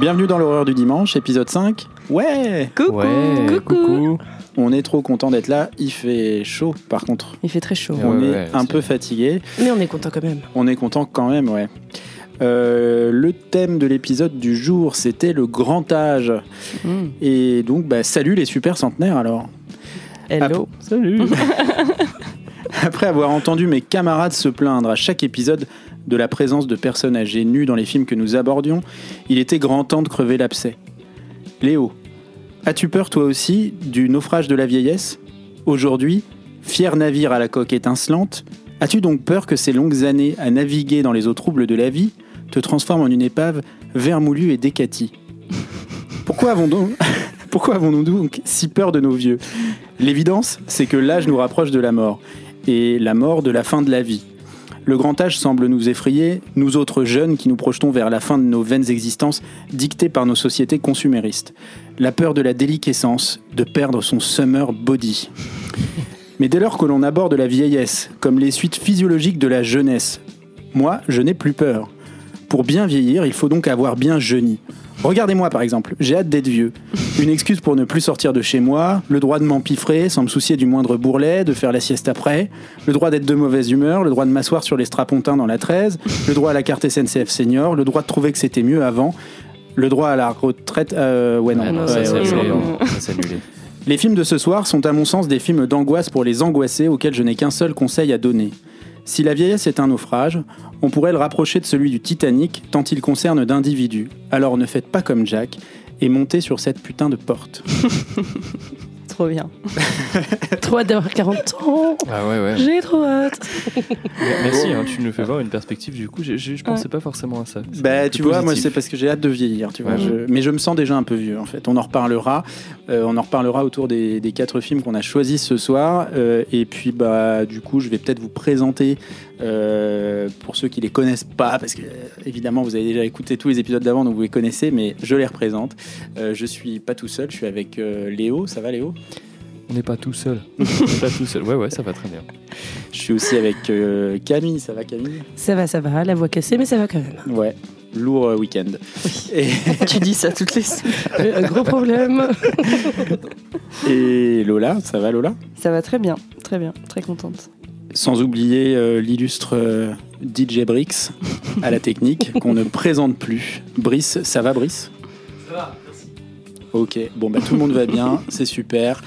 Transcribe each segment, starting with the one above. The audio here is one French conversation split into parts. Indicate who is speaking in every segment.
Speaker 1: Bienvenue dans l'horreur du dimanche, épisode 5. Ouais
Speaker 2: Coucou,
Speaker 3: Ouais, coucou.
Speaker 1: On est trop content d'être là. Il fait chaud par contre.
Speaker 2: Il fait très chaud.
Speaker 3: Ouais,
Speaker 1: On est
Speaker 3: ouais,
Speaker 1: un peu fatigué.
Speaker 2: Mais on est content quand même.
Speaker 1: On est content quand même, ouais. Euh, le thème de l'épisode du jour, c'était le grand âge.
Speaker 2: Mm.
Speaker 1: Et donc, bah, salut les super centenaires alors.
Speaker 2: Hello.
Speaker 1: Salut Après avoir entendu mes camarades se plaindre à chaque épisode de la présence de personnes âgées nues dans les films que nous abordions, il était grand temps de crever l'abcès. Léo, as-tu peur toi aussi du naufrage de la vieillesse? Aujourd'hui, fier navire à la coque étincelante, as-tu donc peur que ces longues années à naviguer dans les eaux troubles de la vie te transforment en une épave vermoulue et décatie? Pourquoi avons-nous donc si peur de nos vieux? L'évidence, c'est que l'âge nous rapproche de la mort, et la mort de la fin de la vie. Le grand âge semble nous effrayer, nous autres jeunes qui nous projetons vers la fin de nos vaines existences dictées par nos sociétés consuméristes. La peur de la déliquescence, de perdre son summer body. Mais dès lors que l'on aborde la vieillesse comme les suites physiologiques de la jeunesse, moi, je n'ai plus peur. Pour bien vieillir, il faut donc avoir bien jeuni. Regardez-moi par exemple, j'ai hâte d'être vieux. Une excuse pour ne plus sortir de chez moi, le droit de m'empiffrer sans me soucier du moindre bourrelet, de faire la sieste après, le droit d'être de mauvaise humeur, le droit de m'asseoir sur les strapontins dans la 13, le droit à la carte SNCF senior, le droit de trouver que c'était mieux avant, le droit à la retraite. euh, ouais, non.
Speaker 2: Ah non,
Speaker 1: Ouais,
Speaker 2: ça,
Speaker 1: ouais,
Speaker 2: c'est
Speaker 1: ouais,
Speaker 2: annulé.
Speaker 1: ouais.
Speaker 3: Ça, c'est annulé.
Speaker 1: Les films de ce soir sont à mon sens des films d'angoisse pour les angoissés auxquels je n'ai qu'un seul conseil à donner. Si la vieillesse est un naufrage, on pourrait le rapprocher de celui du Titanic tant il concerne d'individus. Alors ne faites pas comme Jack et montez sur cette putain de porte.
Speaker 2: Trop bien. trop hâte d'avoir 40 ans.
Speaker 3: Ah ouais, ouais.
Speaker 2: J'ai trop hâte.
Speaker 3: Merci, hein, tu nous fais voir une perspective du coup. j'ai- j'ai- Je pensais pas forcément à ça.
Speaker 1: Bah, tu vois, moi c'est parce que j'ai hâte de vieillir, tu vois.
Speaker 3: Ouais.
Speaker 1: Je- mais je me sens déjà un peu vieux en fait. On en reparlera. Euh, on en reparlera autour des, des quatre films qu'on a choisis ce soir. Euh, et puis bah du coup, je vais peut-être vous présenter euh, pour ceux qui les connaissent pas, parce que évidemment vous avez déjà écouté tous les épisodes d'avant, donc vous les connaissez, mais je les représente. Euh, je suis pas tout seul, je suis avec euh, Léo. Ça va, Léo?
Speaker 3: On n'est pas tout seul. On n'est pas tout seul. Ouais, ouais, ça va très bien.
Speaker 1: Je suis aussi avec euh, Camille. Ça va, Camille?
Speaker 2: Ça va, ça va. La voix cassée, mais ça va quand même.
Speaker 1: Ouais. Lourd week-end. Et,
Speaker 2: tu dis ça toutes les semaines. Un gros problème.
Speaker 1: et Lola, ça va, Lola?
Speaker 2: Ça va très bien. Très bien. Très contente.
Speaker 1: Sans oublier euh, l'illustre euh, DJ Brix à la technique, qu'on ne présente plus. Brice, ça va Brice? Ça va, merci. Ok, bon bah tout le monde va bien, c'est super.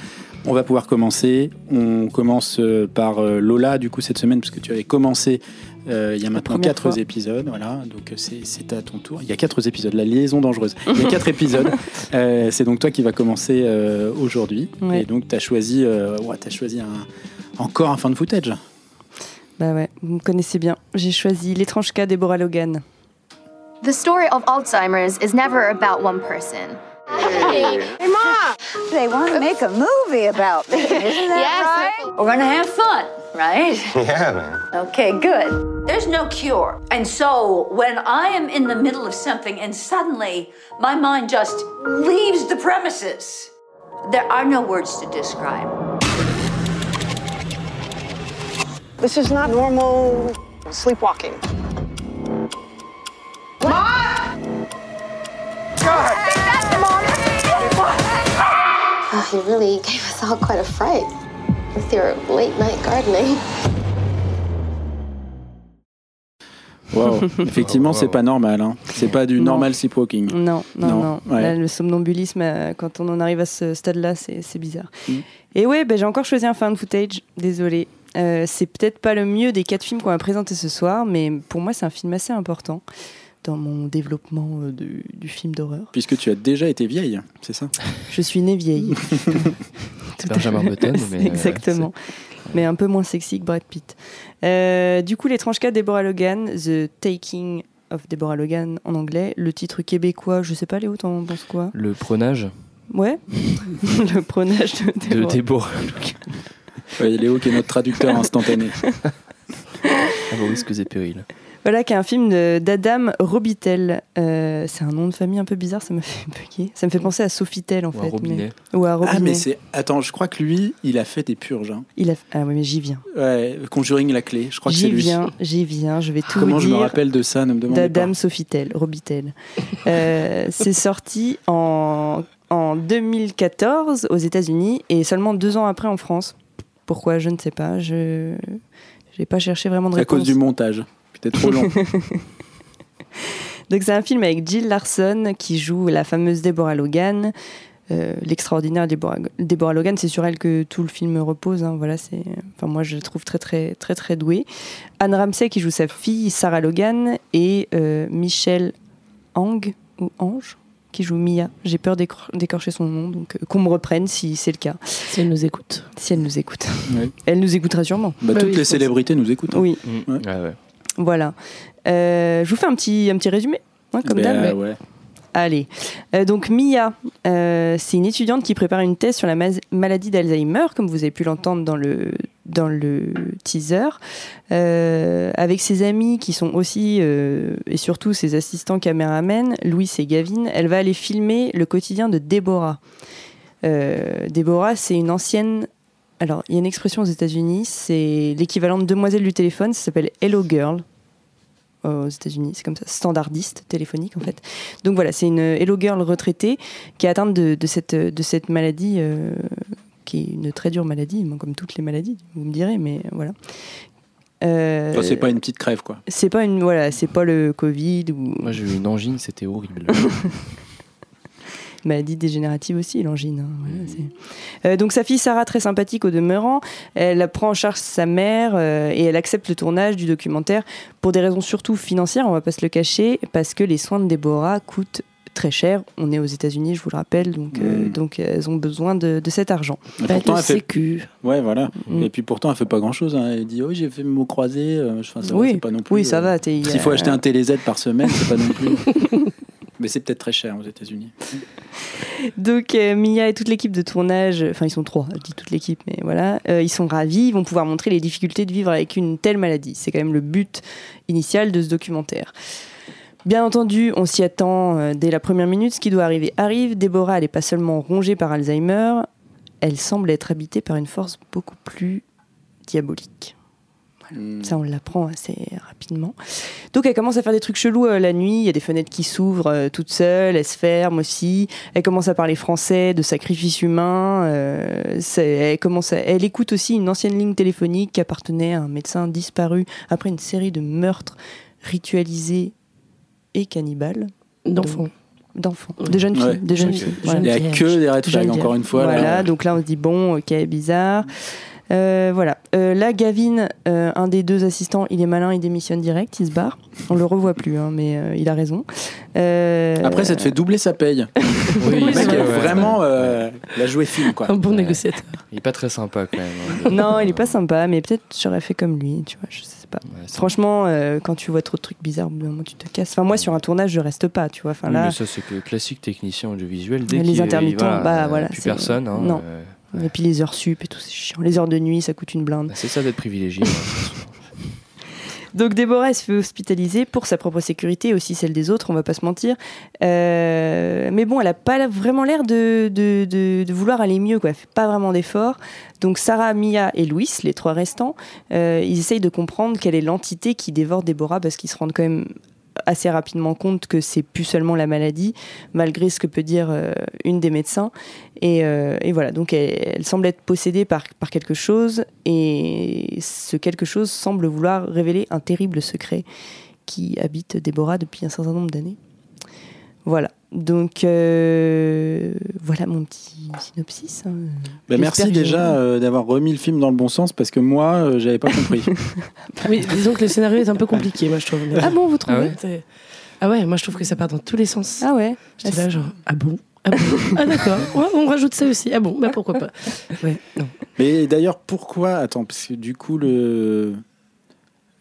Speaker 1: On va pouvoir commencer. On commence euh, par euh, Lola du coup cette semaine, parce que tu avais commencé euh, il y a maintenant quatre
Speaker 2: fois.
Speaker 1: épisodes, voilà. Donc c'est c'est à ton tour. Il y a quatre épisodes, la liaison dangereuse. Il y a quatre épisodes. Euh, c'est donc toi qui va commencer euh, aujourd'hui.
Speaker 2: Ouais.
Speaker 1: Et donc tu as choisi, euh, ouais, t'as choisi un, encore un fan footage.
Speaker 2: Bah ouais, vous me connaissez bien. J'ai choisi L'étrange cas Deborah Logan.
Speaker 4: The story of Alzheimer's is never about one person. Hey Ma!
Speaker 5: They want to make a movie about me, isn't that right? We're gonna have fun, right?
Speaker 6: Yeah, man.
Speaker 5: Okay, good. There's no cure. And so when I am in the middle of something and suddenly my mind just leaves the premises, there are no words to describe.
Speaker 7: This is not normal sleepwalking.
Speaker 8: Oh, you really gave us all quite a fright with your late night gardening.
Speaker 1: Wow. Effectivement,
Speaker 3: Wow,
Speaker 1: c'est pas normal. Hein. C'est pas du
Speaker 2: Non.
Speaker 1: normal sleepwalking.
Speaker 2: Non, non,
Speaker 1: Non,
Speaker 2: non.
Speaker 1: ouais.
Speaker 2: Là, le somnambulisme, euh, quand on en arrive à ce stade-là, c'est bizarre.
Speaker 1: Mm.
Speaker 2: Et ouais, ben, j'ai encore choisi un fan footage. Désolé. Euh, c'est peut-être pas le mieux des quatre films qu'on va présenter ce soir, mais pour moi, c'est un film assez important dans mon développement euh, du, du film d'horreur.
Speaker 1: Puisque tu as déjà été vieille, c'est ça?
Speaker 2: Je suis née vieille. Tout
Speaker 3: Benjamin. Button, mais, euh,
Speaker 2: Exactement. mais un peu moins sexy que Brad Pitt. Euh, du coup, l'étrange cas de Deborah Logan, The Taking of Deborah Logan en anglais. Le titre québécois, je sais pas, Léo, t'en penses quoi?
Speaker 3: Le pronage
Speaker 2: Ouais. le pronage de
Speaker 3: de
Speaker 2: Deborah.
Speaker 3: Déborah.
Speaker 1: Ouais, Léo qui est notre traducteur instantané?
Speaker 3: À vos risques et périls.
Speaker 2: Voilà, qui est un film d'Adam Robitel. Euh, c'est un nom de famille un peu bizarre, ça m'a fait bugger. Ça me fait penser à Sofitel en
Speaker 3: Ou
Speaker 2: fait.
Speaker 3: robinet.
Speaker 2: mais- Ou à Robinet.
Speaker 1: Ah, mais c'est. Attends, je crois que lui, il a fait des purges. hein.
Speaker 2: Il a... Ah oui, mais j'y viens.
Speaker 1: Ouais, Conjuring la clé, je crois que c'est
Speaker 2: J'y viens, j'y viens. Je vais tout
Speaker 1: Comment
Speaker 2: vous
Speaker 1: je me
Speaker 2: dire.
Speaker 1: rappelle de ça, ne me demandez pas.
Speaker 2: d'Adam Sofitel, Robitel. Euh, c'est sorti en, en 2014 aux États-Unis et seulement deux ans après en France. Pourquoi Je ne sais pas. Je n'ai pas cherché vraiment de
Speaker 1: à
Speaker 2: réponse.
Speaker 1: cause du montage. C'était trop long.
Speaker 2: Donc c'est un film avec Jill Larson qui joue la fameuse Deborah Logan. Euh, L'extraordinaire Deborah, Deborah Logan, c'est sur elle que tout le film repose. hein. Voilà, c'est, enfin moi je la trouve très très très très douée. Anne Ramsey qui joue sa fille Sarah Logan et euh, Michelle Ang ou Ange qui joue Mia. J'ai peur d'écor- d'écorcher son nom, donc euh, qu'on me reprenne si c'est le cas,
Speaker 6: Si elle nous écoute.
Speaker 2: si elle nous écoute.
Speaker 1: Ouais.
Speaker 2: Elle nous écoutera sûrement.
Speaker 1: Bah,
Speaker 6: Bah
Speaker 1: toutes
Speaker 6: oui,
Speaker 1: les célébrités nous écoutent. hein.
Speaker 2: Oui,
Speaker 3: Mm.
Speaker 1: Ouais.
Speaker 3: Ah ouais.
Speaker 2: voilà. Euh, je vous fais un petit un petit résumé, hein, comme
Speaker 1: Ben,
Speaker 2: d'hab.
Speaker 1: ouais.
Speaker 2: Allez, Euh, donc Mia, euh, c'est une étudiante qui prépare une thèse sur la maladie d'Alzheimer, comme vous avez pu l'entendre dans le, dans le teaser, Euh, avec ses amis qui sont aussi, et surtout ses assistants caméramen, Louis et Gavin, elle va aller filmer le quotidien de Déborah. Déborah, c'est une ancienne... Alors, il y a une expression aux États-Unis, c'est l'équivalent de demoiselle du téléphone, ça s'appelle Hello Girl aux États-Unis, c'est comme ça, standardiste téléphonique en fait. Donc voilà, c'est une Hello Girl retraitée qui est atteinte de, de cette, de cette maladie, euh, qui est une très dure maladie, comme toutes les maladies, vous me direz, mais voilà. Euh,
Speaker 1: Enfin, c'est pas une petite crève, quoi.
Speaker 2: c'est pas une voilà, c'est pas le Covid ou
Speaker 3: Moi j'ai eu une angine, c'était horrible.
Speaker 2: maladie dégénérative aussi, l'angine. hein, voilà, c'est- Euh, donc sa fille Sarah, très sympathique au demeurant, elle prend en charge sa mère euh, et elle accepte le tournage du documentaire pour des raisons surtout financières, on va pas se le cacher, parce que les soins de Déborah coûtent très cher. On est aux États-Unis, je vous le rappelle, donc, euh,
Speaker 1: Mm.
Speaker 2: donc elles ont besoin de, de cet argent.
Speaker 1: Mais
Speaker 6: Pas
Speaker 1: pourtant,
Speaker 6: de
Speaker 1: elle fait...
Speaker 6: sécu.
Speaker 1: Ouais, voilà.
Speaker 2: Mm.
Speaker 1: Et puis pourtant, elle fait pas grand-chose. hein. Elle dit, oui, j'ai fait mes mots croisés. Enfin, ça va,
Speaker 2: Oui.
Speaker 1: c'est pas non plus.
Speaker 2: Oui, ça
Speaker 1: euh,
Speaker 2: va. t'es-
Speaker 1: S'il faut acheter un TéléZ par semaine, c'est pas non plus. Mais c'est peut-être très cher aux États-Unis.
Speaker 2: Donc euh, Mia et toute l'équipe de tournage, enfin ils sont trois, je dis toute l'équipe, mais voilà, euh, ils sont ravis, ils vont pouvoir montrer les difficultés de vivre avec une telle maladie. C'est quand même le but initial de ce documentaire. Bien entendu, on s'y attend euh, dès la première minute, ce qui doit arriver arrive. Déborah, elle n'est pas seulement rongée par Alzheimer, elle semble être habitée par une force beaucoup plus diabolique.
Speaker 1: Mm.
Speaker 2: Ça, on l'apprend assez rapidement. Donc, elle commence à faire des trucs chelous euh, la nuit. Il y a des fenêtres qui s'ouvrent euh, toutes seules, elles se ferment aussi. Elle commence à parler français, de sacrifice humain. euh, c'est- elle, commence à- elle écoute aussi une ancienne ligne téléphonique qui appartenait à un médecin disparu après une série de meurtres ritualisés et cannibales
Speaker 6: D'enfants.
Speaker 2: d'enfants,
Speaker 6: Oui.
Speaker 2: de jeunes filles.
Speaker 1: Ouais.
Speaker 2: De jeunes filles.
Speaker 1: Il n'y a que des red flags, encore une fois.
Speaker 2: Voilà,
Speaker 1: là.
Speaker 2: donc là on se dit bon, ok, bizarre. Euh, voilà. Euh, là, Gavin, euh, un des deux assistants, il est malin, il démissionne direct, il se barre. On le revoit plus, hein, mais euh, il a raison. Euh,
Speaker 1: Après, ça te fait doubler sa paye.
Speaker 3: Oui,
Speaker 1: Le mec
Speaker 3: vrai.
Speaker 1: vraiment euh, la joué film, quoi.
Speaker 6: Un bon
Speaker 3: Ouais.
Speaker 6: négociateur.
Speaker 3: Il est pas très sympa quand même. hein.
Speaker 2: Non, il est pas sympa, mais peut-être j'aurais fait comme lui, tu vois, je sais pas.
Speaker 3: Ouais,
Speaker 2: Franchement, euh, quand tu vois trop de trucs bizarres, au bout d'un moment tu te casses. Enfin, moi sur un tournage, je reste pas, tu vois. Enfin
Speaker 3: Oui,
Speaker 2: là,
Speaker 3: mais ça c'est que classique technicien audiovisuel. Dès
Speaker 2: les
Speaker 3: qu'il-
Speaker 2: intermittents, bah, voilà,
Speaker 3: Plus
Speaker 2: c'est-
Speaker 3: personne. hein,
Speaker 2: non. Et puis les heures sup et tout, c'est chiant. Les heures de nuit, ça coûte une blinde.
Speaker 3: bah, c'est ça d'être privilégié. hein.
Speaker 2: Donc Déborah, elle se fait hospitaliser pour sa propre sécurité et aussi celle des autres, on va pas se mentir. Euh, mais bon, elle a pas vraiment l'air de, de, de- de vouloir aller mieux, quoi. Elle fait pas vraiment d'efforts. Donc Sarah, Mia et Louis, les trois restants, euh, ils essayent de comprendre quelle est l'entité qui dévore Déborah parce qu'ils se rendent quand même assez rapidement compte que c'est plus seulement la maladie, malgré ce que peut dire euh, une des médecins. Et, euh, et voilà, donc elle, elle semble être possédée par, par quelque chose, et ce quelque chose semble vouloir révéler un terrible secret qui habite Déborah depuis un certain nombre d'années. Voilà, donc euh, voilà mon petit synopsis. hein.
Speaker 1: Bah, merci déjà euh, d'avoir remis le film dans le bon sens parce que moi, euh, j'avais pas compris.
Speaker 6: Oui, disons que le scénario est un peu compliqué, moi je trouve.
Speaker 2: Ah bon, vous trouvez
Speaker 3: Ah ouais
Speaker 6: Ah ouais, moi je trouve que ça part dans tous les sens.
Speaker 2: Ah ouais
Speaker 6: J'étais là genre, ah bon Ah bon Ah d'accord, Ouais, on rajoute ça aussi. Ah bon, bah pourquoi pas. Ouais, non.
Speaker 1: Mais d'ailleurs, pourquoi Attends, parce que du coup, le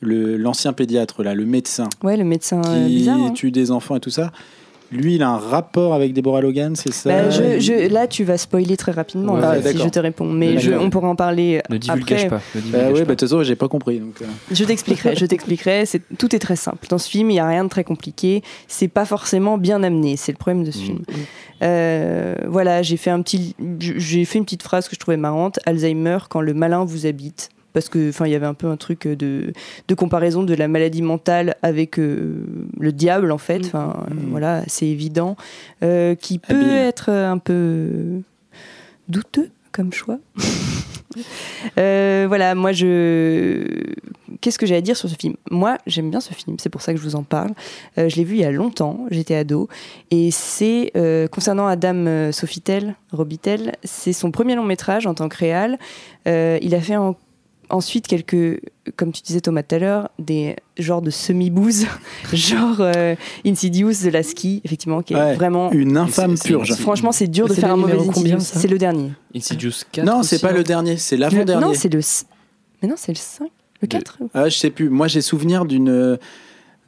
Speaker 1: le- l'ancien pédiatre, là, le médecin
Speaker 2: Ouais, le médecin euh,
Speaker 1: qui
Speaker 2: bizarre. hein.
Speaker 1: tue des enfants et tout ça, lui, il a un rapport avec Deborah Logan, c'est ça
Speaker 2: Bah, je- je- là, tu vas spoiler très rapidement
Speaker 1: Ouais, ouais,
Speaker 2: si je te réponds. Mais je- on pourra en parler
Speaker 3: Ne
Speaker 2: après.
Speaker 3: pas. Ne
Speaker 1: Bah
Speaker 3: divulgage
Speaker 1: oui,
Speaker 3: pas.
Speaker 1: bah, de toute façon, j'ai pas compris. Donc, euh.
Speaker 2: Je t'expliquerai, je t'expliquerai. C'est tout est très simple. Dans ce film, il y a rien de très compliqué. C'est pas forcément bien amené. C'est le problème de ce
Speaker 3: Mm.
Speaker 2: film. Euh, voilà, j'ai fait un petit, j'ai fait une petite phrase que je trouvais marrante. Alzheimer quand le malin vous habite. Parce que, enfin, il y avait un peu un truc de, de comparaison de la maladie mentale avec euh, le diable, en fait.
Speaker 6: Mm.
Speaker 2: Enfin, euh,
Speaker 1: Mm.
Speaker 2: voilà, c'est évident, Euh, qui peut
Speaker 1: Habile.
Speaker 2: être un peu douteux comme choix. Euh, voilà, moi je. Qu'est-ce que j'ai à dire sur ce film? Moi, j'aime bien ce film, c'est pour ça que je vous en parle. Euh, je l'ai vu il y a longtemps, j'étais ado, et c'est euh, concernant Adam euh, Sofitel, Robitel, c'est son premier long métrage en tant que réal. Euh, il a fait en- ensuite quelques, comme tu disais Thomas tout à l'heure, des genres de semi-bouses, genre euh, Insidious de la ski, effectivement, qui est
Speaker 1: Ouais,
Speaker 2: vraiment.
Speaker 1: Une infâme purge.
Speaker 2: Franchement, c'est dur de faire un mauvais Insidious. C'est le dernier.
Speaker 3: Insidious 4
Speaker 1: Non, c'est pas le dernier, c'est l'avant-dernier.
Speaker 2: Non, c'est le. Mais non, c'est le 5, le 4.
Speaker 1: Ah, je sais plus. Moi, j'ai souvenir d'une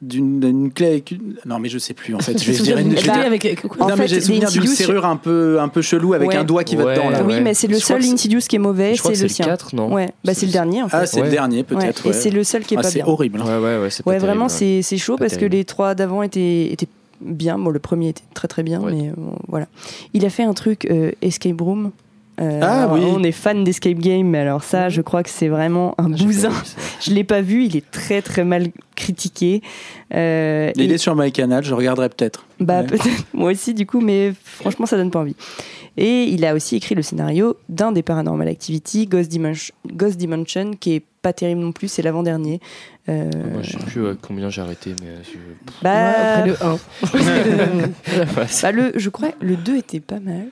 Speaker 1: d'une clé avec une... Non, mais je sais plus en fait. Je vais dire une. Dire-
Speaker 6: avec quoi
Speaker 2: En
Speaker 1: non, mais j'ai souvenir d'une serrure un peu un peu chelou avec
Speaker 2: Ouais.
Speaker 1: un doigt qui va dedans là.
Speaker 2: oui, mais c'est le seul Insidious qui est mauvais, c'est le sien.
Speaker 3: le 4, non
Speaker 2: Ouais, bah c'est le dernier en fait.
Speaker 1: Ah, c'est
Speaker 3: Ouais.
Speaker 1: le dernier
Speaker 2: Ouais,
Speaker 1: peut-être.
Speaker 2: Et c'est le seul qui est
Speaker 1: Ah,
Speaker 2: pas
Speaker 1: c'est
Speaker 2: bien.
Speaker 1: horrible.
Speaker 3: Ouais, ouais, ouais, c'est pas
Speaker 2: Ouais, vraiment,
Speaker 3: ouais.
Speaker 2: c'est chaud parce que les trois d'avant étaient, étaient bien. Bon, le premier était très très bien,
Speaker 3: Ouais.
Speaker 2: mais euh, voilà. Il a fait un truc euh, Escape Room. Euh,
Speaker 1: Ah, oui.
Speaker 2: On est fan d'Escape Game, mais alors ça, je crois que c'est vraiment un
Speaker 3: Ah,
Speaker 2: bousin. Je l'ai pas vu, il est très très mal critiqué. Euh,
Speaker 1: Il
Speaker 2: et-
Speaker 1: est sur MyCanal, je regarderai peut-être.
Speaker 2: Bah
Speaker 1: Ouais.
Speaker 2: peut-être moi aussi du coup, mais franchement ça donne pas envie. Et il a aussi écrit le scénario d'un des Paranormal Activity, Ghost Dimension, Ghost Dimension, qui est pas terrible non plus, c'est l'avant-dernier. Euh,
Speaker 3: Moi, je sais plus combien j'ai arrêté, mais. euh, je-
Speaker 2: bah,
Speaker 6: après le 1.
Speaker 3: Ouais, c'est-
Speaker 2: bah, le, je crois le 2 était pas mal.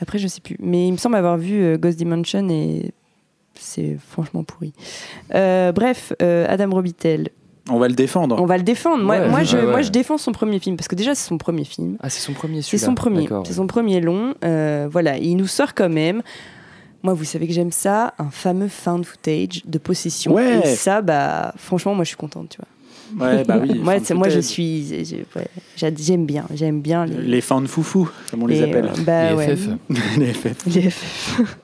Speaker 2: Après je sais plus, mais il me semble avoir vu euh, Ghost Dimension et c'est franchement pourri. Euh, bref, euh, Adam Robitel,
Speaker 1: On va le défendre.
Speaker 2: on va le défendre. Moi,
Speaker 3: Ouais,
Speaker 2: moi, je,
Speaker 3: ouais, ouais.
Speaker 2: moi je défends son premier film parce que déjà c'est son premier film.
Speaker 3: Ah, c'est son premier
Speaker 2: C'est son premier, c'est
Speaker 3: ouais.
Speaker 2: son premier long. euh, voilà, il nous sort quand même. Moi, vous savez que j'aime ça, un fameux found footage de possession.
Speaker 1: Ouais.
Speaker 2: Et ça, bah, franchement, moi, je suis contente, tu vois.
Speaker 1: Ouais, bah oui.
Speaker 2: c'est- moi, je suis, j'ai- j'ai- ouais, j'a- j'aime bien, j'aime bien les,
Speaker 1: Les fans de foufou, comme on les,
Speaker 2: les,
Speaker 1: appelle.
Speaker 2: euh, bah,
Speaker 3: Les
Speaker 2: ouais.
Speaker 3: FF.
Speaker 1: les FF.
Speaker 2: Les FF.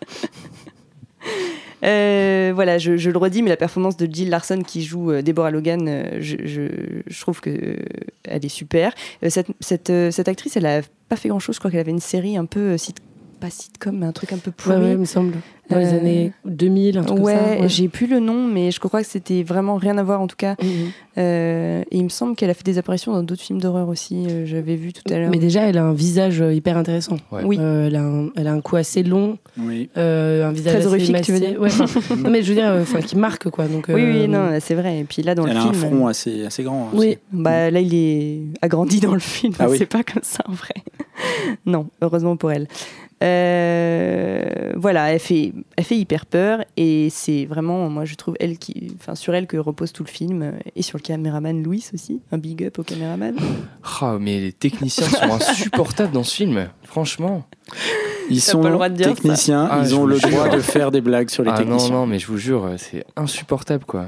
Speaker 2: Euh, voilà, je, je le redis, mais la performance de Jill Larson qui joue euh, Deborah Logan, euh, je, je, je trouve que euh, elle est super. Euh, cette, cette, euh, cette actrice, elle a pas fait grand chose. Je crois qu'elle avait une série un peu euh, pas sitcom, mais un truc un peu pourri.
Speaker 6: ouais, il me semble. Dans les
Speaker 2: Euh,
Speaker 6: années 2000, un truc
Speaker 2: ouais,
Speaker 6: comme ça. ouais.
Speaker 2: j'ai plus le nom, mais je crois que c'était vraiment rien à voir en tout cas.
Speaker 6: Mhm.
Speaker 2: Euh, et il me semble qu'elle a fait des apparitions dans d'autres films d'horreur aussi. euh, J'avais vu tout à l'heure.
Speaker 6: Mais déjà, elle a un visage hyper intéressant.
Speaker 3: Ouais.
Speaker 2: Oui.
Speaker 6: Euh, elle, a un, elle a un cou assez long,
Speaker 1: Oui.
Speaker 6: euh, un visage
Speaker 2: Très
Speaker 6: assez
Speaker 2: horrifique, tu veux dire
Speaker 6: non, mais je veux dire, euh, qui marque quoi. Donc,
Speaker 2: Oui, oui, non, c'est vrai. Et puis là, dans
Speaker 1: Elle
Speaker 2: le
Speaker 1: a
Speaker 2: film.
Speaker 1: un front assez, assez grand. aussi.
Speaker 6: Oui,
Speaker 2: Bah, là, il est agrandi dans le film.
Speaker 1: Ah oui.
Speaker 2: C'est pas comme ça en vrai. non, heureusement pour elle. Euh, voilà, elle fait, elle fait hyper peur et c'est vraiment, moi je trouve, elle qui, enfin, sur elle que repose tout le film et sur le caméraman Louis aussi. Un big up au caméraman.
Speaker 3: Ah, mais les techniciens sont insupportables dans ce film. Franchement.
Speaker 1: Ils sont
Speaker 2: pas le droit de dire ça.
Speaker 1: techniciens,
Speaker 3: Ah,
Speaker 1: ils ont le
Speaker 3: jure.
Speaker 1: droit de faire des blagues sur les
Speaker 3: Ah non,
Speaker 1: techniciens.
Speaker 3: non, mais je vous jure, c'est insupportable quoi.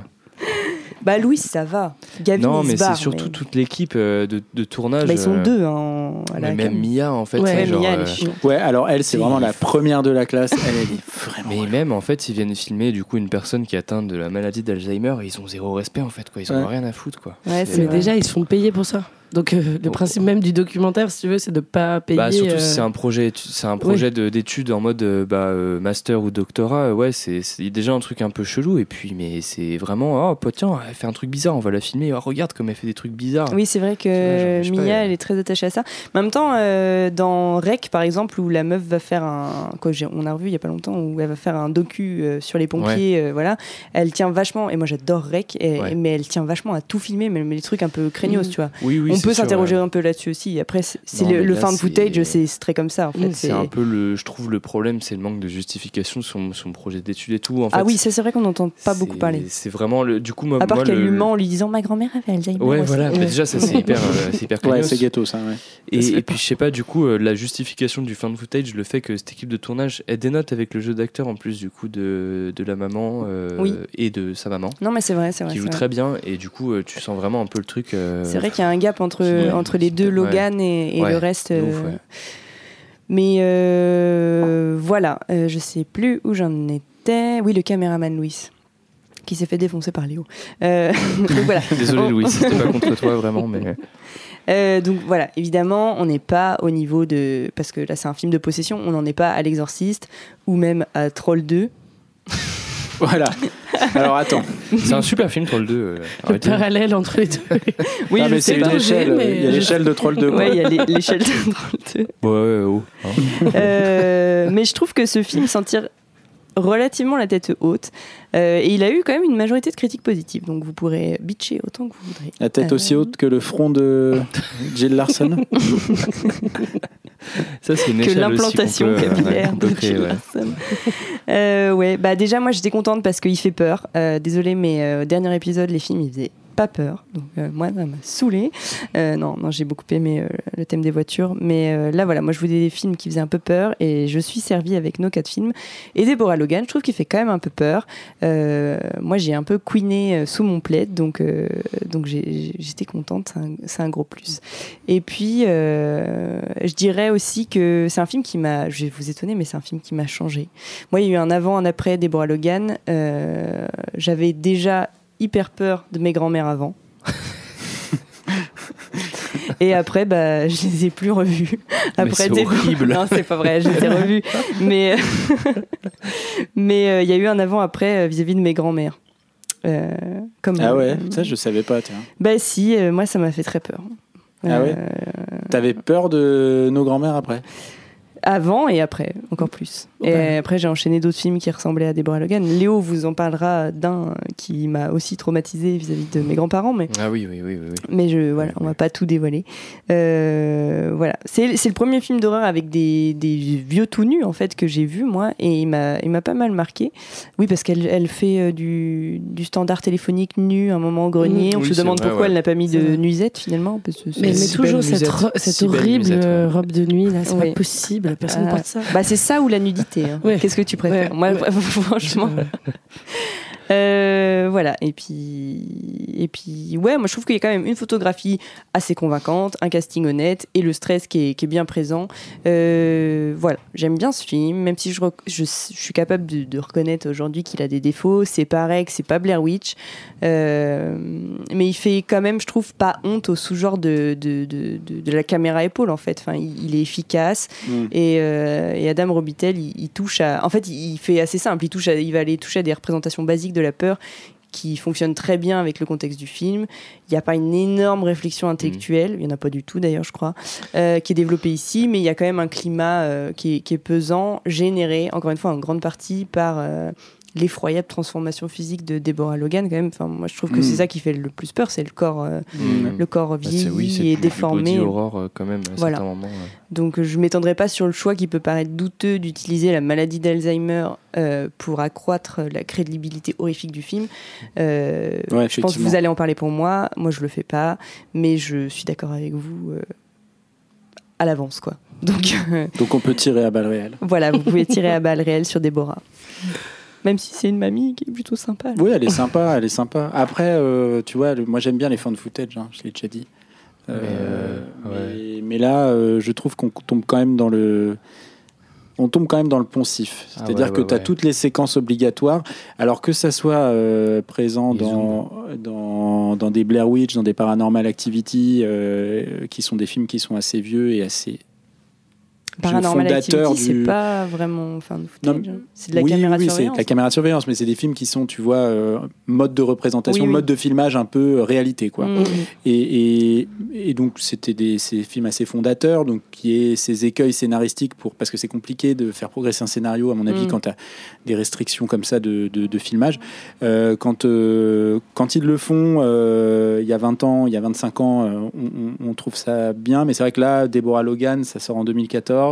Speaker 2: Bah, Louis, ça va. Gavin,
Speaker 3: non, mais c'est surtout
Speaker 2: mais-
Speaker 3: toute l'équipe euh, de, de tournage.
Speaker 2: Bah, ils sont
Speaker 3: euh,
Speaker 2: deux hein, à la
Speaker 3: mais même. Mia en fait.
Speaker 6: Ouais,
Speaker 3: genre,
Speaker 2: Mia, elle est
Speaker 3: euh.
Speaker 1: Ouais, alors elle, c'est vraiment la première de la classe. Elle, elle est vraiment.
Speaker 3: Mais même en fait, ils viennent filmer du coup une personne qui est atteinte de la maladie d'Alzheimer et ils ont zéro respect en fait quoi. Ils ont
Speaker 1: Ouais.
Speaker 3: rien à foutre quoi.
Speaker 2: Ouais,
Speaker 6: mais déjà, ils se font payer pour ça. Donc, euh, le principe même du documentaire, si tu veux, c'est de pas payer.
Speaker 3: Bah surtout
Speaker 6: euh,
Speaker 3: si c'est un projet, c'est un projet de- d'études en mode euh, bah, euh, master ou doctorat. euh, Ouais, c'est c'est déjà un truc un peu chelou et puis mais c'est vraiment oh bah, tiens, elle fait un truc bizarre, on va la filmer. Oh, regarde comme elle fait des trucs bizarres.
Speaker 2: Oui, c'est vrai que
Speaker 3: vois, genre,
Speaker 2: Mia,
Speaker 3: pas,
Speaker 2: elle est très attachée à ça. Mais en même temps, euh, dans Rec, par exemple, où la meuf va faire un. Quoi, on a revu il y a pas longtemps, où elle va faire un docu euh, sur les pompiers, euh, voilà. Elle tient vachement, et moi j'adore Rec, et-
Speaker 3: Ouais.
Speaker 2: mais elle tient vachement à tout filmer, mais, mais les trucs un peu craignos,
Speaker 6: Mhm.
Speaker 2: tu vois.
Speaker 3: Oui, oui.
Speaker 2: on
Speaker 3: c'est
Speaker 2: peut s'interroger
Speaker 3: ouais.
Speaker 2: un peu là-dessus aussi. Après, c'est le, le found
Speaker 3: c'est-
Speaker 2: footage, c'est très comme ça, en fait.
Speaker 6: Mm,
Speaker 3: C'est un peu le, je trouve le problème, c'est le manque de justification sur son, projet d'études et tout. En
Speaker 2: Ah
Speaker 3: fait,
Speaker 2: oui, ça c'est vrai qu'on n'entend pas beaucoup parler.
Speaker 3: C'est vraiment le, du coup moi,
Speaker 2: À part qu'elle
Speaker 3: le-
Speaker 2: lui ment en lui disant ma grand-mère avait Alzheimer.
Speaker 3: Ouais,
Speaker 2: aussi.
Speaker 3: voilà.
Speaker 6: Ouais.
Speaker 3: Mais déjà, ça c'est hyper, euh, c'est hyper
Speaker 1: Ouais, c'est ghetto ça.
Speaker 3: Et, puis je sais pas du coup euh, la justification du fan footage, le fait que cette équipe de tournage elle dénote avec le jeu d'acteur en plus du coup de, de la maman euh,
Speaker 2: Oui.
Speaker 3: et de sa maman
Speaker 2: Non, mais c'est vrai, c'est vrai.
Speaker 3: qui joue
Speaker 2: vrai.
Speaker 3: très bien et du coup tu sens vraiment un peu le truc. euh,
Speaker 2: C'est vrai qu'il y a un gap entre, les deux. Logan et, le reste.
Speaker 3: ouf,
Speaker 2: euh. Mais euh, voilà, euh, je sais plus où j'en étais. Oui, le caméraman Louis, qui s'est fait défoncer par Léo. Euh, donc voilà.
Speaker 3: Désolé Louis, c'était pas contre toi vraiment, mais
Speaker 2: Euh, donc voilà, évidemment, on n'est pas au niveau de. Parce que là, c'est un film de possession, on n'en est pas à L'Exorciste ou même à Troll 2.
Speaker 1: Voilà. Alors attends.
Speaker 3: c'est un super film Troll 2. euh,
Speaker 6: Le
Speaker 3: arrêtez.
Speaker 6: parallèle entre les deux.
Speaker 2: Oui,
Speaker 1: Ah,
Speaker 2: je
Speaker 1: mais
Speaker 2: sais
Speaker 1: c'est une
Speaker 2: pas.
Speaker 1: échelle.
Speaker 6: mais
Speaker 1: Il y a
Speaker 6: je-
Speaker 1: l'échelle de Troll 2. quoi.
Speaker 2: Ouais, il y a l'échelle de Troll 2.
Speaker 3: Ouais, ouais, oh, hein.
Speaker 2: Euh, mais je trouve que ce film s'en tire relativement la tête haute. Euh, et il a eu quand même une majorité de critiques positives. Donc vous pourrez bitcher autant que vous voudrez.
Speaker 1: La tête
Speaker 2: Euh,
Speaker 1: aussi haute que le front de Jill Larson.
Speaker 3: Ça, c'est une
Speaker 2: que l'implantation
Speaker 3: euh,
Speaker 2: capillaire de
Speaker 3: créer, ouais.
Speaker 2: Euh, ouais, bah déjà moi j'étais contente parce qu'il fait peur. Euh, désolée, mais au dernier épisode, les films ils faisaient pas peur. Donc euh, moi ça m'a saoulé. Euh, non, non, j'ai beaucoup aimé euh, le thème des voitures, mais là voilà, moi je voulais des films qui faisaient un peu peur et je suis servie avec nos quatre films. Et Deborah Logan, je trouve qu'il fait quand même un peu peur. Moi j'ai un peu queené sous mon plaid, donc donc j'étais contente. C'est un, un gros plus. Et puis, je dirais aussi que c'est un film qui m'a, je vais vous étonner, mais c'est un film qui m'a changé. Moi, il y a eu un avant, un après Deborah Logan. J'avais déjà hyper peur de mes grands-mères avant. Et après, bah, je les ai plus revues.
Speaker 3: Mais
Speaker 2: Après,
Speaker 3: c'est horrible.
Speaker 2: Non, c'est pas vrai, je les ai revues. Mais mais euh, il y a eu un avant-après euh, vis-à-vis de mes grands-mères. Euh, comme,
Speaker 1: Ah ouais,
Speaker 2: euh,
Speaker 1: ça je savais pas. Tiens.
Speaker 2: Bah si, euh, moi ça m'a fait très peur.
Speaker 1: Ah ouais
Speaker 2: Euh,
Speaker 1: T'avais peur de nos grands-mères après?
Speaker 2: Avant et après, encore plus. Et
Speaker 6: Ouais.
Speaker 2: après, j'ai enchaîné d'autres films qui ressemblaient à Deborah Logan. Léo vous en parlera d'un qui m'a aussi traumatisé vis-à-vis de mes grands-parents, mais,
Speaker 3: Ah oui, oui, oui, oui. oui.
Speaker 2: mais je, voilà, on va pas tout dévoiler. Euh, voilà, c'est c'est le premier film d'horreur avec des, des vieux tout nus en fait que j'ai vu moi, et il m'a il m'a pas mal marqué. Oui, parce qu'elle elle fait euh, du, du standard téléphonique nu à un moment au grenier.
Speaker 3: Mmh,
Speaker 2: on
Speaker 3: oui,
Speaker 2: se demande
Speaker 3: vrai,
Speaker 2: pourquoi
Speaker 3: ouais.
Speaker 2: elle n'a pas mis de nuisette finalement. Parce que c'est-
Speaker 6: Mais toujours cette, ro- cette horrible
Speaker 3: ouais.
Speaker 6: euh, robe de nuit, là, c'est
Speaker 2: Oui.
Speaker 6: pas possible, personne
Speaker 2: Ah.
Speaker 6: porte ça.
Speaker 2: Bah c'est ça ou la nudité. Hein.
Speaker 6: Ouais.
Speaker 2: Qu'est-ce que tu préfères?
Speaker 6: Ouais,
Speaker 2: Moi,
Speaker 6: ouais.
Speaker 2: franchement. Euh, voilà. Et puis, et puis, ouais, moi je trouve qu'il y a quand même une photographie assez convaincante, un casting honnête et le stress qui est, qui est bien présent. Euh, voilà, j'aime bien ce film, même si je, je, je suis capable de, de reconnaître aujourd'hui qu'il a des défauts. C'est pareil que c'est pas Blair Witch, Euh, mais il fait quand même, je trouve, pas honte au sous-genre de, de, de, la caméra épaule en fait. Enfin, il, il est efficace.
Speaker 1: Mm.
Speaker 2: Et, et Adam Robitel, il, il touche à. En fait, il, il fait assez simple. Il, touche à- il va aller toucher à des représentations basiques de la peur qui fonctionnent très bien avec le contexte du film. Il n'y a pas une énorme réflexion intellectuelle, il n'y en a pas du tout d'ailleurs, je crois, euh, qui est développée ici, mais il y a quand même un climat euh, qui, est, qui est pesant, généré, encore une fois, en grande partie par. euh, l'effroyable transformation physique de Deborah Logan quand même enfin moi je trouve que
Speaker 1: Mm.
Speaker 2: c'est ça qui fait le plus peur c'est le corps euh,
Speaker 3: Mmh.
Speaker 2: le corps
Speaker 3: Bah, c'est-
Speaker 2: vieilli
Speaker 3: oui, c'est
Speaker 2: et
Speaker 3: du
Speaker 2: déformé
Speaker 3: horror, euh, quand même à
Speaker 2: Voilà.
Speaker 3: certains moments. ouais.
Speaker 2: donc je m'étendrai pas sur le choix qui peut paraître douteux d'utiliser la maladie d'Alzheimer euh, pour accroître la crédibilité horrifique du film. Euh,
Speaker 1: Ouais,
Speaker 2: je pense que vous allez en parler pour moi. Moi, je le fais pas, mais je suis d'accord avec vous euh, à l'avance, quoi. Donc euh,
Speaker 1: Donc on peut tirer à balles réelles.
Speaker 2: voilà, vous pouvez tirer à balles réelles sur Déborah. Même si c'est une mamie qui est plutôt sympa.
Speaker 1: Oui, elle est sympa, elle est sympa. Après, euh, tu vois, le- moi j'aime bien les fan footage, hein, je l'ai déjà dit. Euh,
Speaker 3: Mais, euh,
Speaker 1: mais, mais là, euh, je trouve qu'on tombe quand même dans le. On tombe quand même dans le poncif.
Speaker 3: Ah
Speaker 1: C'est-à-dire
Speaker 3: ouais,
Speaker 1: que
Speaker 3: ouais,
Speaker 1: tu as
Speaker 3: ouais.
Speaker 1: toutes les séquences obligatoires, alors que ça soit euh, présent dans, dans, dans des Blair Witch, dans des Paranormal Activity, euh, qui sont des films qui sont assez vieux et assez.
Speaker 2: Paranormal
Speaker 1: fondateur
Speaker 2: Activity,
Speaker 1: du-
Speaker 2: c'est pas vraiment enfin, hein. C'est de la
Speaker 1: oui,
Speaker 2: caméra
Speaker 1: oui, c'est
Speaker 2: surveillance.
Speaker 1: de la caméra surveillance, mais c'est des films qui sont, tu vois, euh, mode de représentation,
Speaker 2: Oui,
Speaker 1: mode de filmage un peu euh, réalité, quoi.
Speaker 2: Mm.
Speaker 1: Et, et, et donc, c'était des ces films assez fondateurs, donc qui est ces écueils scénaristiques pour parce que c'est compliqué de faire progresser un scénario, à mon avis,
Speaker 2: Mm.
Speaker 1: quand tu as des restrictions comme ça de, de, de filmage. Euh, quand, euh, quand ils le font, il y a 20 ans, il y a 25 ans, on, on- on trouve ça bien, mais c'est vrai que là, Deborah Logan, ça sort en 2014.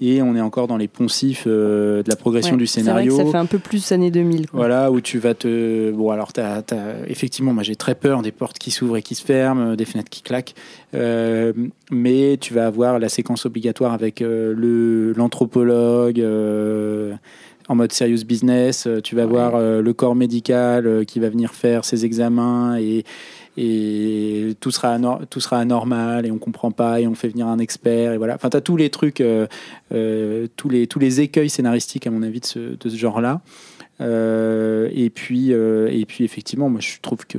Speaker 1: Et on est encore dans les poncifs euh, de la progression
Speaker 2: Ouais,
Speaker 1: du
Speaker 2: vrai
Speaker 1: scénario.
Speaker 2: que ça fait un peu plus années 2000. quoi.
Speaker 1: Voilà, où tu vas te. Bon, alors, effectivement, moi j'ai très peur des portes qui s'ouvrent et qui se ferment, euh, des fenêtres qui claquent. Euh, mais tu vas avoir la séquence obligatoire avec euh, le, l'anthropologue. En mode serious business. euh, Tu vas voir euh, le corps médical euh, qui va venir faire ses examens et, et tout sera, tout sera anormal et on comprend pas et on fait venir un expert. Et voilà. Enfin, tu as tous les trucs, euh, euh, tous, les, tous les écueils scénaristiques, à mon avis, de ce, de ce genre-là. Euh, et, puis, et puis, effectivement, moi, je trouve que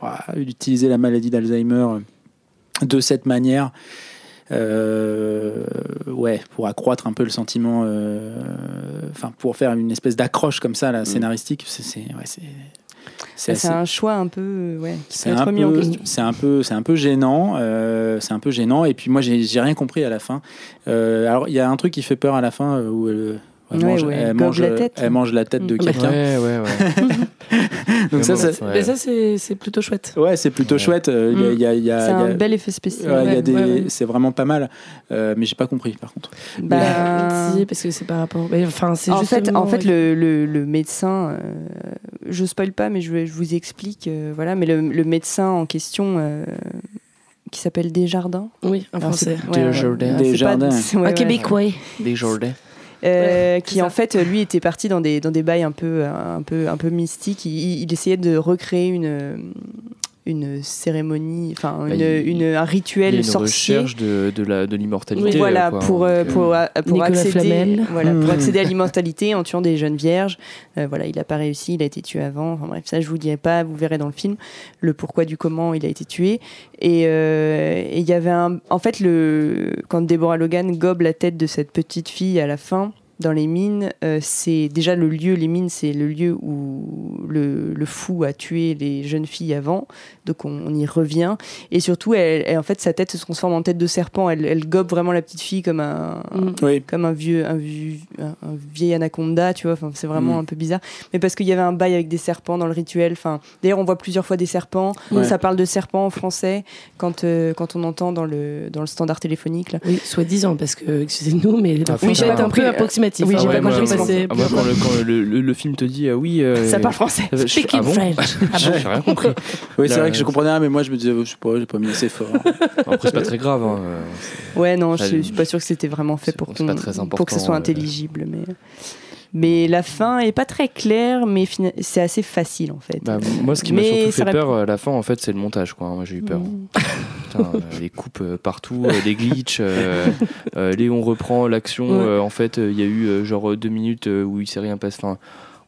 Speaker 1: voilà, utiliser la maladie d'Alzheimer de cette manière, ouais, pour accroître un peu le sentiment, euh, enfin, pour faire une espèce d'accroche comme ça, la scénaristique, c'est, c'est, ouais, c'est, assez-
Speaker 2: un choix un peu, euh, ouais,
Speaker 1: c'est un, un peu, c'est un peu gênant. euh, c'est un peu gênant. Et puis moi, j'ai, rien compris à la fin. Euh, alors, il y a un truc qui fait peur à la fin euh, où elle, elle
Speaker 2: Ouais,
Speaker 1: mange,
Speaker 2: ouais,
Speaker 1: elle,
Speaker 2: gobe
Speaker 1: mange,
Speaker 2: la tête.
Speaker 1: elle mange la tête de
Speaker 2: Mm.
Speaker 1: quelqu'un. Donc ça.
Speaker 6: Mais ça, c'est plutôt chouette.
Speaker 1: ouais, c'est plutôt
Speaker 3: Ouais.
Speaker 1: chouette. il y a- y
Speaker 2: C'est
Speaker 1: y
Speaker 2: un bel effet spécial.
Speaker 1: ouais, il y a
Speaker 6: Ouais,
Speaker 1: des-
Speaker 6: ouais, ouais.
Speaker 1: C'est vraiment pas mal. Euh, mais j'ai pas compris par contre.
Speaker 2: Bah,
Speaker 6: si, parce que c'est par rapport. mais Enfin, c'est
Speaker 2: en fait, en le, le, le médecin, euh, je spoil pas, mais je, vous explique. euh, voilà, mais le, le médecin en question, euh, qui s'appelle Desjardins.
Speaker 6: Oui,
Speaker 2: Alors,
Speaker 6: français.
Speaker 3: Desjardins.
Speaker 2: pas-
Speaker 1: Desjardins.
Speaker 2: c'est- ouais,
Speaker 6: Un
Speaker 2: ouais.
Speaker 6: Québécois.
Speaker 3: Des Jourdains.
Speaker 2: Euh,
Speaker 6: Ouais,
Speaker 2: qui en fait lui était parti dans des dans des bails un peu un peu un peu mystiques. Il, il essayait de recréer une une cérémonie, enfin
Speaker 3: Bah,
Speaker 2: une, un
Speaker 3: Il y a
Speaker 2: rituel
Speaker 3: une
Speaker 2: sorcier.
Speaker 3: recherche de, de la- de l'immortalité.
Speaker 2: Oui, voilà,
Speaker 3: quoi.
Speaker 2: pour, euh, pour, accéder, voilà, pour accéder à l'immortalité en tuant des jeunes vierges. Euh, voilà, il n'a pas réussi, il a été tué avant. Enfin bref, ça je vous dirai pas, vous verrez dans le film le pourquoi du comment il a été tué. Et euh, il y avait un, en fait le quand Deborah Logan gobe la tête de cette petite fille à la fin. Dans les mines, euh, c'est déjà le lieu, les mines, c'est le lieu où le, le fou a tué les jeunes filles avant. Donc on, on y revient. Et surtout, elle, elle- en fait, sa tête se transforme en tête de serpent. Elle, elle gobe vraiment la petite fille comme un,
Speaker 6: Mm.
Speaker 1: Oui.
Speaker 2: comme un vieux, un, vieux- un- un vieil anaconda, tu vois. Enfin, c'est vraiment
Speaker 1: Mm.
Speaker 2: un peu bizarre. Mais parce qu'il y avait un bail avec des serpents dans le rituel. Enfin, d'ailleurs, on voit plusieurs fois des serpents.
Speaker 1: Ouais.
Speaker 2: Ça parle de serpents en français quand, euh, quand on entend dans le, dans le standard téléphonique. Là.
Speaker 6: Oui, soi-disant, parce que, excusez-nous, mais
Speaker 3: Ah, oui, j'ai
Speaker 6: être un peu approximatif.
Speaker 2: Oui,
Speaker 6: hein.
Speaker 2: j'ai
Speaker 3: Ah
Speaker 2: pas compris,
Speaker 3: moi,
Speaker 2: c'est
Speaker 3: ah, quand, le, quand le, le- le film te dit ah oui. euh,
Speaker 2: Ça parle français.
Speaker 3: euh, je-
Speaker 6: Speak
Speaker 3: ah
Speaker 6: in
Speaker 3: bon
Speaker 6: French.
Speaker 3: Ah bon, j'ai rien compris.
Speaker 1: Oui, c'est vrai que je
Speaker 3: euh,
Speaker 1: comprenais rien, mais moi je me disais, oh, je sais pas, j'ai pas mis assez fort.
Speaker 3: Après, c'est pas très grave. hein, euh,
Speaker 2: Ouais, non, je, je suis pas sûre que c'était vraiment fait pour, qu'on-
Speaker 3: pas très
Speaker 2: pour que ce soit
Speaker 3: euh.
Speaker 2: intelligible. Mais, mais la fin est pas très claire, mais c'est assez facile en fait.
Speaker 3: Bah, moi, ce qui m'a surtout fait peur à la fin, en fait, c'est le montage. Quoi. Moi, j'ai eu peur.
Speaker 2: Mm.
Speaker 3: Putain, euh, les coupes euh, partout, euh, les glitches. euh, euh, les on reprend l'action.
Speaker 6: Ouais.
Speaker 3: euh, en fait, euh, il y a eu euh, genre deux minutes euh, où il s'est rien passé. Enfin,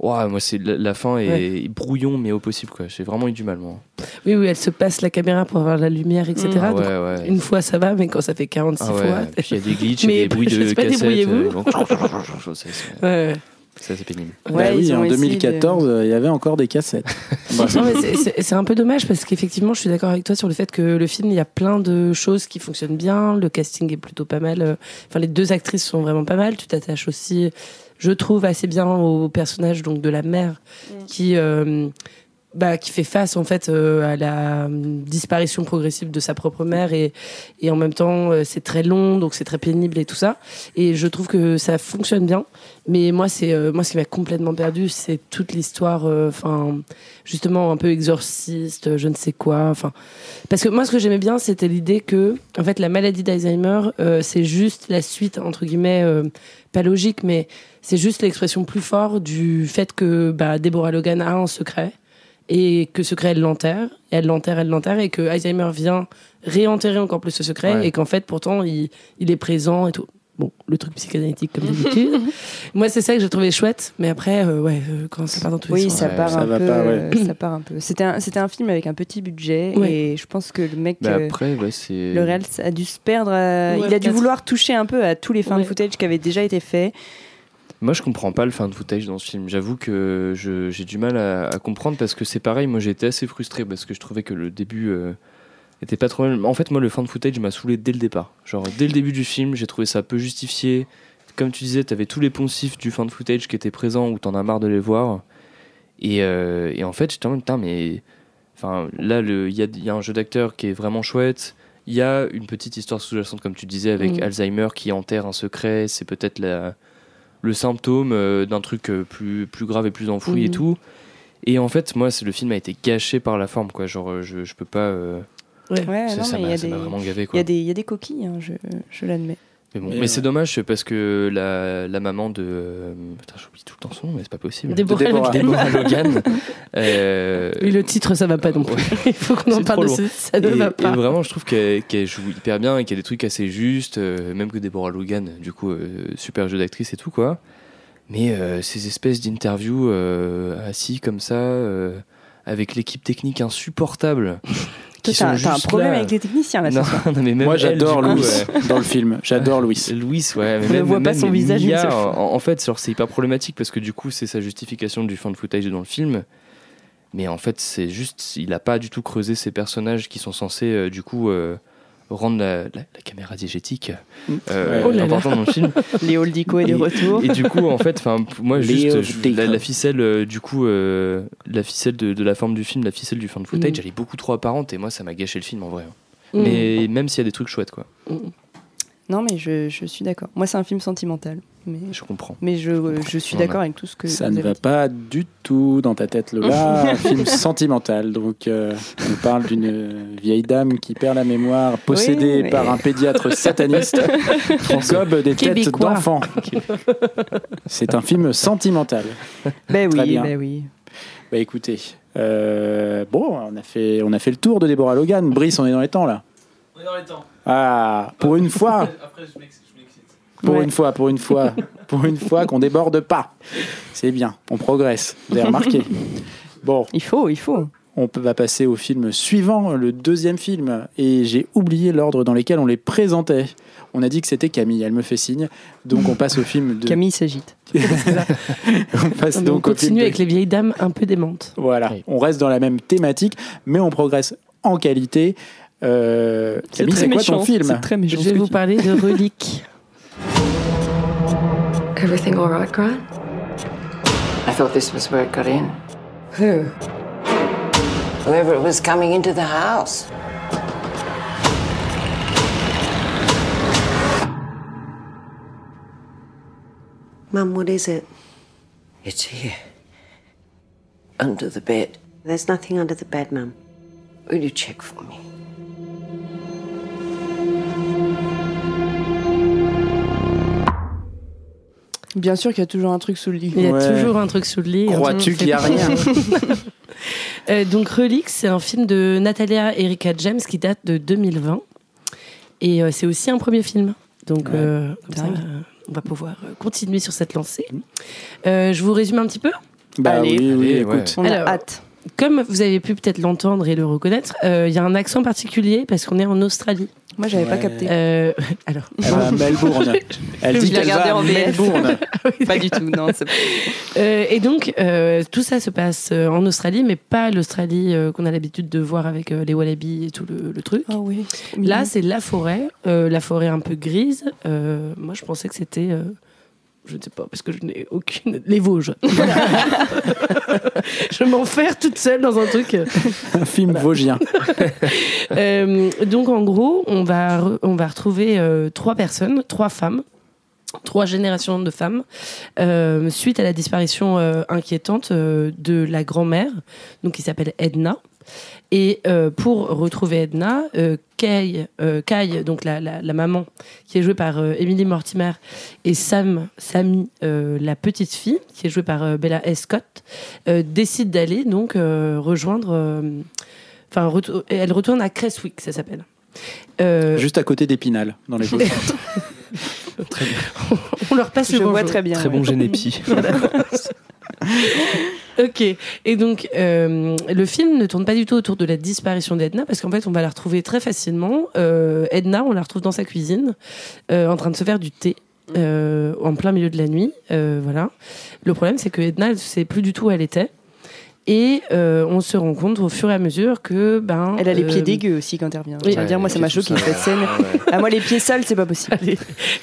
Speaker 3: ouah, moi, c'est la, la fin est,
Speaker 6: Ouais.
Speaker 3: brouillon, mais au possible. quoi. J'ai vraiment eu du mal, moi.
Speaker 6: Oui, oui, elle se passe la caméra pour avoir la lumière, etc.
Speaker 3: Ah
Speaker 6: Donc,
Speaker 3: ouais, ouais.
Speaker 6: Une fois, ça va, mais quand ça fait 46
Speaker 3: Ah
Speaker 6: fois.
Speaker 3: Il y a des glitches
Speaker 6: Mais
Speaker 3: et des bruits de
Speaker 6: sais pas,
Speaker 3: cassette.
Speaker 6: débrouillez-vous.
Speaker 3: euh, donc, c'est- c'est-
Speaker 6: Ouais, ouais.
Speaker 3: C'est assez pénible.
Speaker 1: Bah oui, en
Speaker 2: essayé
Speaker 1: 2014, euh, il y avait encore des cassettes. Bah,
Speaker 6: c'est- un peu dommage parce qu'effectivement, je suis d'accord avec toi sur le fait que le film, il y a plein de choses qui fonctionnent bien. Le casting est plutôt pas mal. euh, Enfin, les deux actrices sont vraiment pas mal. Tu t'attaches aussi, je trouve, assez bien au personnage donc de la mère qui. euh, bah, qui fait face en fait euh, à la hum, disparition progressive de sa propre mère et, et en même temps euh, c'est très long donc c'est très pénible et tout ça. Et je trouve que ça fonctionne bien. Mais moi c'est euh, moi ce qui m'a complètement perdu c'est toute l'histoire euh, enfin justement un peu exorciste je ne sais quoi enfin. Parce que moi ce que j'aimais bien c'était l'idée que en fait la maladie d'Alzheimer euh, c'est juste la suite entre guillemets euh, pas logique mais c'est juste l'expression plus forte du fait que bah, Deborah Logan a un secret et que ce secret elle l'enterre, et elle l'enterre, elle l'enterre, et que Alzheimer vient réenterrer encore plus ce secret,
Speaker 3: Ouais.
Speaker 6: et qu'en fait pourtant il, il est présent et tout. Bon, le truc psychanalytique comme d'habitude. Moi c'est ça que j'ai trouvé chouette, mais après euh, ouais, euh, quand ça part dans tous les
Speaker 2: Oui,
Speaker 6: sens.
Speaker 2: ça
Speaker 3: Ouais,
Speaker 2: part
Speaker 1: ça
Speaker 2: un peu.
Speaker 1: pas, ouais.
Speaker 2: euh, ça part un peu. C'était un, c'était un film avec un petit budget
Speaker 6: Ouais.
Speaker 2: et je pense que le mec,
Speaker 3: Mais
Speaker 2: euh,
Speaker 3: après, ouais, c'est.
Speaker 2: le réel a dû se perdre. euh,
Speaker 6: Ouais,
Speaker 2: il a dû vouloir toucher un peu à tous les fins de footage qui avaient déjà été faits.
Speaker 3: Moi, je comprends pas le fin de footage dans ce film. J'avoue que je- j'ai du mal à, à comprendre parce que c'est pareil. Moi, j'ai été assez frustré parce que je trouvais que le début euh, était pas trop mal. En fait, moi, le fin de footage m'a saoulé dès le départ. Genre, dès le début du film, j'ai trouvé ça peu justifié. Comme tu disais, t'avais tous les poncifs du fin de footage qui étaient présents où t'en as marre de les voir. Et, euh, et en fait, j'étais en mode, putain, mais. Enfin, là, il y a, y a un jeu d'acteur qui est vraiment chouette. Il y a une petite histoire sous-jacente, comme tu disais, avec
Speaker 6: Mhm.
Speaker 3: Alzheimer qui enterre un secret. C'est peut-être la le symptôme euh, d'un truc euh, plus, plus grave et plus enfoui et
Speaker 6: Mhm.
Speaker 3: tout. Et en fait, moi, c'est- le film a été gâché par la forme, quoi. Genre, euh, je, je peux pas. euh,
Speaker 6: Ouais.
Speaker 2: Ouais,
Speaker 3: ça
Speaker 2: non,
Speaker 3: ça
Speaker 2: mais il y
Speaker 3: m'a
Speaker 2: des,
Speaker 3: vraiment gavé,
Speaker 2: il y
Speaker 3: quoi.
Speaker 2: a des, il y a des coquilles, hein, je, je l'admets.
Speaker 3: Mais bon,
Speaker 1: Mais
Speaker 3: mais,
Speaker 1: ouais.
Speaker 3: c'est dommage parce que la, la maman de. euh, Putain, j'oublie tout le temps son nom, mais c'est pas possible.
Speaker 6: Déborah
Speaker 1: Déborah.
Speaker 6: Logan.
Speaker 3: Déborah Logan. euh,
Speaker 6: Oui, le titre, ça va pas non plus. Il faut qu'on en parle de ce-. Ça ne
Speaker 3: et,
Speaker 6: va
Speaker 3: et
Speaker 6: pas.
Speaker 3: vraiment, je trouve qu'elle joue hyper bien et qu'il y a des trucs assez justes, euh, même que Deborah Logan, du coup, euh, super jeu d'actrice et tout, quoi. Mais euh, ces espèces d'interviews euh, assis comme ça, euh, avec l'équipe technique insupportable.
Speaker 2: Toi,
Speaker 3: qui
Speaker 2: t'as un problème
Speaker 3: là.
Speaker 2: avec les techniciens là ce
Speaker 3: Non,
Speaker 2: soir.
Speaker 3: non, mais même
Speaker 1: Moi, j'adore Louis dans le film. J'adore Louis.
Speaker 3: Louis, ouais. Mais
Speaker 2: On ne
Speaker 3: même,
Speaker 2: voit pas
Speaker 3: même
Speaker 2: son visage une
Speaker 3: Mia,
Speaker 2: seule fois.
Speaker 3: en, en fait, c'est hyper problématique parce que du coup, c'est sa justification du fan footage dans le film. Mais en fait, c'est juste, il a pas du tout creusé ces personnages qui sont censés, euh, du coup, euh, rendre la, la- la caméra diégétique euh,
Speaker 1: Oh
Speaker 6: là là.
Speaker 3: importante dans le film.
Speaker 2: Léo Dico est de
Speaker 3: Et-
Speaker 2: retour.
Speaker 3: Et du coup, en fait, moi, juste, je-
Speaker 1: Dico.
Speaker 3: la, la ficelle, euh, du coup, euh, la ficelle de, de la forme du film, la ficelle du fan footage,
Speaker 6: Mm.
Speaker 3: elle est beaucoup trop apparente et moi, ça m'a gâché le film en vrai.
Speaker 6: Mm.
Speaker 3: Mais même s'il y a des trucs chouettes, quoi.
Speaker 2: Non, mais je, je suis d'accord. Moi, c'est un film sentimental. Mais,
Speaker 3: Je comprends.
Speaker 2: mais je, je suis d'accord avec tout ce que
Speaker 1: Ça
Speaker 2: vous
Speaker 1: ne
Speaker 2: avez
Speaker 1: va
Speaker 2: dit.
Speaker 1: pas du tout dans ta tête, Lola. un film sentimental. Donc, euh, on parle d'une vieille dame qui perd la mémoire, possédée
Speaker 2: Oui, mais-
Speaker 1: par un pédiatre sataniste qui gobe des têtes d'enfants. C'est un film sentimental.
Speaker 2: Ben
Speaker 1: Très
Speaker 2: oui,
Speaker 1: bien.
Speaker 2: ben oui.
Speaker 1: Bah écoutez, euh, bon, on a, fait, on a fait le tour de Deborah Logan. Brice, on est dans les temps là.
Speaker 9: On est dans les temps.
Speaker 1: Ah, pour une fois,
Speaker 9: Après, je m'excite.
Speaker 1: pour
Speaker 2: Ouais.
Speaker 1: une fois, pour une fois, pour une fois qu'on déborde pas. C'est bien, on progresse. Vous avez remarqué. Bon,
Speaker 2: Il faut, il faut.
Speaker 1: on peut- va passer au film suivant, le deuxième film. Et j'ai oublié l'ordre dans lequel on les présentait. On a dit que c'était Camille, elle me fait signe. Donc on passe au film de.
Speaker 2: Camille s'agite.
Speaker 1: on passe
Speaker 6: On
Speaker 1: donc au film
Speaker 6: continue
Speaker 1: de-
Speaker 6: avec les vieilles dames un peu démentes.
Speaker 1: Voilà,
Speaker 3: Oui.
Speaker 1: on reste dans la même thématique, mais on progresse en qualité. Euh, Camille,
Speaker 2: très
Speaker 1: c'est quoi
Speaker 2: méchant,
Speaker 1: ton film
Speaker 2: C'est très méchant.
Speaker 6: Je vais vous parler de Relique.
Speaker 8: Everything all right, Grant?
Speaker 10: I thought this was where it got in.
Speaker 8: Who?
Speaker 10: Whoever it was coming into the house.
Speaker 7: Mum, what is it?
Speaker 10: It's here. Under the bed.
Speaker 7: There's nothing under the bed, Mum.
Speaker 10: Will you check for me?
Speaker 2: Bien sûr qu'il y a toujours un truc sous le lit.
Speaker 6: Il y a
Speaker 1: Ouais.
Speaker 6: toujours un truc sous le lit.
Speaker 1: Crois-tu qu'il n'y a rien
Speaker 6: Euh, donc Relique, c'est un film de Natalia Erika James qui date de 2020. Et euh, c'est aussi un premier film. Donc
Speaker 1: Ouais,
Speaker 6: euh, comme ça,
Speaker 2: dingue.
Speaker 6: euh, on va pouvoir euh, continuer sur cette lancée. Euh, je vous résume un petit peu?
Speaker 1: Bah
Speaker 2: Allez.
Speaker 1: oui, écoute.
Speaker 3: ouais.
Speaker 2: On a
Speaker 6: Alors,
Speaker 2: hâte.
Speaker 6: Comme vous avez pu peut-être l'entendre et le reconnaître, euh, il y a un accent particulier parce qu'on est en Australie.
Speaker 2: Moi, j'avais pas
Speaker 1: Ouais.
Speaker 2: capté.
Speaker 6: Euh, alors,
Speaker 1: Elle va à Melbourne. Elle dit
Speaker 2: Je l'ai
Speaker 1: qu'elle va à
Speaker 2: en VF.
Speaker 1: Melbourne.
Speaker 2: Pas du tout, non. c'est-
Speaker 6: Euh, et donc, euh, tout ça se passe en Australie, mais pas l'Australie euh, qu'on a l'habitude de voir avec euh, les wallabies et tout le, le truc.
Speaker 2: Ah oui.
Speaker 6: Là, c'est la forêt, euh, la forêt un peu grise. Euh, moi, je pensais que c'était. Je ne sais pas, parce que je n'ai aucune. Les Vosges. Voilà. je m'enferme toute seule dans un truc. euh.
Speaker 1: Un film vosgien.
Speaker 6: Euh, donc, en gros, on va, re- on va retrouver euh, trois personnes, trois femmes. Trois générations de femmes euh, suite à la disparition inquiétante de la grand-mère, donc qui s'appelle Edna. Et euh, pour retrouver Edna, euh, Kay, euh, Kai, donc la, la, la maman, qui est jouée par euh, Emily Mortimer, et Sam, Sammy, euh, la petite fille, qui est jouée par euh, Bella S. Scott, euh, décident d'aller donc euh, rejoindre. euh, Enfin, elle retourne à Creswick, ça s'appelle. Euh,
Speaker 1: Juste à côté d'Épinal, dans les Vosges.
Speaker 6: on leur passe
Speaker 2: Je
Speaker 6: le
Speaker 2: vois
Speaker 6: bonjour.
Speaker 2: très bien.
Speaker 3: Très
Speaker 2: ouais.
Speaker 3: bon génépi.
Speaker 6: Ok, et donc euh, le film ne tourne pas du tout autour de la disparition d'Edna parce qu'en fait on va la retrouver très facilement. Euh, Edna, on la retrouve dans sa cuisine euh, en train de se faire du thé. en plein milieu de la nuit, voilà. Le problème, c'est que Edna, elle sait plus du tout où elle était, et euh, on se rend compte au fur et à mesure que, ben,
Speaker 2: Elle a les
Speaker 6: euh,
Speaker 2: pieds dégueux aussi quand elle revient.
Speaker 6: oui.
Speaker 2: Je veux dire, moi, ça m'a choqué cette scène. Ah, moi, les pieds sales, c'est pas possible.
Speaker 6: les,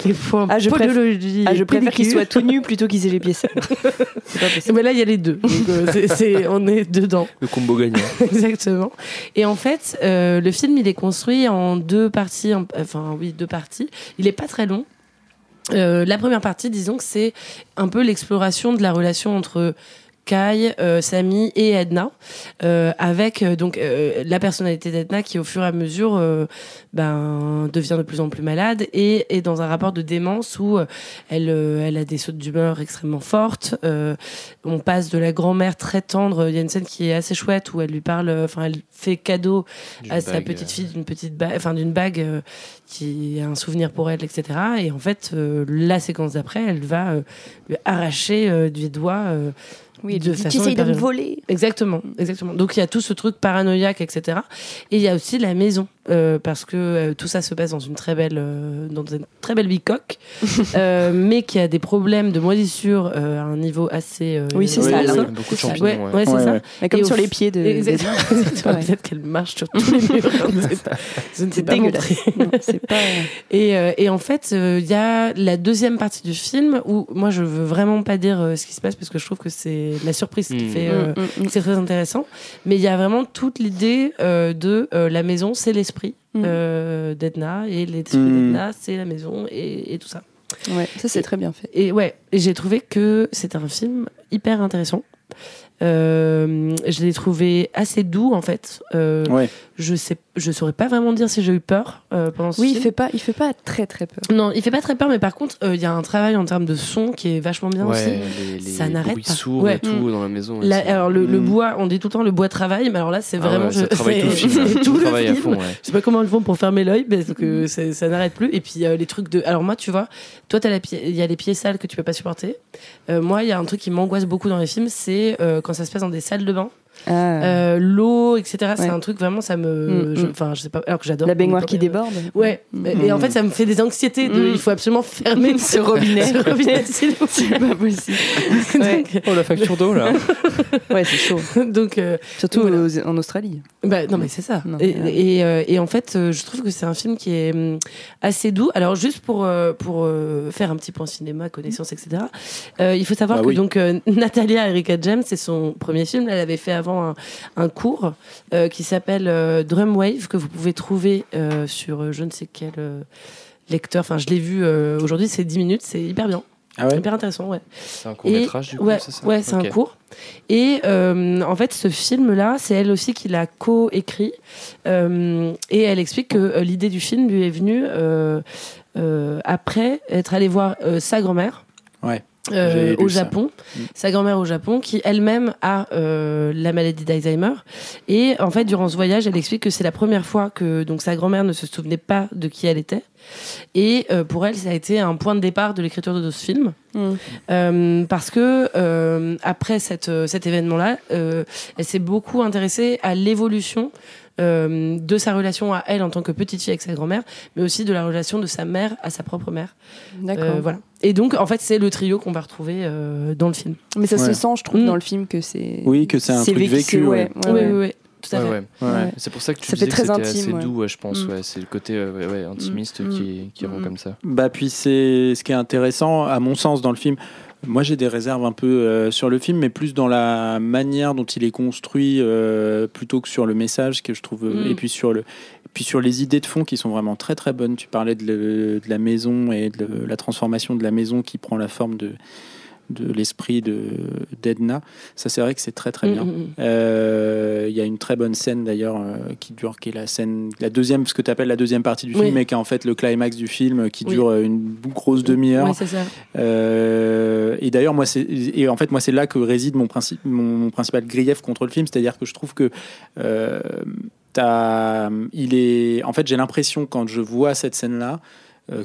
Speaker 6: les points
Speaker 2: Ah, je
Speaker 6: podologie
Speaker 2: Ah, je préfère qu'il
Speaker 6: pellicule.
Speaker 2: soit tout nu plutôt qu'ils aient les pieds sales. C'est pas possible.
Speaker 6: ben là, il y a les deux. Donc, euh, on est dedans.
Speaker 3: Le combo gagnant.
Speaker 6: Exactement. Et en fait, euh, le film, il est construit en deux parties. en- Enfin, oui, deux parties. Il est pas très long. Euh, la première partie, disons que c'est un peu l'exploration de la relation entre Kai, euh, Samy et Edna, euh, avec euh, donc euh, la personnalité d'Edna qui au fur et à mesure ben, devient de plus en plus malade et est dans un rapport de démence où elle, elle a des sautes d'humeur extrêmement fortes. On passe de la grand-mère très tendre, il y a une scène qui est assez chouette où elle lui parle, enfin elle fait cadeau à sa petite fille d'une petite bague, enfin d'une bague qui est un souvenir pour elle, etc. Et en fait, la séquence d'après, elle va lui arracher doigts. euh,
Speaker 2: Oui,
Speaker 6: de façon
Speaker 2: essayes de me voler.
Speaker 6: Exactement, exactement. Donc il y a tout ce truc paranoïaque, etc. Et il y a aussi la maison, euh, parce que euh, tout ça se passe dans une très belle, euh, dans une très belle bicoque, euh, mais qui a des problèmes de moisissure euh, à un niveau assez. euh,
Speaker 2: Oui, c'est ça,
Speaker 3: oui,
Speaker 2: là.
Speaker 3: oui, beaucoup de champignons.
Speaker 6: Ouais,
Speaker 3: ouais.
Speaker 6: ouais, c'est
Speaker 1: Ouais,
Speaker 6: ça.
Speaker 1: ouais.
Speaker 2: Mais comme
Speaker 6: Et
Speaker 2: sur les pieds de.
Speaker 6: Exactement. Peut-être qu'elle marche sur tous les murs. je ne sais pas. Je ne sais
Speaker 2: C'est
Speaker 6: pas
Speaker 2: c'est pas.
Speaker 6: Et, euh, et en fait, euh, il y a la deuxième partie du film où moi je veux vraiment pas dire euh, ce qui se passe parce que je trouve que c'est la surprise qui
Speaker 3: Mm.
Speaker 6: fait euh,
Speaker 2: Mm, mm, mm.
Speaker 6: c'est très intéressant. Mais il y a vraiment toute l'idée euh, de euh, la maison, c'est l'esprit
Speaker 2: Mm.
Speaker 6: euh, d'Edna et l'esprit
Speaker 1: Mm.
Speaker 6: d'Edna, c'est la maison et, et tout ça.
Speaker 2: Ouais, ça c'est très bien fait.
Speaker 6: Et ouais, j'ai trouvé que c'était un film hyper intéressant. Euh, je l'ai trouvé assez doux en fait. Euh,
Speaker 1: Ouais.
Speaker 6: Je sais, je saurais pas vraiment dire si j'ai eu peur euh, pendant ce
Speaker 2: Oui,
Speaker 6: film.
Speaker 2: il fait pas, il fait pas très très peur.
Speaker 6: Non, il fait pas très peur, mais par contre, euh, il y a un travail en termes de son qui est vachement bien
Speaker 3: Ouais,
Speaker 6: aussi.
Speaker 3: les, les
Speaker 6: Ça n'arrête
Speaker 3: bruits
Speaker 6: pas.
Speaker 3: sourds
Speaker 6: Ouais.
Speaker 3: et tout dans la maison. c'est-
Speaker 6: alors le, le
Speaker 1: Mm.
Speaker 6: bois, on dit tout le temps le bois travaille, mais alors là c'est
Speaker 3: Ah
Speaker 6: vraiment
Speaker 3: ouais, ça travaille tout le film.
Speaker 6: tout le film.
Speaker 3: fond, ouais.
Speaker 6: Je sais pas comment ils font pour fermer l'œil, parce que c'est- ça n'arrête plus. Et puis euh, les trucs de. Alors moi, tu vois, toi, la il y a les pieds sales que tu peux pas supporter. Euh, moi, il y a un truc qui m'angoisse beaucoup dans les films, c'est euh, ça se passe dans des salles de bain,
Speaker 2: Ah.
Speaker 6: Euh, l'eau, etc. C'est
Speaker 2: Ouais.
Speaker 6: un truc vraiment, ça me.
Speaker 2: Mm,
Speaker 6: je-
Speaker 2: mm.
Speaker 6: Enfin, je sais pas. Alors que j'adore.
Speaker 2: La baignoire qui déborde.
Speaker 6: Ouais.
Speaker 2: Mm.
Speaker 6: Et, et en fait, ça me fait des anxiétés. De,
Speaker 2: Mm.
Speaker 6: Il faut absolument fermer
Speaker 2: Ce robinet.
Speaker 6: ce robinet.
Speaker 2: C'est pas possible. Ouais.
Speaker 6: Donc,
Speaker 3: Oh, la facture d'eau, là.
Speaker 2: Ouais, c'est chaud.
Speaker 6: donc, euh,
Speaker 2: Surtout
Speaker 6: Voilà.
Speaker 2: aux- en Australie.
Speaker 6: Bah, non, mais c'est ça.
Speaker 2: Non,
Speaker 6: et,
Speaker 2: mais,
Speaker 6: et, euh, et en fait, euh, je trouve que c'est un film qui est assez doux. Alors, juste pour, euh, pour euh, faire un petit point cinéma, connaissance, etc., euh, il faut savoir
Speaker 1: Bah
Speaker 6: que
Speaker 1: oui.
Speaker 6: donc, euh, Natalia Erika James, c'est son premier film. Elle avait fait avant un, un cours euh, qui s'appelle euh, Drum Wave, que vous pouvez trouver euh, sur je ne sais quel euh, lecteur. Enfin, je l'ai vu euh, aujourd'hui, c'est 10 minutes, c'est hyper bien.
Speaker 1: Ah ouais
Speaker 6: Hyper intéressant, ouais.
Speaker 3: C'est un court-métrage, du coup,
Speaker 6: ouais,
Speaker 3: c'est ça
Speaker 6: Ouais, c'est un court. Et euh, en fait, ce film-là, c'est elle aussi qui l'a co-écrit. Euh, et elle explique que euh, l'idée du film lui est venue euh, euh, après être allée voir euh, sa grand-mère.
Speaker 1: Ouais.
Speaker 6: Euh, au. Japon,
Speaker 1: Mm.
Speaker 6: sa grand-mère au Japon, qui elle-même a euh, la maladie d'Alzheimer. Et en fait, durant ce voyage, elle explique que c'est la première fois que donc sa grand-mère ne se souvenait pas de qui elle était. Et euh, pour elle, ça a été un point de départ de l'écriture de ce film.
Speaker 2: Mm.
Speaker 6: Euh, parce que euh, après cette, euh, cet événement-là, euh, elle s'est beaucoup intéressée à l'évolution euh, de sa relation à elle en tant que petite fille avec sa grand-mère, mais aussi de la relation de sa mère à sa propre mère.
Speaker 2: D'accord.
Speaker 6: Euh, voilà. Et donc, en fait, c'est le trio qu'on va retrouver euh, dans le film.
Speaker 2: Mais ça se sent, je trouve,
Speaker 6: Mm.
Speaker 2: dans le film que c'est.
Speaker 1: Oui, que c'est un truc vécu,
Speaker 2: c'est-
Speaker 1: ouais.
Speaker 6: oui,
Speaker 2: ouais, ouais.
Speaker 6: oui, oui, tout à fait.
Speaker 3: ouais.
Speaker 1: Ouais.
Speaker 3: C'est pour ça que tu
Speaker 2: Ça fait
Speaker 3: disais
Speaker 2: très
Speaker 3: que c'était assez
Speaker 2: ouais.
Speaker 3: doux, ouais, je pense.
Speaker 2: Mm.
Speaker 3: Ouais, c'est le côté euh, ouais, ouais, intimiste
Speaker 2: Mm.
Speaker 3: qui, qui rend
Speaker 2: Mm.
Speaker 3: comme ça.
Speaker 1: Bah puis c'est ce qui est intéressant à mon sens dans le film. Moi j'ai des réserves un peu euh, sur le film, mais plus dans la manière dont il est construit euh, plutôt que sur le message que je trouve. euh,
Speaker 6: Mm.
Speaker 1: Et puis sur le, puis sur les idées de fond qui sont vraiment très très bonnes. Tu parlais de, le- de la maison et de la transformation de la maison qui prend la forme de de l'esprit de d'Edna. Ça c'est vrai que c'est très très
Speaker 6: Mm,
Speaker 1: bien.
Speaker 6: mm, mm.
Speaker 1: Euh, Il y a une très bonne scène d'ailleurs euh, qui dure, qui est la scène, la deuxième, ce que tu appelles la deuxième partie du
Speaker 6: Oui.
Speaker 1: film, et qui est en fait le climax du film, qui dure euh, une grosse demi-heure.
Speaker 6: Oui.
Speaker 1: Euh, et d'ailleurs, moi, c'est et en fait, moi, c'est là que réside mon, principe, mon, mon principal grief contre le film, c'est-à-dire que je trouve que il est, en fait, j'ai l'impression quand je vois cette scène-là. euh,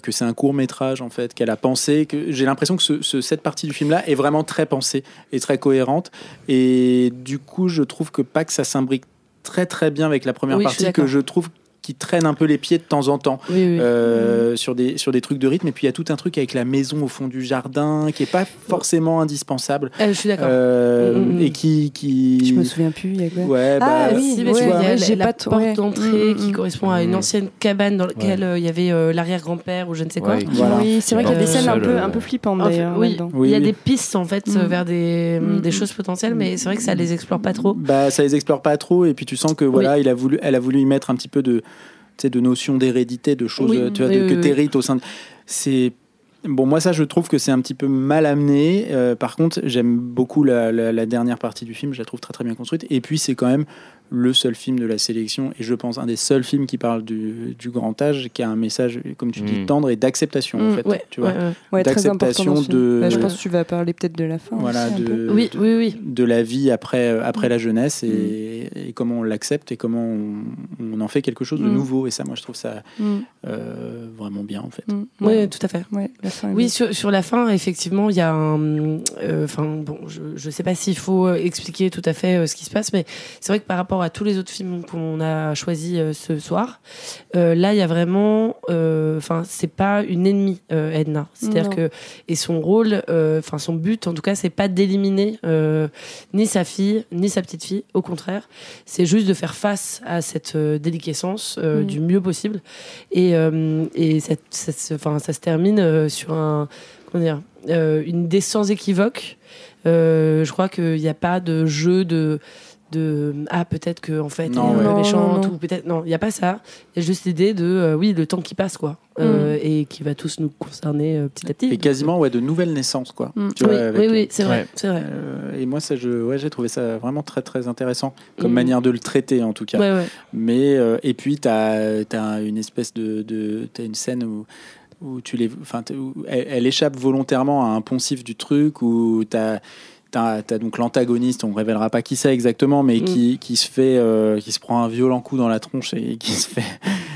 Speaker 1: que c'est un court métrage en fait qu'elle a pensé que j'ai l'impression que ce- ce- cette partie du film là est vraiment très pensée et très cohérente. Et du coup je trouve que pas que ça s'imbrique très très bien avec la première
Speaker 6: Oui, je suis
Speaker 1: partie que je trouve qui traîne un peu les pieds de temps en temps
Speaker 6: Oui, oui.
Speaker 1: euh, sur, des, sur des trucs de rythme. Et puis il y a tout un truc avec la maison au fond du jardin qui est pas forcément indispensable.
Speaker 6: Euh, je suis d'accord.
Speaker 1: Euh,
Speaker 6: Mm, mm, mm.
Speaker 1: Et qui. qui...
Speaker 2: Je me souviens plus, il y a quoi
Speaker 1: Ouais,
Speaker 2: Ah,
Speaker 1: bah,
Speaker 2: oui,
Speaker 6: Si, parce
Speaker 2: ouais,
Speaker 6: a
Speaker 2: ouais,
Speaker 6: la-
Speaker 2: j'ai
Speaker 6: la porte
Speaker 2: ouais.
Speaker 6: d'entrée
Speaker 2: Mm,
Speaker 6: qui correspond à une ancienne cabane dans laquelle euh, il y avait euh, l'arrière-grand-père ou je ne sais quoi.
Speaker 3: Ouais,
Speaker 1: Voilà.
Speaker 2: Oui, c'est vrai qu'il y a des scènes un peu, un peu flippantes d'ailleurs.
Speaker 6: oui, il y a
Speaker 1: oui.
Speaker 6: des pistes en fait vers des, des choses potentielles, mais c'est vrai que ça les explore pas trop.
Speaker 1: bah, ça les explore pas trop. Et puis tu sens que voilà, il a voulu, elle a voulu y mettre un petit peu de, tu de notion d'hérédité, de choses
Speaker 6: Oui,
Speaker 1: euh, tu vois,
Speaker 6: oui,
Speaker 1: de,
Speaker 6: oui,
Speaker 1: que t'hérites au sein de. C'est. Bon, moi, ça, je trouve que c'est un petit peu mal amené. Euh, par contre, j'aime beaucoup la, la- la dernière partie du film. Je la trouve très, très bien construite. Et puis, c'est quand même le seul film de la sélection. Et je pense un des seuls films qui parle du, du grand âge, qui a un message, comme tu dis,
Speaker 3: Mm.
Speaker 1: tendre et d'acceptation, en
Speaker 2: Mm,
Speaker 1: fait.
Speaker 6: Ouais,
Speaker 1: tu vois.
Speaker 6: ouais, ouais.
Speaker 2: Ouais, très important.
Speaker 1: d'acceptation de-
Speaker 2: Bah, je pense que tu vas parler peut-être de la fin.
Speaker 1: Voilà,
Speaker 2: aussi,
Speaker 1: de,
Speaker 6: Oui, oui, oui.
Speaker 1: de la vie après, euh, après
Speaker 2: Mm.
Speaker 1: la jeunesse et, et comment on l'accepte et comment on, on en fait quelque chose de nouveau. Et ça, moi, je trouve ça euh, vraiment bien, en fait.
Speaker 6: Oui, tout à fait.
Speaker 2: Ouais, la fin est
Speaker 6: Oui, sur, sur la fin, effectivement, il y a un. euh, Enfin, bon, je ne sais pas s'il faut expliquer tout à fait euh, ce qui se passe, mais c'est vrai que par rapport à tous les autres films qu'on a choisis euh, ce soir, euh, là, il y a vraiment. euh, Enfin, c'est pas une ennemie, Edna. C'est-à-dire que. Et son rôle, enfin, son but, en tout cas, c'est pas d'éliminer ni sa fille, ni sa petite fille. Au contraire, c'est juste de faire face à cette déliquescence
Speaker 2: Mm.
Speaker 6: du mieux possible. Et, et ça, ça se- enfin, ça se termine sur un, comment dire, euh, une idée sans équivoque. Euh, je crois qu'il n'y a pas de jeu de. De, ah peut-être que en fait
Speaker 1: Non,
Speaker 6: elle est un peu
Speaker 1: ouais.
Speaker 2: Non,
Speaker 6: méchante
Speaker 2: non, non.
Speaker 6: ou peut-être non il n'y a pas ça il y a juste l'idée de euh, oui le temps qui passe quoi Euh, et qui va tous nous concerner euh, petit à petit
Speaker 1: Et quasiment ouais, de nouvelles naissances, quoi.
Speaker 2: Mm.
Speaker 1: Tu
Speaker 6: oui,
Speaker 1: vois, avec,
Speaker 6: oui oui c'est vrai
Speaker 3: Ouais.
Speaker 6: c'est vrai
Speaker 1: euh, et moi, ça, je, ouais, j'ai trouvé ça vraiment très, très intéressant comme
Speaker 6: Mm.
Speaker 1: manière de le traiter, en tout cas.
Speaker 6: ouais, ouais.
Speaker 1: Mais euh, et puis tu as, une espèce de, de t'as une scène où où tu les, enfin, elle, elle échappe volontairement à un poncif du truc où tu as T'as as donc l'antagoniste, on ne révélera pas qui c'est exactement, mais
Speaker 6: Mm.
Speaker 1: qui, qui se fait, euh, qui se prend un violent coup dans la tronche et qui se fait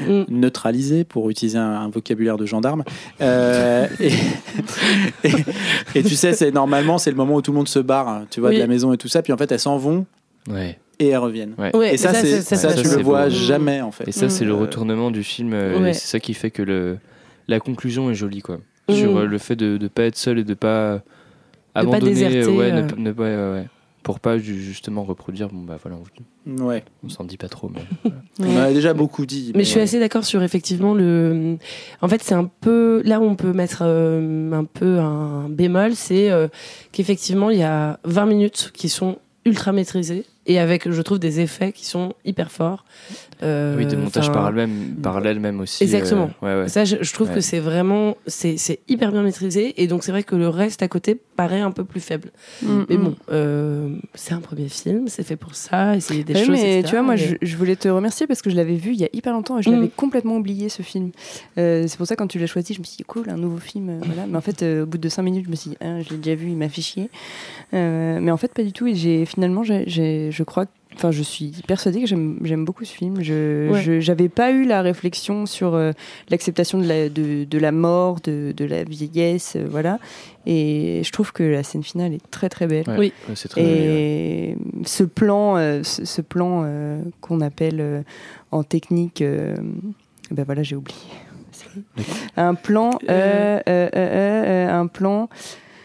Speaker 6: Mm.
Speaker 1: neutraliser, pour utiliser un, un vocabulaire de gendarme. Euh, et, et, et tu sais, c'est normalement c'est le moment où tout le monde se barre, hein, tu vois,
Speaker 6: Oui.
Speaker 1: de la maison et tout ça, puis en fait elles s'en vont
Speaker 3: Ouais.
Speaker 1: et elles reviennent.
Speaker 3: Ouais.
Speaker 1: Et ça, ça,
Speaker 3: ça,
Speaker 1: tu le vois
Speaker 3: beau.
Speaker 1: jamais en fait.
Speaker 3: Et ça, c'est le retournement du film. euh,
Speaker 6: Ouais.
Speaker 3: C'est ça qui fait que le, la conclusion est jolie, quoi.
Speaker 6: Mm.
Speaker 3: Sur euh, le fait de ne pas être seul et de pas
Speaker 6: pas
Speaker 3: abandonner.
Speaker 6: déserter,
Speaker 3: ouais,
Speaker 6: euh.
Speaker 3: ne- ne- ouais, ouais, ouais. Pour pas ju- justement reproduire. Bon, bah voilà, on,
Speaker 1: Ouais.
Speaker 3: on s'en dit pas trop. Mais...
Speaker 1: On a déjà beaucoup dit.
Speaker 6: Mais je suis
Speaker 1: ouais.
Speaker 6: assez d'accord sur effectivement le. En fait, c'est un peu là où on peut mettre euh, un peu un bémol, c'est euh, qu'effectivement il y a 20 minutes qui sont ultra maîtrisées et avec, je trouve, des effets qui sont hyper forts. Euh,
Speaker 3: oui, des montages parallèles même, parallèles même aussi.
Speaker 6: Exactement.
Speaker 3: euh, ouais, ouais.
Speaker 6: Ça, je, je trouve
Speaker 3: Ouais.
Speaker 6: que c'est vraiment, c'est c'est hyper bien maîtrisé et donc c'est vrai que le reste à côté paraît un peu plus faible.
Speaker 2: Mm,
Speaker 6: Mais
Speaker 2: mm.
Speaker 6: bon, euh, c'est un premier film, c'est fait pour ça, essayer des
Speaker 2: Oui,
Speaker 6: choses.
Speaker 2: mais
Speaker 6: etc.,
Speaker 2: tu vois, moi,
Speaker 6: mais-
Speaker 2: je, je voulais te remercier parce que je l'avais vu il y a hyper longtemps et je
Speaker 6: Mm.
Speaker 2: l'avais complètement oublié ce film. Euh, c'est pour ça quand tu l'as choisi, je me suis dit cool, un nouveau film. euh, voilà. Mais en fait, au bout de cinq minutes, je me suis dit, ah, je l'ai déjà vu, il m'a fait chier. Mais en fait, pas du tout. Et j'ai finalement, j'ai, j'ai- je crois, enfin, je suis persuadée que j'aime, beaucoup ce film. Je,
Speaker 6: Ouais.
Speaker 2: j'avais pas eu la réflexion sur euh, l'acceptation de la, de, de la mort, de, de la vieillesse, euh, voilà. Et je trouve que la scène finale est très très belle.
Speaker 3: Ouais.
Speaker 6: Oui.
Speaker 3: Ouais, c'est très joli.
Speaker 2: Et ce plan, euh, ce, ce plan euh, qu'on appelle euh, en technique, euh, ben voilà, j'ai oublié. Un plan, euh, euh, euh, euh, euh, un plan.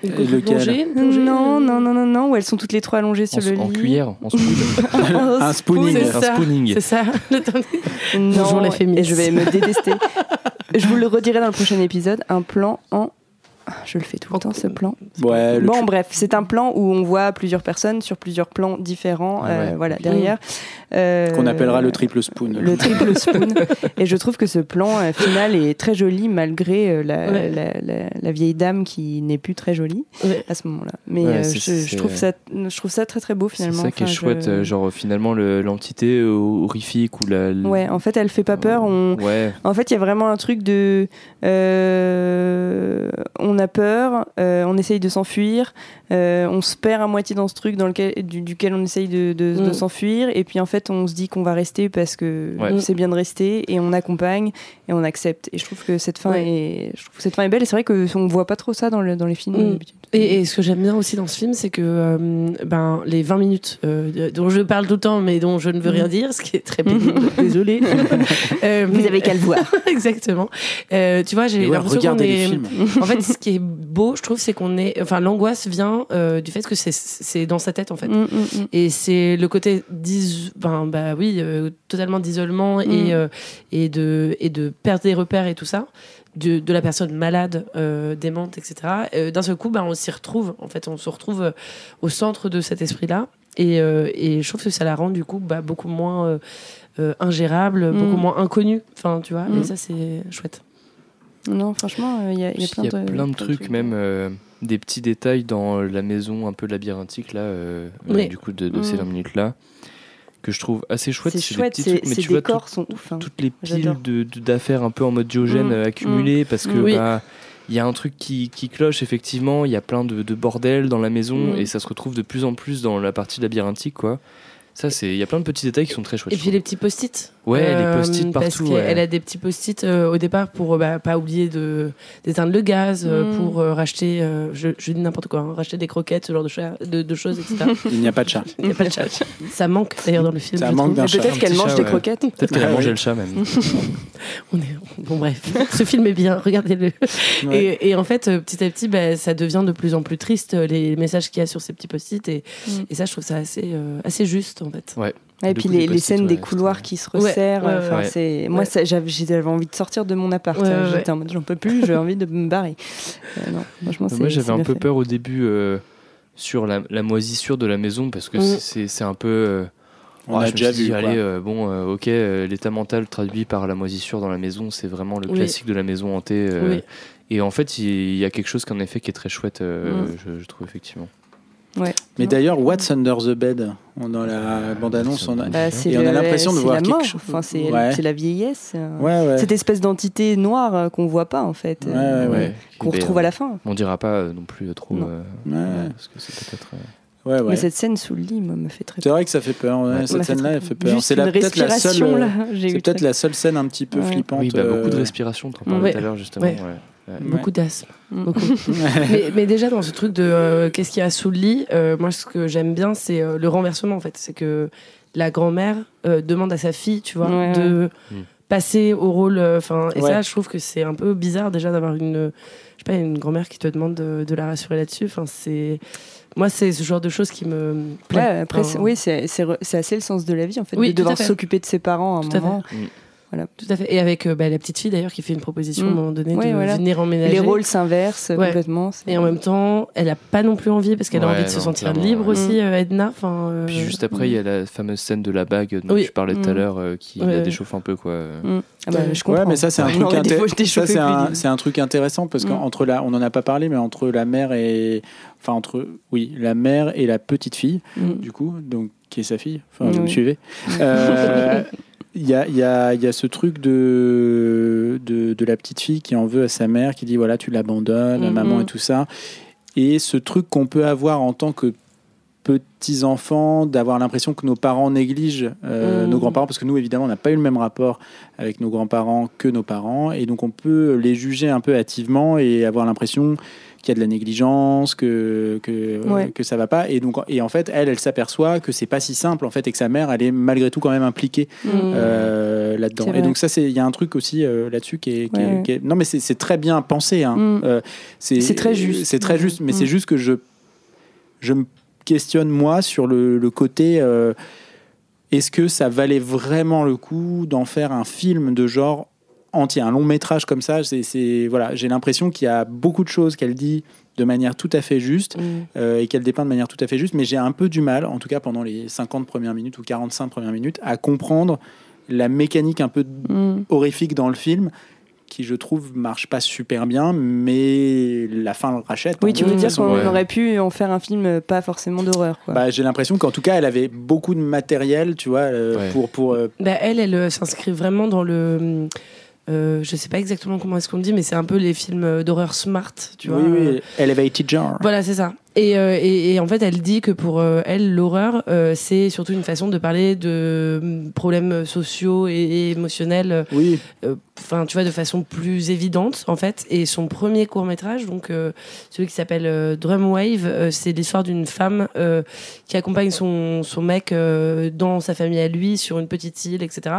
Speaker 6: Une
Speaker 2: Non,
Speaker 6: euh,
Speaker 2: non, non, non, non, où elles sont toutes les trois allongées sur
Speaker 3: En,
Speaker 2: le
Speaker 3: en
Speaker 2: lit.
Speaker 3: cuillère, en spoon.
Speaker 1: Un spooning.
Speaker 6: C'est
Speaker 3: un
Speaker 6: ça.
Speaker 3: spooning.
Speaker 6: C'est ça. Attendez.
Speaker 2: Non,
Speaker 6: Bonjour la féministe.
Speaker 2: et je vais me détester. je vous le redirai dans le prochain épisode. Un plan en. Je le fais tout le temps, ce plan.
Speaker 1: Ouais, le
Speaker 2: Bon, bref, c'est un plan où on voit plusieurs personnes sur plusieurs plans différents,
Speaker 3: Ah
Speaker 2: euh,
Speaker 3: ouais.
Speaker 2: voilà, derrière. Euh,
Speaker 1: qu'on appellera le triple spoon.
Speaker 2: le triple spoon. Et je trouve que ce plan euh, final est très joli malgré euh, la,
Speaker 6: Ouais.
Speaker 2: la, la- la vieille dame qui n'est plus très jolie
Speaker 6: Ouais.
Speaker 2: à ce moment-là. Mais
Speaker 3: Ouais,
Speaker 2: euh,
Speaker 3: c'est-
Speaker 2: je, je
Speaker 3: c'est-
Speaker 2: trouve ça, je trouve ça très très beau
Speaker 3: C'est
Speaker 2: finalement.
Speaker 3: ça qui est
Speaker 2: Enfin,
Speaker 3: chouette,
Speaker 2: je-
Speaker 3: genre finalement le- l'entité horrifique ou la.
Speaker 2: Ouais, en fait, elle fait pas peur. On...
Speaker 3: Ouais,
Speaker 2: En fait, il y a vraiment un truc de. euh, on a peur, euh, on essaye de s'enfuir, euh, on se perd à moitié dans ce truc dans lequel, du- duquel on essaye de, de- de
Speaker 6: Mm.
Speaker 2: s'enfuir, et puis en fait, on se dit qu'on va rester parce que
Speaker 3: Ouais.
Speaker 2: c'est bien de rester, et on accompagne, et on accepte. Et je trouve que cette fin,
Speaker 6: Ouais.
Speaker 2: est, je trouve que cette fin est belle, et c'est vrai qu'on voit pas trop ça dans, le- dans les films
Speaker 6: Mm.
Speaker 2: d'habitude.
Speaker 6: Et, et ce que j'aime bien aussi dans ce film, c'est que euh, ben, les 20 minutes euh, dont je parle tout le temps, mais dont je ne veux rien dire, ce qui est très pénible, désolé. Euh,
Speaker 2: Vous avez qu'à le voir.
Speaker 6: Exactement. Euh, tu vois, j'ai
Speaker 1: ouais,
Speaker 6: l'impression qu'on
Speaker 1: regardez les
Speaker 6: est.
Speaker 1: films.
Speaker 6: En fait, ce qui est beau, je trouve, c'est qu'on est. Enfin, l'angoisse vient euh, du fait que c'est- c'est dans sa tête, en fait.
Speaker 2: Mm, mm, mm.
Speaker 6: Et c'est le côté d'is- ben, bah oui, euh, totalement d'isolement
Speaker 2: Mm.
Speaker 6: et, euh, et, de, et de perdre des repères et tout ça, de, de la personne malade, euh, démente, etc. Euh, D'un seul coup, ben, on s'y retrouve. En fait, on se retrouve euh, au centre de cet esprit-là. Et, euh, et je trouve que ça la rend du coup bah, beaucoup moins euh, euh, ingérable,
Speaker 2: Mm.
Speaker 6: beaucoup moins inconnue. Enfin, tu vois,
Speaker 2: Mm.
Speaker 6: et ça, c'est chouette.
Speaker 2: Non, franchement, euh, il y a, y a plein
Speaker 3: Il y a
Speaker 2: de,
Speaker 3: plein de trucs, même euh, des petits détails dans la maison un peu labyrinthique, là, euh,
Speaker 2: Oui.
Speaker 3: euh, du coup, de, de
Speaker 2: Mm.
Speaker 3: ces 20 minutes-là, que je trouve assez chouette.
Speaker 2: C'est
Speaker 3: des
Speaker 2: chouette,
Speaker 3: petits
Speaker 2: ces-
Speaker 3: trucs, mais tu vois,
Speaker 2: décors
Speaker 3: tout-
Speaker 2: sont ouf. hein.
Speaker 3: toutes les piles d'affaires un peu en mode diogène
Speaker 2: Mm.
Speaker 3: euh, accumulées, parce que
Speaker 2: Oui.
Speaker 3: bah, il y a un truc qui, qui cloche, effectivement, il y a plein de, de bordel dans la maison,
Speaker 6: Mm.
Speaker 3: et ça se retrouve de plus en plus dans la partie labyrinthique, quoi. Ça, c'est, il y a plein de petits détails qui sont très chouettes.
Speaker 6: Et puis les petits post-it.
Speaker 3: Ouais, les
Speaker 6: Euh,
Speaker 3: post-it
Speaker 6: Parce
Speaker 3: partout,
Speaker 6: qu'elle
Speaker 3: ouais.
Speaker 6: a des petits post-it euh, au départ pour euh, bah, pas oublier de d'éteindre le gaz, euh,
Speaker 2: Mm.
Speaker 6: pour euh, racheter, euh, je, je dis n'importe quoi, hein, racheter des croquettes, ce genre de, cho- de, de choses, etc.
Speaker 1: Il n'y a pas de chat.
Speaker 6: Il n'y a pas de chat. Ça manque d'ailleurs dans le film.
Speaker 1: Ça manque d'un chat.
Speaker 2: peut-être qu'elle mange
Speaker 3: chat,
Speaker 2: des
Speaker 3: ouais.
Speaker 2: croquettes.
Speaker 3: Peut-être qu'elle a
Speaker 1: Ah
Speaker 3: mangé le chat, même.
Speaker 6: On est... Bon bref, ce film est bien, regardez-le.
Speaker 1: Ouais.
Speaker 6: Et, et en fait, petit à petit, bah, ça devient de plus en plus triste, les messages qu'il y a sur ces petits post-it. Et,
Speaker 2: Mm.
Speaker 6: et ça, je trouve ça assez, euh, assez juste, en fait.
Speaker 3: Ouais.
Speaker 2: Ouais, et puis
Speaker 3: coup,
Speaker 2: les, scènes
Speaker 3: ouais,
Speaker 2: des couloirs qui se resserrent. enfin, c'est moi j'avais envie de sortir de mon appart.
Speaker 6: Ouais, ouais,
Speaker 2: J'étais en mode j'en peux plus, j'ai envie de me barrer. Euh, non, franchement, c'est
Speaker 3: Moi, j'avais un peu
Speaker 2: fait.
Speaker 3: peur au début euh, sur la, la moisissure de la maison parce que
Speaker 6: Mm.
Speaker 3: c'est- un peu. euh,
Speaker 1: On
Speaker 3: ouais,
Speaker 1: a
Speaker 3: je me
Speaker 1: déjà
Speaker 3: suis dit,
Speaker 1: vu. quoi.
Speaker 3: allez, euh, bon, euh, ok, euh, l'état mental traduit par la moisissure dans la maison, c'est vraiment le
Speaker 6: Oui.
Speaker 3: classique de la maison hantée. euh,
Speaker 6: Oui.
Speaker 3: Et en fait, il y, a quelque chose qu'en effet qui est très chouette, euh,
Speaker 2: Mm.
Speaker 3: je, je trouve effectivement.
Speaker 2: Ouais.
Speaker 1: Mais d'ailleurs, What's Under the Bed On- Dans la bande-annonce, on a.
Speaker 2: Bah, c'est
Speaker 1: Et on a l'impression de
Speaker 2: c'est
Speaker 1: voir
Speaker 2: la
Speaker 1: quelque
Speaker 2: mort. Enfin, c'est
Speaker 1: Ouais.
Speaker 2: c'est la vieillesse. euh,
Speaker 1: Ouais, ouais.
Speaker 2: Cette espèce d'entité noire euh, qu'on voit pas en fait, euh, qu'on retrouve
Speaker 3: euh,
Speaker 2: à la fin.
Speaker 3: On dira pas non plus trop.
Speaker 2: Non.
Speaker 3: euh,
Speaker 1: Ouais.
Speaker 3: ouais, parce que c'est peut-être. euh,
Speaker 1: Ouais, ouais.
Speaker 2: Mais cette scène sous le lit, moi, me fait très
Speaker 1: C'est
Speaker 2: peur.
Speaker 1: vrai que ça fait peur. ouais,
Speaker 3: Ouais.
Speaker 2: Ça
Speaker 1: Cette scène-là, elle fait
Speaker 2: peur.
Speaker 1: C'est peut-être la seule. euh, C'est peut-être
Speaker 2: très-
Speaker 1: la seule scène un petit peu
Speaker 2: Ouais.
Speaker 1: flippante.
Speaker 3: Oui, bah, beaucoup de respiration, tu en parlais
Speaker 6: Ouais.
Speaker 3: tout à l'heure justement.
Speaker 6: Ouais.
Speaker 3: ouais. Ouais.
Speaker 6: Beaucoup d'asthme.
Speaker 2: Mm.
Speaker 6: Beaucoup. mais, mais déjà dans ce truc de euh, qu'est-ce qu'il y a sous le lit, euh, moi ce que j'aime bien c'est euh, le renversement en fait. C'est que la grand-mère euh, demande à sa fille, tu vois,
Speaker 2: Ouais,
Speaker 6: de
Speaker 3: Mm.
Speaker 6: passer au rôle. euh, Enfin, et
Speaker 1: Ouais.
Speaker 6: ça, je trouve que c'est un peu bizarre déjà d'avoir une, je sais pas, une grand-mère qui te demande de, de la rassurer là-dessus. Enfin, c'est moi c'est ce genre de choses qui me plaît.
Speaker 2: Ouais, après,
Speaker 6: Enfin,
Speaker 2: oui, c'est assez le sens de la vie en fait,
Speaker 6: Oui,
Speaker 2: de devoir s'occuper de ses parents à un
Speaker 6: Tout à fait. Tout à fait. Et avec euh, bah, la petite fille d'ailleurs qui fait une proposition à un
Speaker 2: Mm.
Speaker 6: moment donné
Speaker 2: Ouais,
Speaker 6: de
Speaker 2: voilà.
Speaker 6: venir emménager.
Speaker 2: Les rôles s'inversent
Speaker 6: Ouais.
Speaker 2: complètement.
Speaker 6: Et en même temps, elle a pas non plus envie parce qu'elle a envie de se sentir libre
Speaker 3: ouais.
Speaker 6: aussi, euh, Edna. Enfin, euh,
Speaker 3: Puis juste après, il y a la fameuse scène de la bague dont
Speaker 6: Oui.
Speaker 3: tu parlais tout à
Speaker 2: Mm.
Speaker 3: l'heure qui
Speaker 6: Ouais,
Speaker 3: la déchauffe un peu. quoi.
Speaker 2: Mm. Ah bah, je comprends.
Speaker 1: Ouais, mais ça c'est un un, truc intéressant parce
Speaker 2: Mm.
Speaker 1: qu'entre la, on en a pas parlé, mais entre la mère et, enfin entre, oui, la mère et la petite fille,
Speaker 2: Mm.
Speaker 1: du coup, donc qui est sa fille. Enfin, vous me suivez. Il y, a, y, a, y a ce truc de, de, de la petite fille qui en veut à sa mère, qui dit voilà, tu l'abandonnes,
Speaker 2: Mhm.
Speaker 1: maman et tout ça. Et ce truc qu'on peut avoir en tant que petits-enfants, d'avoir l'impression que nos parents négligent euh,
Speaker 2: Mhm.
Speaker 1: nos grands-parents, parce que nous, évidemment, on n'a pas eu le même rapport avec nos grands-parents que nos parents, et donc on peut les juger un peu hâtivement et avoir l'impression qu'il y a de la négligence, que, que,
Speaker 2: Ouais.
Speaker 1: que ça va pas. Et, donc, et en fait, elle, elle s'aperçoit que c'est pas si simple, en fait, et que sa mère, elle est malgré tout quand même impliquée
Speaker 2: Mm.
Speaker 1: euh, là-dedans. Et donc ça, c'est il y a un truc aussi euh, là-dessus qui est, qui est-
Speaker 2: Ouais, ouais.
Speaker 1: qui est- non mais c'est très bien pensé. Hein.
Speaker 2: Mm.
Speaker 1: Euh, c'est
Speaker 2: très juste.
Speaker 1: C'est très juste, mais
Speaker 2: Mm.
Speaker 1: c'est juste que je je me questionne moi sur le, le côté. Est-ce que ça valait vraiment le coup d'en faire un film de genre entier, un long métrage comme ça C'est c'est- voilà, j'ai l'impression qu'il y a beaucoup de choses qu'elle dit de manière tout à fait juste
Speaker 6: Mm.
Speaker 1: euh, et qu'elle dépeint de manière tout à fait juste, mais j'ai un peu du mal, en tout cas pendant les 50 premières minutes ou 45 premières minutes, à comprendre la mécanique un peu
Speaker 2: Mm.
Speaker 1: horrifique dans le film qui je trouve marche pas super bien mais la fin le rachète
Speaker 2: Oui,
Speaker 1: hein,
Speaker 2: tu veux dire qu'on
Speaker 3: ouais.
Speaker 2: aurait pu en faire un film pas forcément d'horreur,
Speaker 1: bah, j'ai l'impression qu'en tout cas elle avait beaucoup de matériel tu vois euh,
Speaker 3: Ouais.
Speaker 1: pour pour euh,
Speaker 6: Bah, elle, elle euh, s'inscrit vraiment dans le. Euh, je sais pas exactement comment est-ce qu'on dit, mais c'est un peu les films d'horreur smart, tu vois.
Speaker 1: oui,
Speaker 6: euh,
Speaker 1: oui, elevated genre
Speaker 6: Voilà, c'est ça. Et, euh, et, et en fait, elle dit que pour euh, elle, l'horreur, euh, c'est surtout une façon de parler de hum, problèmes sociaux et, et émotionnels,
Speaker 1: oui
Speaker 6: enfin, tu vois, de façon plus évidente, en fait. Et son premier court-métrage, donc euh, celui qui s'appelle Drumwave, euh, c'est l'histoire d'une femme euh, qui accompagne son, son mec euh, dans sa famille à lui, sur une petite île, etc.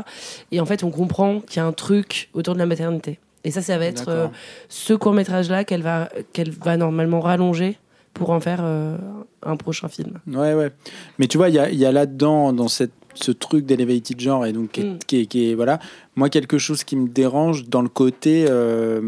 Speaker 6: Et en fait, on comprend qu'il y a un truc autour de la maternité. Et ça, ça va être euh,
Speaker 1: D'accord.
Speaker 6: ce court-métrage-là qu'elle va, qu'elle va normalement rallonger pour en faire euh, un prochain film.
Speaker 1: Ouais, ouais. Mais tu vois, il y a, là-dedans, dans cette, ce truc d'elevated genre, et donc qui est,
Speaker 6: Mm.
Speaker 1: qui est- qui est- voilà, moi, quelque chose qui me dérange dans le côté, euh,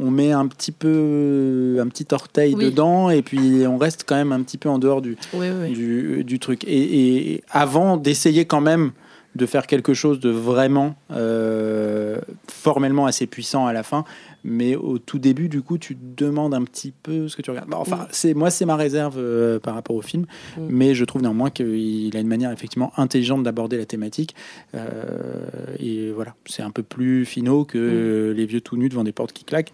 Speaker 1: on met un petit peu, un petit orteil
Speaker 6: Oui.
Speaker 1: dedans, et puis on reste quand même un petit peu en dehors du,
Speaker 6: Oui, oui.
Speaker 1: du, du truc. Et, et avant d'essayer quand même de faire quelque chose de vraiment euh, formellement assez puissant à la fin, mais au tout début, du coup, tu te demandes un petit peu ce que tu regardes. Bon, enfin, c'est moi, c'est ma réserve euh, par rapport au film,
Speaker 6: Mm.
Speaker 1: mais je trouve néanmoins qu'il a une manière effectivement intelligente d'aborder la thématique. Euh, et voilà, c'est un peu plus finaux que les vieux tout nus devant des portes qui claquent.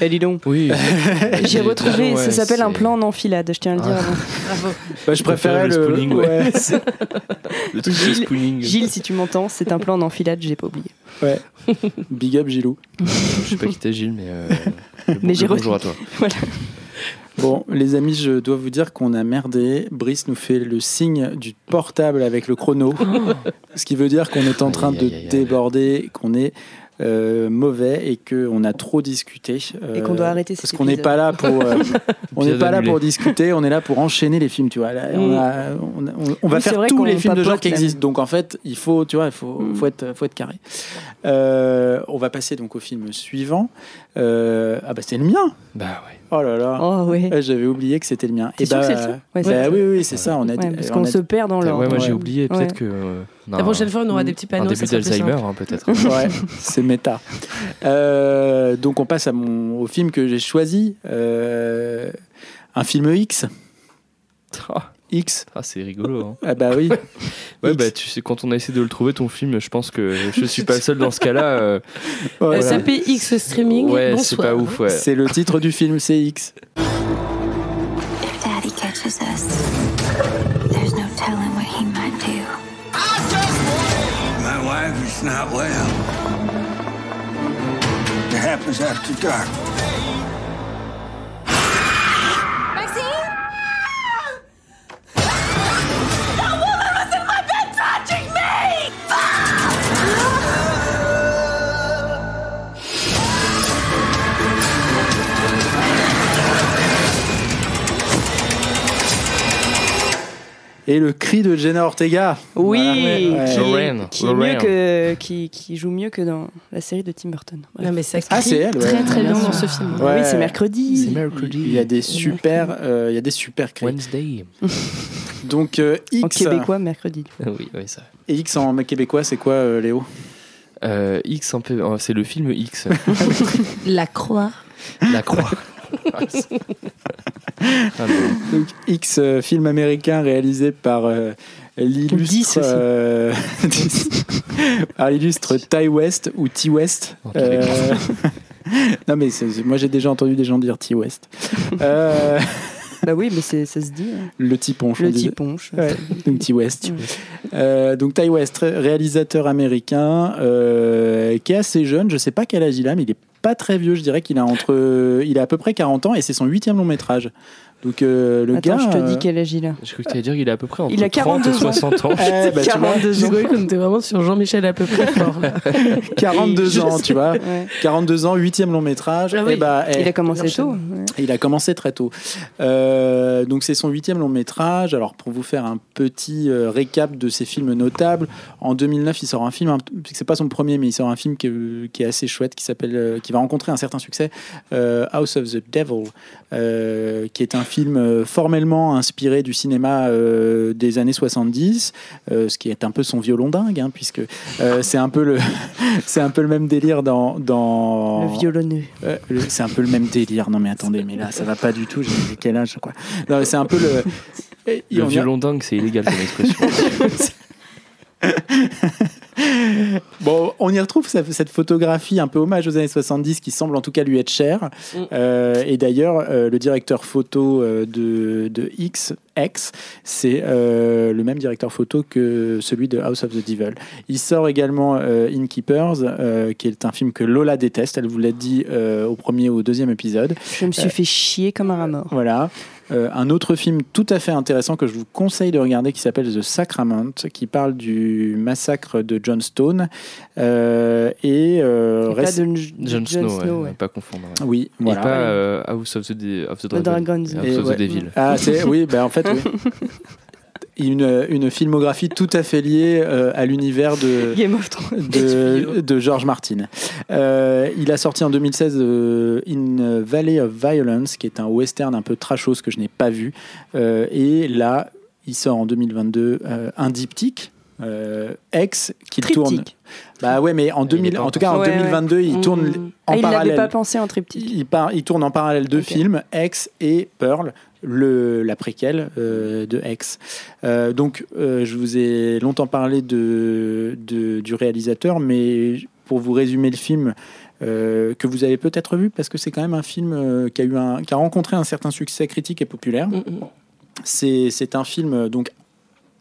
Speaker 2: Eh, dis donc.
Speaker 3: Oui.
Speaker 2: J'ai retrouvé,
Speaker 3: Ouais,
Speaker 2: ça s'appelle un plan en enfilade, je tiens à le dire. avant.
Speaker 6: Bravo.
Speaker 1: Bah, je préférais
Speaker 3: le
Speaker 1: le,
Speaker 3: spooning, ouais. Le truc de
Speaker 2: Gilles,
Speaker 3: spooning.
Speaker 2: Gilles, si tu m'entends, c'est un plan en enfilade, j'ai pas oublié.
Speaker 1: ouais. Big up Gilou.
Speaker 3: Je sais pas qui t'es Gilles, mais. euh, bon-
Speaker 2: Mais
Speaker 3: bonjour à toi.
Speaker 2: Voilà.
Speaker 1: Bon, les amis, je dois vous dire qu'on a merdé. Brice nous fait le signe du portable avec le chrono, ce qui veut dire qu'on est en train
Speaker 3: Aïe,
Speaker 1: de
Speaker 3: aïe, aïe, aïe.
Speaker 1: déborder, qu'on est euh, mauvais et qu'on a trop discuté.
Speaker 2: Et qu'on doit arrêter
Speaker 1: Parce qu'on n'est
Speaker 2: épisode.
Speaker 1: pas là pour, euh, on n'est pas là pour discuter, on est là pour enchaîner les films, tu vois. Là, on,
Speaker 2: Mm.
Speaker 1: a- on, on- on va
Speaker 2: Oui,
Speaker 1: faire tous les films de genre qui existent. Donc en fait, il faut, tu vois, il faut,
Speaker 2: Mm.
Speaker 1: faut être, faut être carré. Euh, on va passer donc au film suivant. Euh, ah bah c'est le mien.
Speaker 3: Bah ouais.
Speaker 1: Oh là là.
Speaker 2: Oh ouais.
Speaker 1: Ouais, J'avais oublié que c'était le mien. Et
Speaker 2: sûr
Speaker 1: bah,
Speaker 2: que c'est le Ouais,
Speaker 1: bah oui, oui, c'est ça. On a,
Speaker 2: Ouais, parce
Speaker 1: on
Speaker 2: qu'on
Speaker 1: a-
Speaker 2: se perd dans
Speaker 3: Ouais,
Speaker 2: l'ordre.
Speaker 3: moi j'ai
Speaker 1: Ouais.
Speaker 3: oublié.
Speaker 2: Ouais.
Speaker 3: Peut-être que. euh,
Speaker 6: La prochaine fois, on aura des petits panneaux.
Speaker 3: Un début d'Alzheimer, hein, peut-être.
Speaker 1: Ouais, c'est méta. Euh, donc on passe à mon, au film que j'ai choisi. Euh, un film X.
Speaker 3: Ah,
Speaker 1: X.
Speaker 3: ah, c'est rigolo. Hein.
Speaker 1: Ah bah oui.
Speaker 3: Ouais,
Speaker 1: X.
Speaker 3: bah tu sais, quand on a essayé de le trouver, ton film, je pense que je suis pas le seul dans ce cas-là. euh,
Speaker 1: Voilà.
Speaker 6: SAP X streaming.
Speaker 3: ouais, c'est pas ouf, ouais.
Speaker 1: C'est le titre du film, c'est X.
Speaker 8: If Daddy catches us, there's no telling what he might do.
Speaker 11: My wife is not well. It happens after dark.
Speaker 1: Et le cri de Jenna Ortega.
Speaker 2: Oui,
Speaker 1: Voilà.
Speaker 2: qui,
Speaker 1: Ouais.
Speaker 3: Lorraine,
Speaker 2: qui, est mieux
Speaker 3: Lorraine.
Speaker 2: que, qui, qui joue mieux que dans la série de Tim Burton.
Speaker 6: Non, mais ça
Speaker 1: Ah, c'est elle, ouais.
Speaker 6: très très bien dans ce film.
Speaker 1: Ouais.
Speaker 2: Oui, c'est mercredi.
Speaker 3: C'est mercredi.
Speaker 1: Il y a des super, euh, il y a des super cris.
Speaker 3: Wednesday.
Speaker 1: Donc euh,
Speaker 2: En
Speaker 1: X.
Speaker 2: québécois, mercredi.
Speaker 3: Ah oui, oui, ça.
Speaker 1: Et X en québécois, c'est quoi, euh, Léo?
Speaker 3: Euh, X, c'est le film X.
Speaker 6: La croix.
Speaker 3: La croix. Ah.
Speaker 1: Donc, X, euh, film américain réalisé par euh, l'illustre euh, par l'illustre Ty West ou T West.
Speaker 3: Ok.
Speaker 1: Euh, non mais c'est- moi j'ai déjà entendu des gens dire T West. Euh,
Speaker 2: Bah oui, mais c'est- ça se dit. hein.
Speaker 1: le T Ponche. on
Speaker 2: Le
Speaker 1: disait.
Speaker 2: petit ponche.
Speaker 1: Ouais, donc T West.
Speaker 2: Ouais.
Speaker 1: Euh, donc Ty West, ré- réalisateur américain, euh, qui est assez jeune. Je sais pas quel âge il a, mais il est pas très vieux. Je dirais qu'il a entre, il a à peu près 40 ans et c'est son huitième long métrage. Donc euh, le
Speaker 2: Attends,
Speaker 1: gars.
Speaker 2: je te
Speaker 1: euh,
Speaker 2: dis quel âge il a.
Speaker 3: Je crois que tu allais dire qu'il est à peu près entre
Speaker 2: Il a
Speaker 3: 30 et
Speaker 2: 42 ans.
Speaker 3: 60 ans.
Speaker 1: eh, bah, tu vois,
Speaker 2: 42
Speaker 6: J'ai
Speaker 2: ans.
Speaker 6: cru qu'on était vraiment sur Jean-Michel à peu près fort. Là.
Speaker 1: 42
Speaker 6: Je
Speaker 1: ans,
Speaker 6: sais.
Speaker 1: tu vois.
Speaker 2: Ouais.
Speaker 1: 42 ans, huitième long métrage.
Speaker 6: Ah
Speaker 1: Eh bah, eh,
Speaker 2: Il a commencé tôt. ouais.
Speaker 1: Il a commencé très tôt. Euh, donc c'est son huitième long métrage. Alors pour vous faire un petit euh, récap de ses films notables, en 2009 il sort un film, un- c'est pas son premier mais il sort un film qui est, qui est assez chouette, qui s'appelle, euh, qui va rencontrer un certain succès, euh, House of the Devil, euh, qui est un film euh, formellement inspiré du cinéma euh, des années 70, euh, ce qui est un peu son violon dingue, hein, puisque euh, c'est un peu le, c'est un peu le même délire dans, dans
Speaker 2: Le violonneux.
Speaker 1: euh, le- c'est un peu le même délire. Non mais attendez, mais là ça va pas du tout. J'ai quel âge quoi? Non mais c'est un peu le. et- et
Speaker 3: Le violon dingue, c'est illégal comme expression.
Speaker 1: Bon, on y retrouve cette photographie un peu hommage aux années 70 qui semble en tout cas lui être chère.
Speaker 6: Mm.
Speaker 1: Euh, et d'ailleurs, euh, le directeur photo euh, de, de X, X, c'est euh, le même directeur photo que celui de House of the Devil. Il sort également euh, Innkeepers, euh, qui est un film que Lola déteste. Elle vous l'a dit euh, au premier ou au deuxième épisode.
Speaker 2: Je me suis fait chier comme un rat mort.
Speaker 1: Voilà. Euh, un autre film tout à fait intéressant que je vous conseille de regarder qui s'appelle The Sacrament, qui parle du massacre de John Stone. Euh, et euh,
Speaker 2: Et pas de
Speaker 3: Jon Snow, ouais,
Speaker 2: ouais.
Speaker 3: pas confondre. ouais.
Speaker 1: Oui, voilà.
Speaker 3: Et pas euh, House of the, De- of the
Speaker 2: The
Speaker 3: Dragon.
Speaker 2: Dragons.
Speaker 3: Et House
Speaker 1: Et
Speaker 3: of
Speaker 1: ouais.
Speaker 3: the Devil.
Speaker 1: Ah, c'est, oui, ben en fait, oui. Une, une filmographie tout à fait liée euh, à l'univers de,
Speaker 2: Game of Thrones.
Speaker 1: de, de George Martin. Euh, il a sorti en 2016 euh, In Valley of Violence, qui est un western un peu trashos que je n'ai pas vu. Euh, et là, il sort en 2022 euh, un diptyque euh, X qu'il
Speaker 2: Triptyque.
Speaker 1: tourne. Bah ouais, mais en
Speaker 3: Il est
Speaker 1: 2000,
Speaker 3: pas
Speaker 1: en tout cas en
Speaker 2: encore. Ouais,
Speaker 1: 2022, il
Speaker 2: ouais.
Speaker 1: tourne
Speaker 2: Mm.
Speaker 1: en
Speaker 2: Ah, il
Speaker 1: parallèle.
Speaker 2: pas pensé en triptyque.
Speaker 1: Il, part- il tourne en parallèle deux films, X et Pearl, le, la préquelle euh, de X. Euh, donc, euh, je vous ai longtemps parlé de, de- du réalisateur, mais pour vous résumer le film, que vous avez peut-être vu, parce que c'est quand même un film qui, a eu un, qui a rencontré un certain succès critique et populaire.
Speaker 6: Mm.
Speaker 1: C'est un film donc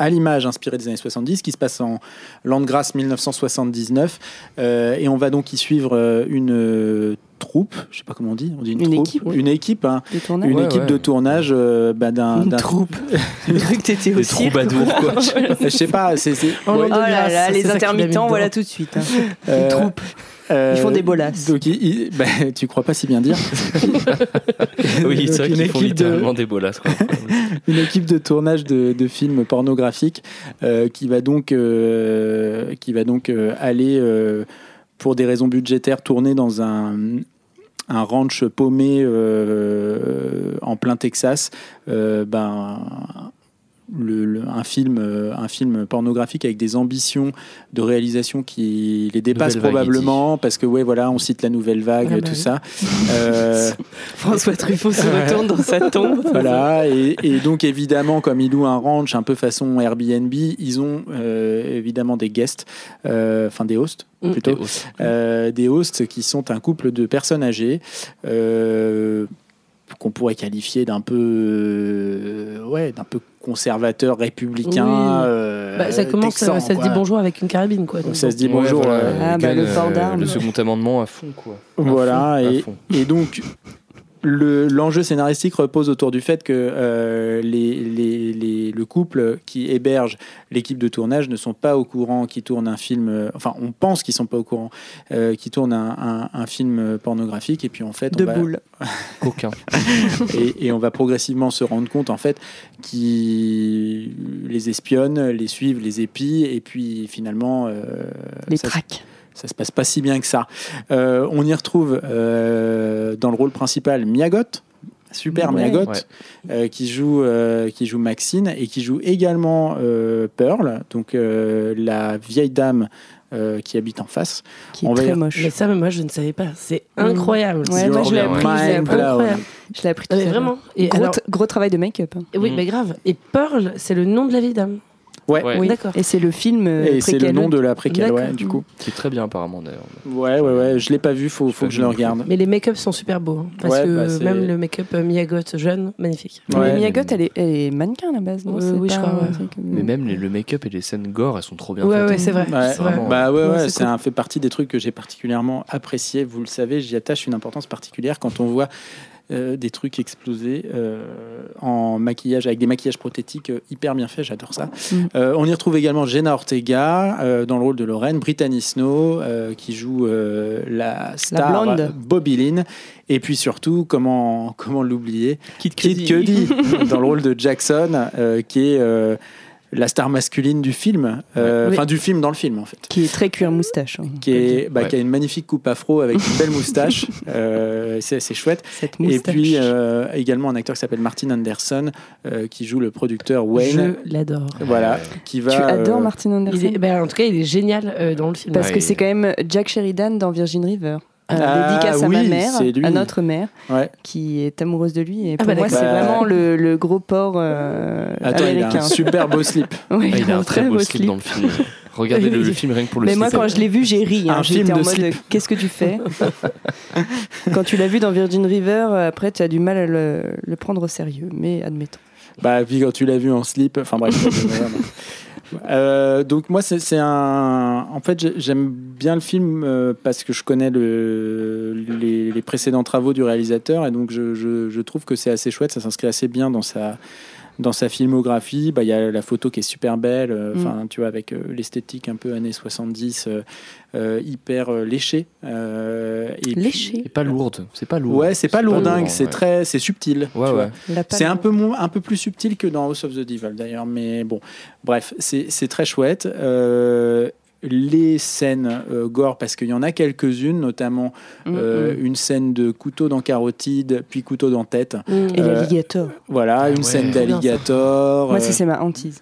Speaker 1: à l'image inspiré des années 70 qui se passe en l'an de grâce 1979 euh, et on va donc y suivre une troupe, je sais pas comment on dit, on dit une,
Speaker 2: Une
Speaker 1: troupe,
Speaker 2: équipe.
Speaker 1: une équipe, hein,
Speaker 2: De tournage.
Speaker 1: une
Speaker 3: Ouais,
Speaker 1: équipe
Speaker 3: ouais.
Speaker 1: de tournage euh, bah, d'un
Speaker 2: Une troupe. J'ai cru que t'étais au cirque.
Speaker 3: quoi.
Speaker 1: je sais pas, c'est c'est-
Speaker 6: Oh,
Speaker 1: ouais,
Speaker 2: Oh là là, les intermittents, voilà tout de suite. hein.
Speaker 1: euh,
Speaker 2: Une troupe.
Speaker 1: euh,
Speaker 2: Ils font des bolasses.
Speaker 1: Donc, il- il- bah, tu crois pas si bien dire.
Speaker 3: Oui, c'est vrai
Speaker 1: Donc,
Speaker 3: qu'ils font
Speaker 1: de-
Speaker 3: littéralement des bolasses. quoi.
Speaker 1: une équipe de tournage de, de films pornographiques euh, qui va donc, euh, qui va donc euh, aller, euh, pour des raisons budgétaires, tourner dans un, un ranch paumé euh, en plein Texas. Euh, ben, le- le- un, film, euh, un film pornographique avec des ambitions de réalisation qui les dépassent
Speaker 3: Nouvelle
Speaker 1: probablement parce que ouais voilà on cite la nouvelle vague
Speaker 6: Ah bah
Speaker 1: tout
Speaker 6: oui.
Speaker 1: ça Euh,
Speaker 2: François Truffaut se retourne dans sa tombe.
Speaker 1: voilà, et, et donc évidemment, comme ils louent un ranch un peu façon Airbnb, ils ont euh, évidemment des guests, euh, enfin des hosts
Speaker 6: Mm.
Speaker 1: plutôt,
Speaker 3: Des hosts.
Speaker 1: Euh, des hosts qui sont un couple de personnes âgées. euh, qu'on pourrait qualifier d'un peu euh, ouais d'un peu conservateur républicain
Speaker 6: Oui.
Speaker 1: euh,
Speaker 6: Bah, ça commence,
Speaker 1: texan,
Speaker 6: ça se dit bonjour avec une carabine, quoi. donc
Speaker 1: ça se dit
Speaker 3: Ouais,
Speaker 1: bonjour
Speaker 3: voilà,
Speaker 1: euh,
Speaker 2: Ah, bah, le port
Speaker 3: euh,
Speaker 2: d'armes.
Speaker 3: Le second amendement à fond, quoi. À
Speaker 1: Voilà,
Speaker 3: fond, à
Speaker 1: et,
Speaker 3: fond.
Speaker 1: et donc le- l'enjeu scénaristique repose autour du fait que euh, les, les- les- le couple qui héberge l'équipe de tournage ne sont pas au courant qui tourne un film, euh, enfin on pense qu'ils sont pas au courant, euh, qui tourne un, un- un film pornographique et puis en fait
Speaker 2: De
Speaker 1: on va,
Speaker 2: boules.
Speaker 3: Aucun.
Speaker 1: et, et on va progressivement se rendre compte en fait qu'ils les espionnent, les suivent, les épient et puis finalement euh,
Speaker 2: Les
Speaker 1: ça
Speaker 2: tracks.
Speaker 1: Ça se passe pas si bien que ça. Euh, on y retrouve euh, dans le rôle principal Miyagot, super
Speaker 2: Ouais.
Speaker 1: Miyagot,
Speaker 3: Ouais.
Speaker 1: euh, qui, joue, euh, qui joue Maxine et qui joue également euh, Pearl, donc euh, la vieille dame euh, qui habite en face.
Speaker 2: Qui est
Speaker 1: On
Speaker 2: très moche.
Speaker 6: Mais ça, mais moi, je ne savais pas. C'est incroyable.
Speaker 2: Ouais, moi, je l'ai appris. je l'ai appris.
Speaker 1: blown.
Speaker 6: Incroyable.
Speaker 2: Je l'ai appris
Speaker 6: Non,
Speaker 2: tout
Speaker 6: mais
Speaker 2: à l'heure.
Speaker 6: vraiment. Et
Speaker 2: Gros,
Speaker 6: alors-
Speaker 2: gros travail de make-up.
Speaker 6: Oui,
Speaker 3: Mm.
Speaker 6: mais grave. Et Pearl, c'est le nom de la vieille dame.
Speaker 1: Ouais.
Speaker 3: Ouais.
Speaker 2: Oui.
Speaker 6: D'accord.
Speaker 2: Et c'est le film euh,
Speaker 1: Et c'est le nom de la préquelle, ouais, du coup.
Speaker 3: Qui est très bien, apparemment, d'ailleurs.
Speaker 1: Ouais, ouais, ouais, je l'ai pas vu, faut, faut que je le regarde.
Speaker 6: Mais les make-up sont super beaux. hein, parce
Speaker 1: Ouais,
Speaker 6: que
Speaker 1: bah,
Speaker 6: même le make-up euh, Miyagot jeune, magnifique.
Speaker 2: Mais. Miyagot, elle est, elle est mannequin à la base, non
Speaker 6: Euh, oui, je crois,
Speaker 2: euh,
Speaker 3: Mais même les- le make-up et les scènes gore, elles sont trop bien
Speaker 6: Ouais,
Speaker 3: faites.
Speaker 6: ouais, c'est vrai.
Speaker 1: Ouais,
Speaker 6: c'est vrai.
Speaker 3: vraiment.
Speaker 1: bah ouais,
Speaker 6: Ouais,
Speaker 1: ouais,
Speaker 6: c'est
Speaker 1: c'est
Speaker 6: cool.
Speaker 1: un fait partie des trucs que j'ai particulièrement apprécié. Vous le savez, j'y attache une importance particulière quand on voit euh, des trucs exploser euh, en maquillage avec des maquillages prothétiques euh, hyper bien faits. J'adore ça.
Speaker 2: Mm.
Speaker 1: On y retrouve également Jenna Ortega dans le rôle de Lorraine, Brittany Snow qui joue la star. Bobby Lynn, et puis surtout comment comment l'oublier,
Speaker 3: Kid
Speaker 1: Kid Cudi dans le rôle de Jackson, qui est la star masculine du film, euh,
Speaker 6: Oui.
Speaker 1: enfin du film dans le film en fait
Speaker 2: Qui est très cuir moustache. hein.
Speaker 1: qui, est, bah,
Speaker 3: Ouais.
Speaker 1: qui a une magnifique coupe afro avec une belle moustache. Euh, c'est c'est chouette.
Speaker 2: Cette
Speaker 1: Et puis euh, également un acteur qui s'appelle Martin Anderson euh, qui joue le producteur Wayne.
Speaker 6: Je l'adore.
Speaker 1: Voilà, qui va.
Speaker 2: Tu adores
Speaker 1: euh,
Speaker 2: Martin Anderson
Speaker 6: Il est- ben, en tout cas, il est génial euh, dans le film.
Speaker 2: Parce
Speaker 3: Ouais,
Speaker 2: que c'est quand même Jack Sheridan dans Virgin River. Euh,
Speaker 1: Ah,
Speaker 2: dédicace à ma
Speaker 1: oui,
Speaker 2: mère,
Speaker 1: c'est lui.
Speaker 2: à notre mère,
Speaker 1: Ouais.
Speaker 2: qui est amoureuse de lui. Et
Speaker 6: Ah
Speaker 2: pour
Speaker 6: bah
Speaker 2: moi, c'est
Speaker 1: Bah,
Speaker 2: vraiment le, le gros porc euh,
Speaker 1: Attends, il a un super beau slip.
Speaker 2: Oui,
Speaker 3: Ah, il a un très beau slip
Speaker 2: slip.
Speaker 3: dans le film. Regardez le, le film rien que pour le
Speaker 2: Mais moi,
Speaker 3: slip.
Speaker 2: quand je l'ai vu, j'ai ri. hein.
Speaker 1: Un
Speaker 2: J'étais
Speaker 1: film
Speaker 2: en
Speaker 1: de
Speaker 2: mode,
Speaker 1: slip.
Speaker 2: qu'est-ce que tu fais? Quand tu l'as vu dans Virgin River, euh, après, tu as du mal à le, le prendre au sérieux. Mais admettons.
Speaker 1: Bah, puis quand tu l'as vu en slip, enfin bref. Euh, donc moi c'est un en fait j'ai- j'aime bien le film euh, parce que je connais le, les, les précédents travaux du réalisateur et donc je, je- je trouve que c'est assez chouette ça s'inscrit assez bien dans sa dans sa filmographie bah il y a la photo qui est super belle euh, enfin tu vois avec euh, l'esthétique un peu années 70 euh, hyper euh, léchée euh, et puis-.
Speaker 3: C'est pas lourde. C'est pas lourd.
Speaker 1: ouais c'est pas lourdingue
Speaker 3: lourd,
Speaker 1: c'est
Speaker 3: ouais.
Speaker 1: très c'est subtil
Speaker 3: Ouais, ouais.
Speaker 1: C'est un peu, moins, un peu plus subtil que dans House of the Devil d'ailleurs, mais bon, bref, c'est c'est très chouette. Euh, les scènes euh, gore, parce qu'il y en a quelques-unes, notamment
Speaker 2: Mm,
Speaker 1: euh,
Speaker 2: mm.
Speaker 1: une scène de couteau dans carotide, puis couteau dans tête.
Speaker 6: Mm.
Speaker 2: Et
Speaker 1: euh,
Speaker 2: l'alligator.
Speaker 1: Voilà, une
Speaker 3: ouais.
Speaker 1: scène d'alligator.
Speaker 2: Moi,
Speaker 1: euh,
Speaker 2: c'est ma hantise.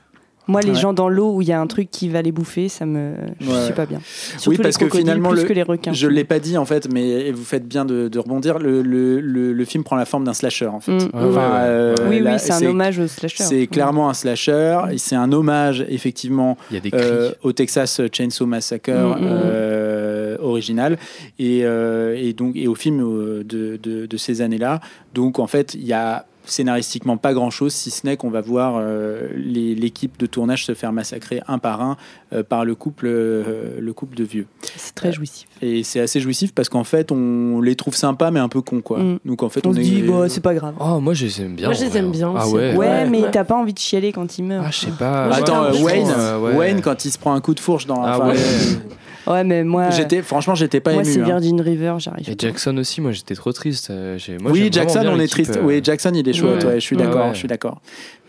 Speaker 2: Moi, les
Speaker 1: Ouais.
Speaker 2: gens dans l'eau où il y a un truc qui va les bouffer, ça me. Je
Speaker 1: Ouais.
Speaker 2: suis pas bien. Surtout
Speaker 1: oui, parce
Speaker 2: les
Speaker 1: que finalement,
Speaker 2: plus
Speaker 1: le-
Speaker 2: que les requins.
Speaker 1: je l'ai pas dit en fait, mais vous faites bien de, de rebondir. Le, le, le, le film prend la forme d'un slasher en fait.
Speaker 2: Mm.
Speaker 3: Ouais.
Speaker 1: euh,
Speaker 2: Oui,
Speaker 1: là,
Speaker 2: oui, c'est un hommage au slasher.
Speaker 1: C'est
Speaker 2: Mm.
Speaker 1: clairement un slasher. et C'est un hommage effectivement
Speaker 3: Il y a des cris.
Speaker 1: euh, au Texas Chainsaw Massacre
Speaker 2: Mm,
Speaker 1: euh, original et, euh, et donc et au film de, de, de ces années-là. Donc en fait, il y a scénaristiquement pas grand chose si ce n'est qu'on va voir euh, l'équipe de tournage se faire massacrer un par un euh, par le couple euh, le couple de vieux
Speaker 2: C'est très jouissif.
Speaker 1: et c'est assez jouissif parce qu'en fait on les trouve sympas mais un peu cons quoi
Speaker 2: Mm.
Speaker 1: donc en fait
Speaker 2: On
Speaker 1: on,
Speaker 2: se
Speaker 1: est
Speaker 2: dit, bah, c'est pas grave.
Speaker 3: Oh, moi je les aime bien.
Speaker 6: Moi, je les aime
Speaker 3: hein.
Speaker 6: bien
Speaker 3: Ah
Speaker 6: aussi.
Speaker 3: ouais.
Speaker 2: Mais
Speaker 6: ouais.
Speaker 2: t'as pas envie de chialer quand il meurt.
Speaker 3: Ah, je sais pas.
Speaker 6: Ouais,
Speaker 1: Attends, euh, Wayne,
Speaker 3: euh, ouais.
Speaker 1: Wayne quand il se prend un coup de fourche dans
Speaker 3: Ah
Speaker 1: enfin,
Speaker 3: ouais.
Speaker 2: Ouais, mais moi,
Speaker 1: j'étais franchement j'étais pas
Speaker 2: moi
Speaker 1: ému
Speaker 2: c'est
Speaker 1: hein.
Speaker 2: Virgin River, j'arrive.
Speaker 3: Et
Speaker 2: pas.
Speaker 3: Jackson aussi, moi j'étais trop triste. euh, j'ai- moi,
Speaker 1: oui, Jackson, on est triste.
Speaker 3: euh,
Speaker 1: Oui, Jackson, il est chouette.
Speaker 3: Ouais.
Speaker 1: ouais, je suis
Speaker 3: Ouais,
Speaker 1: d'accord.
Speaker 3: ouais.
Speaker 1: Je suis d'accord.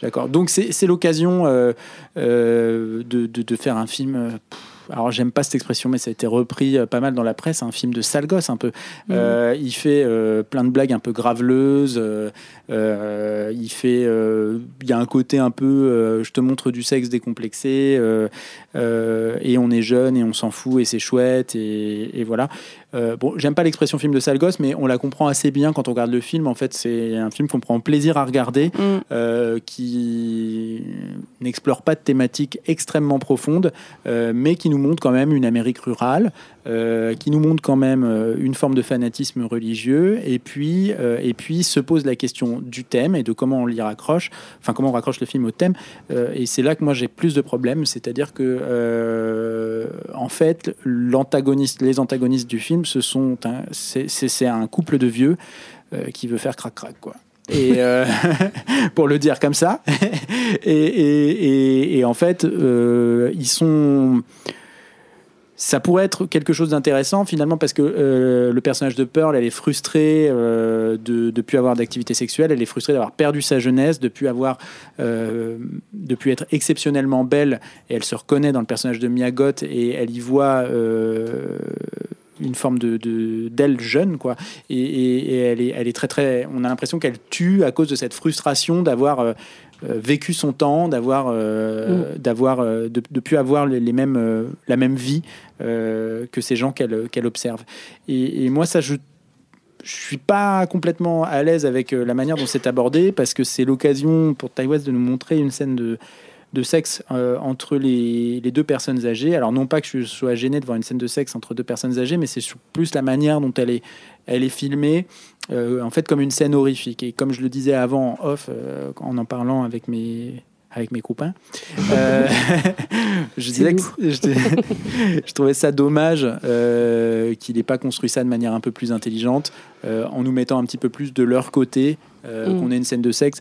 Speaker 1: D'accord. Donc c'est c'est l'occasion euh, euh, de, de, de faire un film. euh, pff, alors j'aime pas cette expression, mais ça a été repris euh, pas mal dans la presse. Un film de sale gosse un peu. Euh, il fait euh, plein de blagues un peu graveleuses. euh, il fait. Il y a un côté un peu. je te montre du sexe décomplexé. et on est jeune et on s'en fout et c'est chouette et, et voilà. Euh, bon, j'aime pas l'expression film de sale gosse, mais on la comprend assez bien quand on regarde le film. En fait, c'est un film qu'on prend plaisir à regarder,
Speaker 2: Mm.
Speaker 1: euh, qui n'explore pas de thématiques extrêmement profondes, euh, mais qui nous montre quand même une Amérique rurale, qui nous montre quand même une forme de fanatisme religieux, et puis, et puis se pose la question du thème et de comment on l'y raccroche, enfin comment on raccroche le film au thème. Et c'est là que moi j'ai plus de problèmes, c'est-à-dire que en fait l'antagoniste, les antagonistes du film, ce sont c'est, un couple de vieux euh, qui veut faire crac crac quoi. Et euh, pour le dire comme ça, et, et- en fait euh, ils sont ça pourrait être quelque chose d'intéressant finalement parce que le personnage de Pearl, elle est frustrée euh, de ne plus avoir d'activité sexuelle, elle est frustrée d'avoir perdu sa jeunesse, de plus avoir, de plus être exceptionnellement belle, et elle se reconnaît dans le personnage de Mia Goth et elle y voit une forme de de- d'elle jeune quoi. Et, et- et elle est elle est très très on a l'impression qu'elle tue à cause de cette frustration d'avoir euh, euh, vécu son temps d'avoir euh, d'avoir euh, de, de plus avoir les, les mêmes euh, la même vie euh, que ces gens qu'elle qu'elle observe. Et, et moi ça je je suis pas complètement à l'aise avec la manière dont c'est abordé parce que c'est l'occasion pour West de nous montrer une scène de de sexe euh, entre les, les deux personnes âgées. Alors non pas que je sois gêné de voir une scène de sexe entre deux personnes âgées, mais c'est plus la manière dont elle est, elle est filmée, euh, en fait comme une scène horrifique. Et comme je le disais avant en off, euh, en en parlant avec mes avec mes copains, je disais que je, je trouvais ça dommage qu'il n'ait pas construit ça de manière un peu plus intelligente, en nous mettant un petit peu plus de leur côté,
Speaker 2: Mm.
Speaker 1: qu'on ait une scène de sexe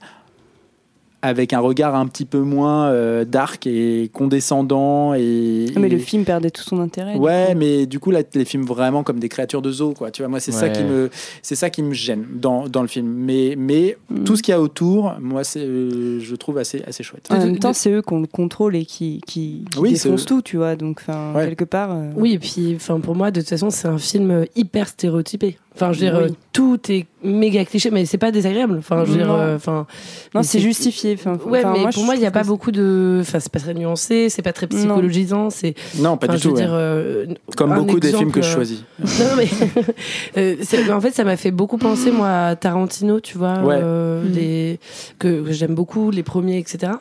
Speaker 1: avec un regard un petit peu moins euh, dark et condescendant et,
Speaker 2: Ah, mais
Speaker 1: et-
Speaker 2: le film perdait tout son intérêt.
Speaker 1: Ouais, mais du coup là, les films vraiment comme des créatures de zoo, quoi. Tu vois, moi c'est ça qui me, c'est ça qui me gêne dans, dans le film. Mais mais
Speaker 2: Mm.
Speaker 1: tout ce qu'il y a autour, moi c'est, euh, je trouve assez assez chouette.
Speaker 2: En même temps, c'est eux qui ont le contrôle et qui, qui, qui
Speaker 1: Oui,
Speaker 2: défoncent tout, tu vois. Donc, enfin,
Speaker 1: Ouais.
Speaker 2: quelque part. euh,
Speaker 6: Oui, et puis enfin pour moi de toute façon c'est un film hyper stéréotypé. Enfin je veux dire
Speaker 2: Oui.
Speaker 6: euh, tout est méga cliché mais c'est pas désagréable. Enfin je veux dire
Speaker 2: Non.
Speaker 6: euh, enfin
Speaker 2: Non, c'est justifié. Enfin,
Speaker 6: Ouais,
Speaker 2: enfin,
Speaker 6: mais
Speaker 2: moi,
Speaker 6: pour moi il y a pas beaucoup de enfin c'est pas très nuancé, c'est pas très psychologisant, c'est
Speaker 1: Non, pas
Speaker 6: enfin,
Speaker 1: du
Speaker 6: je veux
Speaker 1: tout. ouais.
Speaker 6: dire euh,
Speaker 1: Comme beaucoup des films que je choisis.
Speaker 6: non, mais euh, en fait, ça m'a fait beaucoup penser, moi, à Tarantino, tu vois,
Speaker 1: Ouais.
Speaker 6: euh,
Speaker 2: Mm.
Speaker 6: les, que, que j'aime beaucoup, les premiers, etc.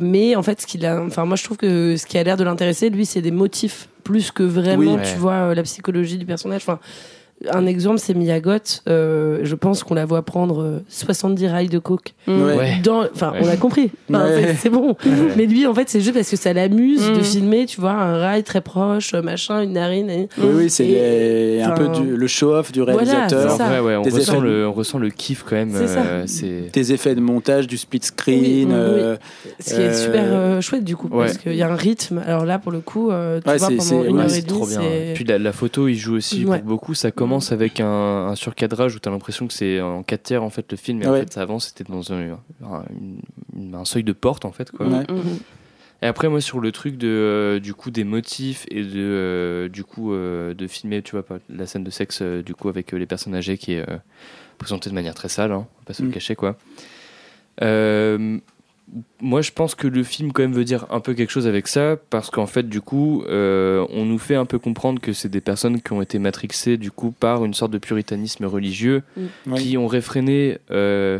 Speaker 6: Mais en fait, ce qu'il a, enfin, moi, je trouve que ce qui a l'air de l'intéresser, lui, c'est des motifs plus que vraiment,
Speaker 3: Oui.
Speaker 6: tu vois, euh, la psychologie du personnage. Enfin, un exemple, c'est Mia Goth. Euh, je pense qu'on la voit prendre euh, 70 rails de coke.
Speaker 2: Mm.
Speaker 1: Ouais.
Speaker 3: Ouais.
Speaker 6: Dans, enfin,
Speaker 3: Ouais.
Speaker 6: on a compris. Enfin,
Speaker 1: Ouais.
Speaker 6: c'est- C'est bon. Mais lui, en fait, c'est juste parce que ça l'amuse
Speaker 2: Mm.
Speaker 6: de filmer, tu vois, un rail très proche, machin, une narine. et-
Speaker 1: Oui, oui, c'est les- un peu du- le show-off du réalisateur.
Speaker 3: on ressent,
Speaker 1: effets.
Speaker 3: le, on ressent le kiff quand même.
Speaker 6: C'est ça.
Speaker 3: euh, c'est
Speaker 1: des effets de montage, du split screen.
Speaker 6: Oui, oui.
Speaker 1: euh,
Speaker 6: Ce qui est
Speaker 1: Euh,
Speaker 6: super euh, chouette du coup,
Speaker 3: ouais.
Speaker 6: parce qu'il y a un rythme. Alors là, pour le coup, euh, tu
Speaker 1: Ouais,
Speaker 6: vois,
Speaker 1: c'est-
Speaker 6: pendant une
Speaker 1: ouais,
Speaker 6: heure et demie,
Speaker 3: trop bien.
Speaker 6: c'est...
Speaker 3: Puis la, la photo, il joue aussi
Speaker 6: Ouais.
Speaker 3: pour beaucoup. Ça commence avec un, un surcadrage où tu as l'impression que c'est en 4 tiers en fait le film, et en
Speaker 1: Ouais.
Speaker 3: fait ça avance, c'était dans un, un, une- un seuil de porte en fait. Quoi.
Speaker 1: Ouais.
Speaker 6: Mhm.
Speaker 3: Et après, moi, sur le truc de, euh, du coup, des motifs et de, euh, du coup, euh, de filmer, tu vois, pas- la scène de sexe, euh, du coup, avec euh, les personnes âgées qui est euh, présentée de manière très sale, hein, on va pas se le
Speaker 1: Mm.
Speaker 3: cacher, quoi. Moi, je pense que le film quand même veut dire un peu quelque chose avec ça, parce qu'en fait, du coup, euh, on nous fait un peu comprendre que c'est des personnes qui ont été matrixées du coup par une sorte de puritanisme religieux,
Speaker 2: Mm.
Speaker 3: qui ont réfréné euh,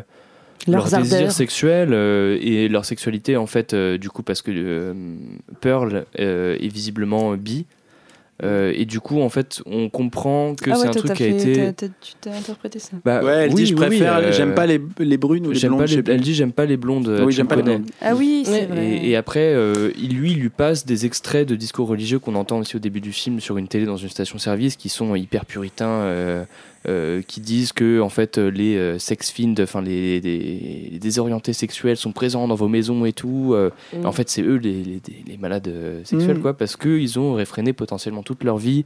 Speaker 2: Leurs
Speaker 3: leur désir
Speaker 2: ardeurs.
Speaker 3: sexuel euh, et leur sexualité en fait, euh, du coup, parce que euh, Pearl euh, est visiblement bi. Euh, et du coup, en fait, on comprend que
Speaker 2: ah
Speaker 3: c'est
Speaker 2: ouais,
Speaker 3: un truc
Speaker 2: t'as
Speaker 3: qui a
Speaker 2: fait-
Speaker 3: été.
Speaker 2: t'as- t'as- tu t'es interprété ça.
Speaker 3: Bah,
Speaker 1: Ouais, elle
Speaker 3: oui,
Speaker 1: dit je
Speaker 3: oui,
Speaker 1: préfère,
Speaker 3: euh,
Speaker 1: j'aime pas les, les brunes ou les
Speaker 3: J'aime
Speaker 1: blondes.
Speaker 3: pas les- elle dit j'aime pas les blondes.
Speaker 1: Oui,
Speaker 3: tu
Speaker 1: j'aime
Speaker 3: me
Speaker 1: pas les blondes.
Speaker 2: Ah oui, c'est
Speaker 3: Et-
Speaker 2: vrai.
Speaker 3: Et, après, euh, il, lui, il lui passe des extraits de discours religieux qu'on entend aussi au début du film sur une télé dans une station-service qui sont hyper puritains, euh, euh, qui disent que en fait les euh, sex fiends, enfin les, les- les désorientés sexuels sont présents dans vos maisons et tout. euh,
Speaker 6: Mm.
Speaker 3: En fait, c'est eux les, les- les malades euh, sexuels,
Speaker 1: Mm.
Speaker 3: quoi, parce qu'ils ont réfréné potentiellement toute leur vie.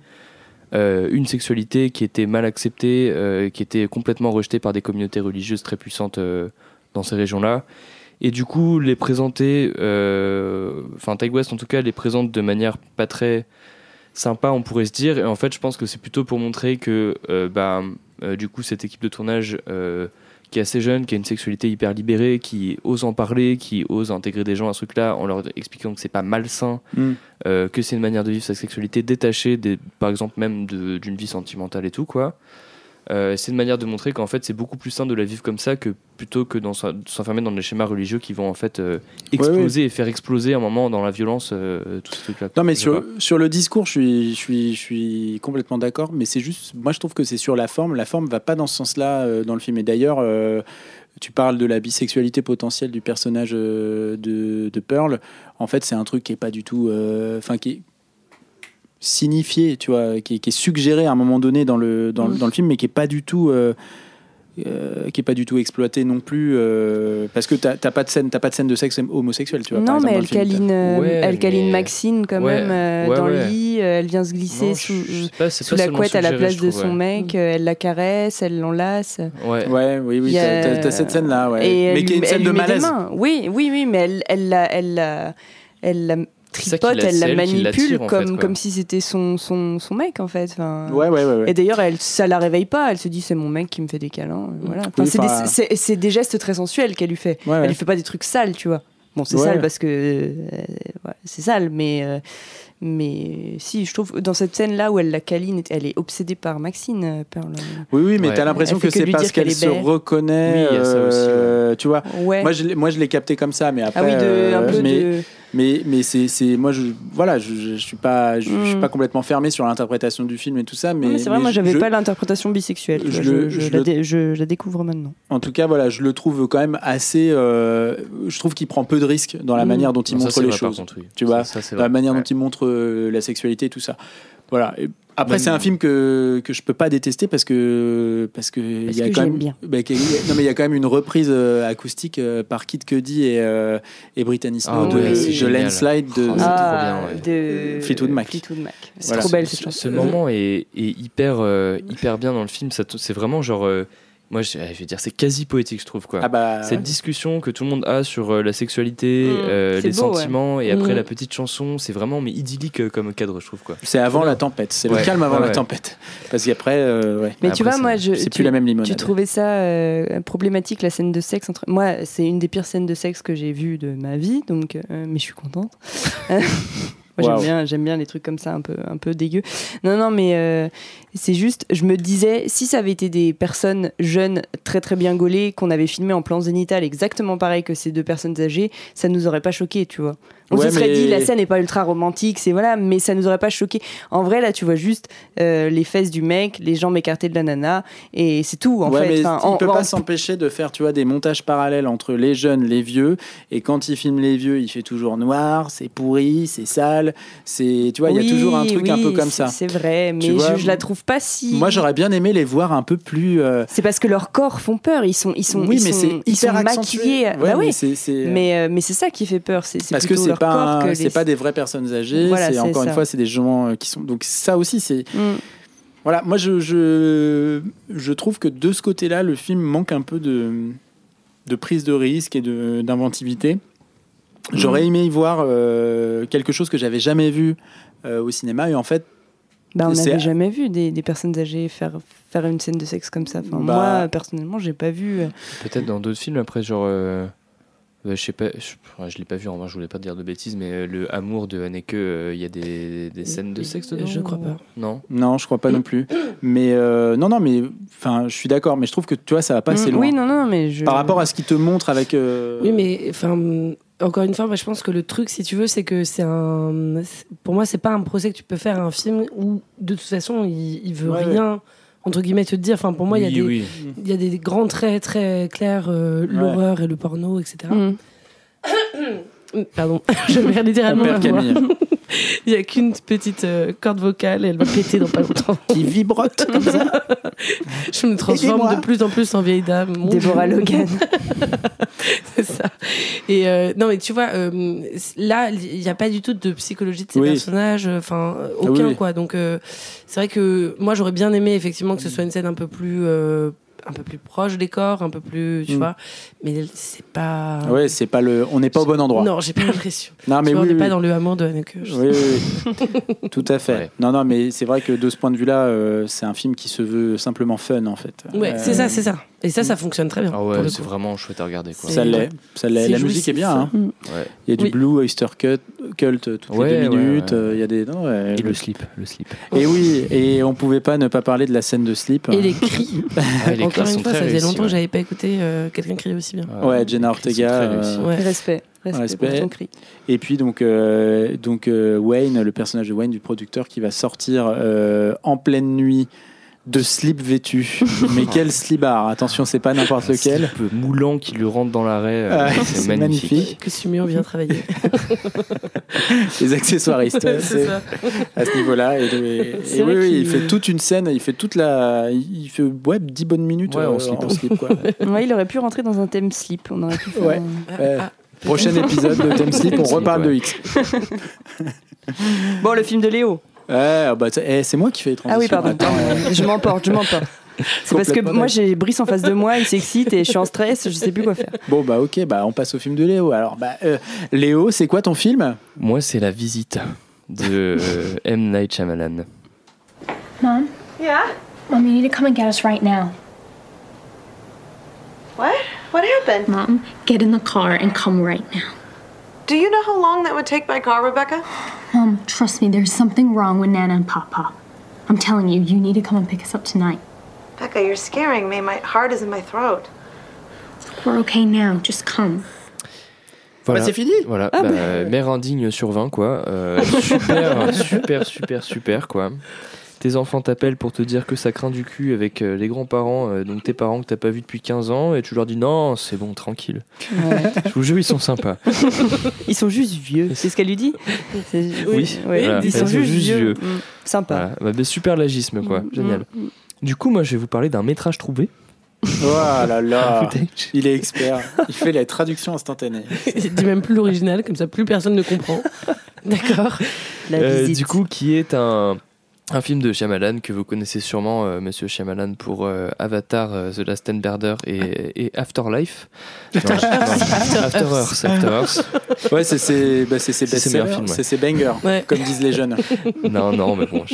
Speaker 3: euh, une sexualité qui était mal acceptée, euh, qui était complètement rejetée par des communautés religieuses très puissantes euh, dans ces régions-là. Et du coup, les présenter, euh, enfin Ty West en tout cas, les présente de manière pas très sympa, on pourrait se dire. Et en fait, je pense que c'est plutôt pour montrer que, euh, bah, euh, du coup, cette équipe de tournage euh, qui est assez jeune, qui a une sexualité hyper libérée, qui ose en parler, qui ose intégrer des gens à ce truc-là en leur expliquant que c'est pas malsain,
Speaker 1: Mm.
Speaker 3: euh, que c'est une manière de vivre sa sexualité détachée, des, par exemple même d'une vie sentimentale et tout quoi. Euh, c'est une manière de montrer qu'en fait c'est beaucoup plus sain de la vivre comme ça que plutôt que dans s'en- s'enfermer dans des schémas religieux qui vont en fait euh, exploser et faire exploser à un moment dans la violence euh, tout ce truc là.
Speaker 1: Non, mais sur, sur le discours, je suis, je suis, je suis complètement d'accord. Mais c'est juste, moi, je trouve que c'est sur la forme. La forme va pas dans ce sens-là euh, dans le film. Et d'ailleurs, tu parles de la bisexualité potentielle du personnage de, de Pearl. En fait, c'est un truc qui est pas du tout, euh, qui signifié, tu vois, qui est, qui est suggéré à un moment donné dans le, dans, le-
Speaker 2: Mm.
Speaker 1: dans le film, mais qui est pas du tout. euh, euh, qui est pas du tout exploité non plus euh, parce que t'as t'as pas de scène t'as pas de scène de sexe homosexuel tu vois par
Speaker 2: Non, mais elle câline, euh,
Speaker 3: Ouais,
Speaker 2: elle câline
Speaker 3: mais-
Speaker 2: Maxine quand
Speaker 3: Ouais,
Speaker 2: même euh,
Speaker 3: ouais,
Speaker 2: dans
Speaker 3: ouais.
Speaker 2: le lit. euh, elle vient se glisser
Speaker 3: Non,
Speaker 2: sous,
Speaker 3: pas,
Speaker 2: sous la couette à la place de son
Speaker 3: ouais.
Speaker 2: mec. euh, elle la caresse, elle l'enlace.
Speaker 3: Ouais.
Speaker 1: Ouais, oui, oui, t'as t'as cette scène-là, ouais.
Speaker 2: Et
Speaker 1: mais qui est une scène de malaise.
Speaker 2: Oui, oui, oui, mais elle, elle la, elle la, elle la tripote, elle la manipule
Speaker 3: l'attire, en fait,
Speaker 2: comme, comme si c'était son, son, son mec en fait. Enfin,
Speaker 1: Ouais, ouais, ouais. ouais.
Speaker 2: Et d'ailleurs, elle, ça la réveille pas. Elle se dit c'est mon mec qui me fait des câlins. euh, Voilà. Enfin,
Speaker 1: Oui,
Speaker 2: c'est des- c'est- gestes très sensuels qu'elle lui fait.
Speaker 1: Ouais, ouais.
Speaker 2: Elle lui fait pas des trucs sales, tu vois. Bon, c'est
Speaker 1: Ouais.
Speaker 2: sale parce que euh, ouais, c'est sale, mais euh, mais si, je trouve dans cette scène là où elle la câline, elle est obsédée par Maxine euh, Pearl.
Speaker 1: Oui, oui, mais
Speaker 3: Ouais.
Speaker 1: t'as l'impression que
Speaker 2: que
Speaker 1: c'est parce
Speaker 2: qu'elle est
Speaker 1: se reconnaît.
Speaker 3: Oui, il y a ça aussi,
Speaker 1: euh, Tu vois,
Speaker 2: Ouais.
Speaker 1: moi je, l'ai- moi je l'ai capté comme ça, mais après.
Speaker 2: ah oui, de, un
Speaker 1: euh,
Speaker 2: peu
Speaker 1: mais,
Speaker 2: de.
Speaker 1: Mais, mais c'est, c'est- moi, je, voilà, je, je, je suis pas, je, je suis
Speaker 2: Mm.
Speaker 1: pas complètement fermé sur l'interprétation du film et tout ça, mais.
Speaker 2: Non, mais c'est vrai,
Speaker 1: mais
Speaker 2: moi
Speaker 1: je-
Speaker 2: j'avais
Speaker 1: je-
Speaker 2: pas l'interprétation bisexuelle.
Speaker 1: je
Speaker 2: vois,
Speaker 1: le-
Speaker 2: je, je
Speaker 1: je
Speaker 2: la
Speaker 1: le-
Speaker 2: dé- je- je la découvre maintenant.
Speaker 1: En tout cas, voilà, je le trouve quand même assez. euh, je trouve qu'il prend peu de risques dans la
Speaker 2: Mm.
Speaker 1: manière dont il
Speaker 3: Non, ça,
Speaker 1: montre
Speaker 3: c'est
Speaker 1: les
Speaker 3: vrai,
Speaker 1: choses.
Speaker 3: contre, oui.
Speaker 1: Tu
Speaker 3: Ça-
Speaker 1: vois,
Speaker 3: ça, c'est
Speaker 1: dans la manière
Speaker 3: Ouais.
Speaker 1: dont il montre euh, la sexualité et tout ça. Voilà. Et après, c'est un film que, que je peux pas détester parce que parce que il y a
Speaker 2: que
Speaker 1: quand
Speaker 2: j'aime
Speaker 1: même
Speaker 2: bien.
Speaker 1: bah, qu'il y a- non mais il y a quand même une reprise euh, acoustique euh, par Kid Cudi et euh, et Brittany Snow
Speaker 3: Ah
Speaker 1: de,
Speaker 2: ouais,
Speaker 1: de
Speaker 2: c'est
Speaker 3: génial.
Speaker 1: Landslide de
Speaker 3: Oh,
Speaker 2: Ah,
Speaker 3: ouais.
Speaker 1: Fleetwood Mac.
Speaker 2: Fleetwood Mac. C'est
Speaker 1: Voilà.
Speaker 2: trop belle
Speaker 3: Ce-
Speaker 2: cette chanson.
Speaker 3: Ce moment est, est hyper, euh, hyper bien dans le film. C'est vraiment genre. euh, moi, je, je vais dire, c'est quasi poétique, je trouve. Quoi.
Speaker 1: ah bah
Speaker 3: Cette discussion que tout le monde a sur euh, la sexualité,
Speaker 2: Mm,
Speaker 3: euh, les
Speaker 2: beau, ouais.
Speaker 3: sentiments, et après
Speaker 6: Mm.
Speaker 3: la petite chanson, c'est vraiment mais idyllique euh, comme cadre, je trouve. Quoi.
Speaker 1: c'est avant la tempête, c'est le calme avant
Speaker 3: ouais,
Speaker 1: la tempête. Parce qu'après, euh, ouais,
Speaker 2: Mais
Speaker 3: Après,
Speaker 2: tu vois, moi, je,
Speaker 1: c'est plus la même limonade.
Speaker 2: tu trouvais ça euh, problématique, la scène de sexe entre. Moi, c'est une des pires scènes de sexe que j'ai vues de ma vie, donc, euh, mais je suis contente. Moi, j'aime bien, j'aime bien les trucs comme ça, un peu, un peu dégueux. Non, non, mais euh, c'est juste, je me disais, si ça avait été des personnes jeunes, très très bien gaulées, qu'on avait filmé en plan zénital, exactement pareil que ces deux personnes âgées, ça nous aurait pas choqué, tu vois. On
Speaker 1: Ouais,
Speaker 2: se serait
Speaker 1: mais-
Speaker 2: dit, la scène n'est pas ultra romantique, c'est voilà, mais ça nous aurait pas choqué. En vrai, là, tu vois juste euh, les fesses du mec, les jambes écartées de la nana, et c'est tout, en
Speaker 1: ouais,
Speaker 2: fait.
Speaker 1: mais
Speaker 2: Enfin,
Speaker 1: il
Speaker 2: en-
Speaker 1: peut pas s'empêcher de faire, tu vois, des montages parallèles entre les jeunes, les vieux. Et quand il filme les vieux, il fait toujours noir, c'est pourri, c'est sale. C'est, tu vois, il y a toujours un truc un peu comme ça.
Speaker 2: C'est vrai, mais
Speaker 1: vois,
Speaker 2: je, je la trouve pas si.
Speaker 1: Moi, j'aurais bien aimé les voir un peu plus. euh,
Speaker 2: C'est parce que leurs corps font peur. Ils sont, ils sont,
Speaker 1: oui,
Speaker 2: ils
Speaker 1: mais
Speaker 2: sont, ils
Speaker 1: hyper
Speaker 2: maquillés.
Speaker 1: Ouais,
Speaker 2: bah
Speaker 1: mais
Speaker 2: oui.
Speaker 1: c'est- c'est-
Speaker 2: Mais, euh, mais c'est ça qui fait peur. C'est
Speaker 1: parce que c'est pas,
Speaker 2: que les-
Speaker 1: c'est pas des vraies personnes âgées.
Speaker 2: Voilà,
Speaker 1: c'est encore une fois, c'est des gens euh, qui sont. Donc ça aussi, c'est.
Speaker 2: Mm.
Speaker 1: Voilà, moi je, je, je trouve que de ce côté-là, le film manque un peu de, de prise de risque et de- d'inventivité. J'aurais aimé y voir euh, quelque chose que j'avais jamais vu euh, au cinéma et en fait,
Speaker 2: Bah, on n'avait jamais vu des, des personnes âgées faire, faire une scène de sexe comme ça. Enfin,
Speaker 1: Bah-
Speaker 2: Moi, personnellement, j'ai pas vu.
Speaker 3: Peut-être dans d'autres films, après, genre. euh, Euh, je sais pas, je, je l'ai pas vu, en vrai, je voulais pas dire de bêtises, mais euh, le amour de Haneke, euh, il y a des, des scènes de sexe dedans
Speaker 6: Je crois pas.
Speaker 3: Non
Speaker 1: Non, je crois pas non plus. Mais euh, non, non, mais enfin, je suis d'accord. Mais je trouve que tu vois, ça va pas assez
Speaker 2: Mm,
Speaker 1: loin.
Speaker 2: Oui, non, non, mais je.
Speaker 1: Par rapport à ce qu'il te montre avec. euh,
Speaker 6: Oui, mais enfin, encore une fois, je pense que le truc, si tu veux, c'est que c'est un. Pour moi, c'est pas un procès que tu peux faire à un film où, de toute façon, il, il veut
Speaker 1: Ouais,
Speaker 6: rien, entre guillemets, te dire. Enfin, pour moi, il y a
Speaker 3: Oui,
Speaker 6: des.
Speaker 3: oui.
Speaker 6: Il y a des grands traits très clairs, euh, l'horreur et le porno, etc.
Speaker 2: Mm.
Speaker 6: Pardon, je perds littéralement
Speaker 1: perd
Speaker 6: voix. Il y a qu'une petite euh, corde vocale et elle va péter dans pas longtemps.
Speaker 1: qui vibrote comme ça.
Speaker 6: Je me transforme de plus en plus en vieille dame. Mon
Speaker 2: Déborah
Speaker 6: Dieu.
Speaker 2: Logan.
Speaker 6: c'est ça. Et euh, non, mais tu vois, euh, là, il n'y a pas du tout de psychologie de ces
Speaker 1: Oui.
Speaker 6: personnages, enfin,
Speaker 1: Ah oui,
Speaker 6: aucun,
Speaker 1: oui.
Speaker 6: quoi. Donc, euh, c'est vrai que moi, j'aurais bien aimé, effectivement, que ce soit une scène un peu plus. Un peu plus proche des corps, un peu plus, tu
Speaker 1: Mm.
Speaker 6: vois, mais c'est pas.
Speaker 1: Ouais, c'est pas le. On n'est pas au bon endroit.
Speaker 6: Non, j'ai pas l'impression.
Speaker 1: Non, mais
Speaker 6: Tu vois,
Speaker 1: oui,
Speaker 6: on n'est
Speaker 1: oui.
Speaker 6: pas dans le amour de Haneke.
Speaker 1: Oui, oui, oui. tout à fait.
Speaker 3: Ouais.
Speaker 1: Non, non, mais c'est vrai que de ce point de vue-là, euh, c'est un film qui se veut simplement fun en fait.
Speaker 6: Ouais,
Speaker 1: Euh,
Speaker 6: c'est ça, c'est ça. Et ça, ça fonctionne très bien.
Speaker 3: Ah ouais, c'est vraiment chouette à regarder. Quoi.
Speaker 1: Ça l'est, ça l'est. La musique est bien. hein.
Speaker 3: Ouais.
Speaker 1: Il y a du
Speaker 6: Oui.
Speaker 1: Blue Oyster Cult, Cult euh, toutes
Speaker 3: Ouais,
Speaker 1: les deux minutes.
Speaker 3: ouais.
Speaker 1: euh, Il y a des. non, ouais,
Speaker 3: Et le slip, le slip.
Speaker 1: Et oui, et on pouvait pas ne pas parler de la scène de slip.
Speaker 6: Et les cris.
Speaker 3: Ah, les
Speaker 6: Encore
Speaker 3: cris
Speaker 6: une fois, ça faisait longtemps que j'avais pas écouté euh, quelqu'un crier aussi bien.
Speaker 1: Ouais, Jenna Ortega, euh.
Speaker 2: Respect. Respect,
Speaker 1: Respect.
Speaker 2: pour ton cri.
Speaker 1: Et puis donc, euh, donc euh, Wayne, le personnage de Wayne, du producteur, qui va sortir euh, en pleine nuit de slip vêtu. Mais quel slibard Attention, c'est pas n'importe
Speaker 3: Un
Speaker 1: lequel.
Speaker 3: slip moulant qui lui rentre dans l'arrêt, euh,
Speaker 1: Ah,
Speaker 3: c'est magnifique.
Speaker 1: magnifique.
Speaker 6: Que Sumio vient travailler.
Speaker 1: Les accessoiristes, ouais,
Speaker 6: c'est
Speaker 1: c'est
Speaker 6: ça.
Speaker 1: à ce niveau-là. Et, oui, oui, il fait toute une scène, il fait toute la. Il fait ouais, 10 bonnes minutes
Speaker 3: Ouais,
Speaker 1: euh,
Speaker 3: en slip.
Speaker 1: slip, quoi.
Speaker 2: Ouais, il aurait pu rentrer dans un thème slip. On aurait pu faire
Speaker 1: Ouais.
Speaker 2: un-
Speaker 1: Ouais.
Speaker 6: Ah,
Speaker 1: Prochain épisode de Thème Slip, on
Speaker 3: Slip,
Speaker 1: reparle de. X.
Speaker 2: Bon, le film de Léo.
Speaker 1: Ouais, ah bah, c'est eh, c'est moi qui fais les
Speaker 2: Ah oui,
Speaker 1: transitions.
Speaker 2: pardon.
Speaker 1: Attends, euh,
Speaker 2: je m'emporte, je m'emporte. C'est parce que moi, j'ai Brice en face de moi, il s'excite et je suis en stress, je sais plus quoi faire.
Speaker 1: Bon, bah ok, bah, on passe au film de Léo. Alors, bah, euh, Léo, c'est quoi ton film?
Speaker 3: Moi, c'est La Visite de euh, M. Night Shyamalan.
Speaker 4: Mom?
Speaker 8: Yeah?
Speaker 4: Mom, you need to come and get us right now.
Speaker 8: What? What happened?
Speaker 4: Mom, get in the car and come right now.
Speaker 8: Do you know how long that would take by car, Rebecca?
Speaker 4: Mom, trust me, there's something wrong with Nana and Papa. I'm telling you, you need to come and pick us up tonight.
Speaker 8: Becca, you're scaring me. My heart is in my throat.
Speaker 4: We're okay now, just come.
Speaker 3: Voilà.
Speaker 1: Bah, c'est fini
Speaker 3: Voilà,
Speaker 2: Ah
Speaker 3: bah,
Speaker 2: bah.
Speaker 3: mère indigne sur 20, quoi. Euh, super, super, super, super, quoi. Tes enfants t'appellent pour te dire que ça craint du cul avec euh, les grands-parents, euh, donc tes parents que t'as pas vu depuis 15 ans, et tu leur dis non, c'est bon, tranquille. Je vous jure, ils sont sympas.
Speaker 2: Ils sont juste vieux, c'est ce qu'elle lui dit C'est-
Speaker 3: Oui,
Speaker 2: ouais,
Speaker 3: voilà,
Speaker 2: ils sont juste, vieux.
Speaker 3: vieux.
Speaker 2: Mm, Sympa.
Speaker 3: Voilà. Bah, bah, super l'agisme, quoi.
Speaker 2: Mm,
Speaker 3: Génial.
Speaker 2: mm, mm.
Speaker 3: Du coup, moi, je vais vous parler d'un métrage trouvé.
Speaker 1: Oh là là. Il est expert. Il fait la traduction instantanée.
Speaker 6: Dis même plus l'original, comme ça plus personne ne comprend. D'accord.
Speaker 3: Euh, du coup, qui est un, un film de Shyamalan que vous connaissez sûrement, euh, Monsieur Shyamalan, pour euh, Avatar, euh, The Last Airbender et, et Afterlife. Non, non, After Earth. After Earth.
Speaker 1: Ouais, c'est ses bah, c'est ses
Speaker 3: C'est ses meilleurs
Speaker 1: best-sellers, c'est ses bangers,
Speaker 6: Ouais.
Speaker 1: comme disent les jeunes.
Speaker 3: Non, non, mais bon,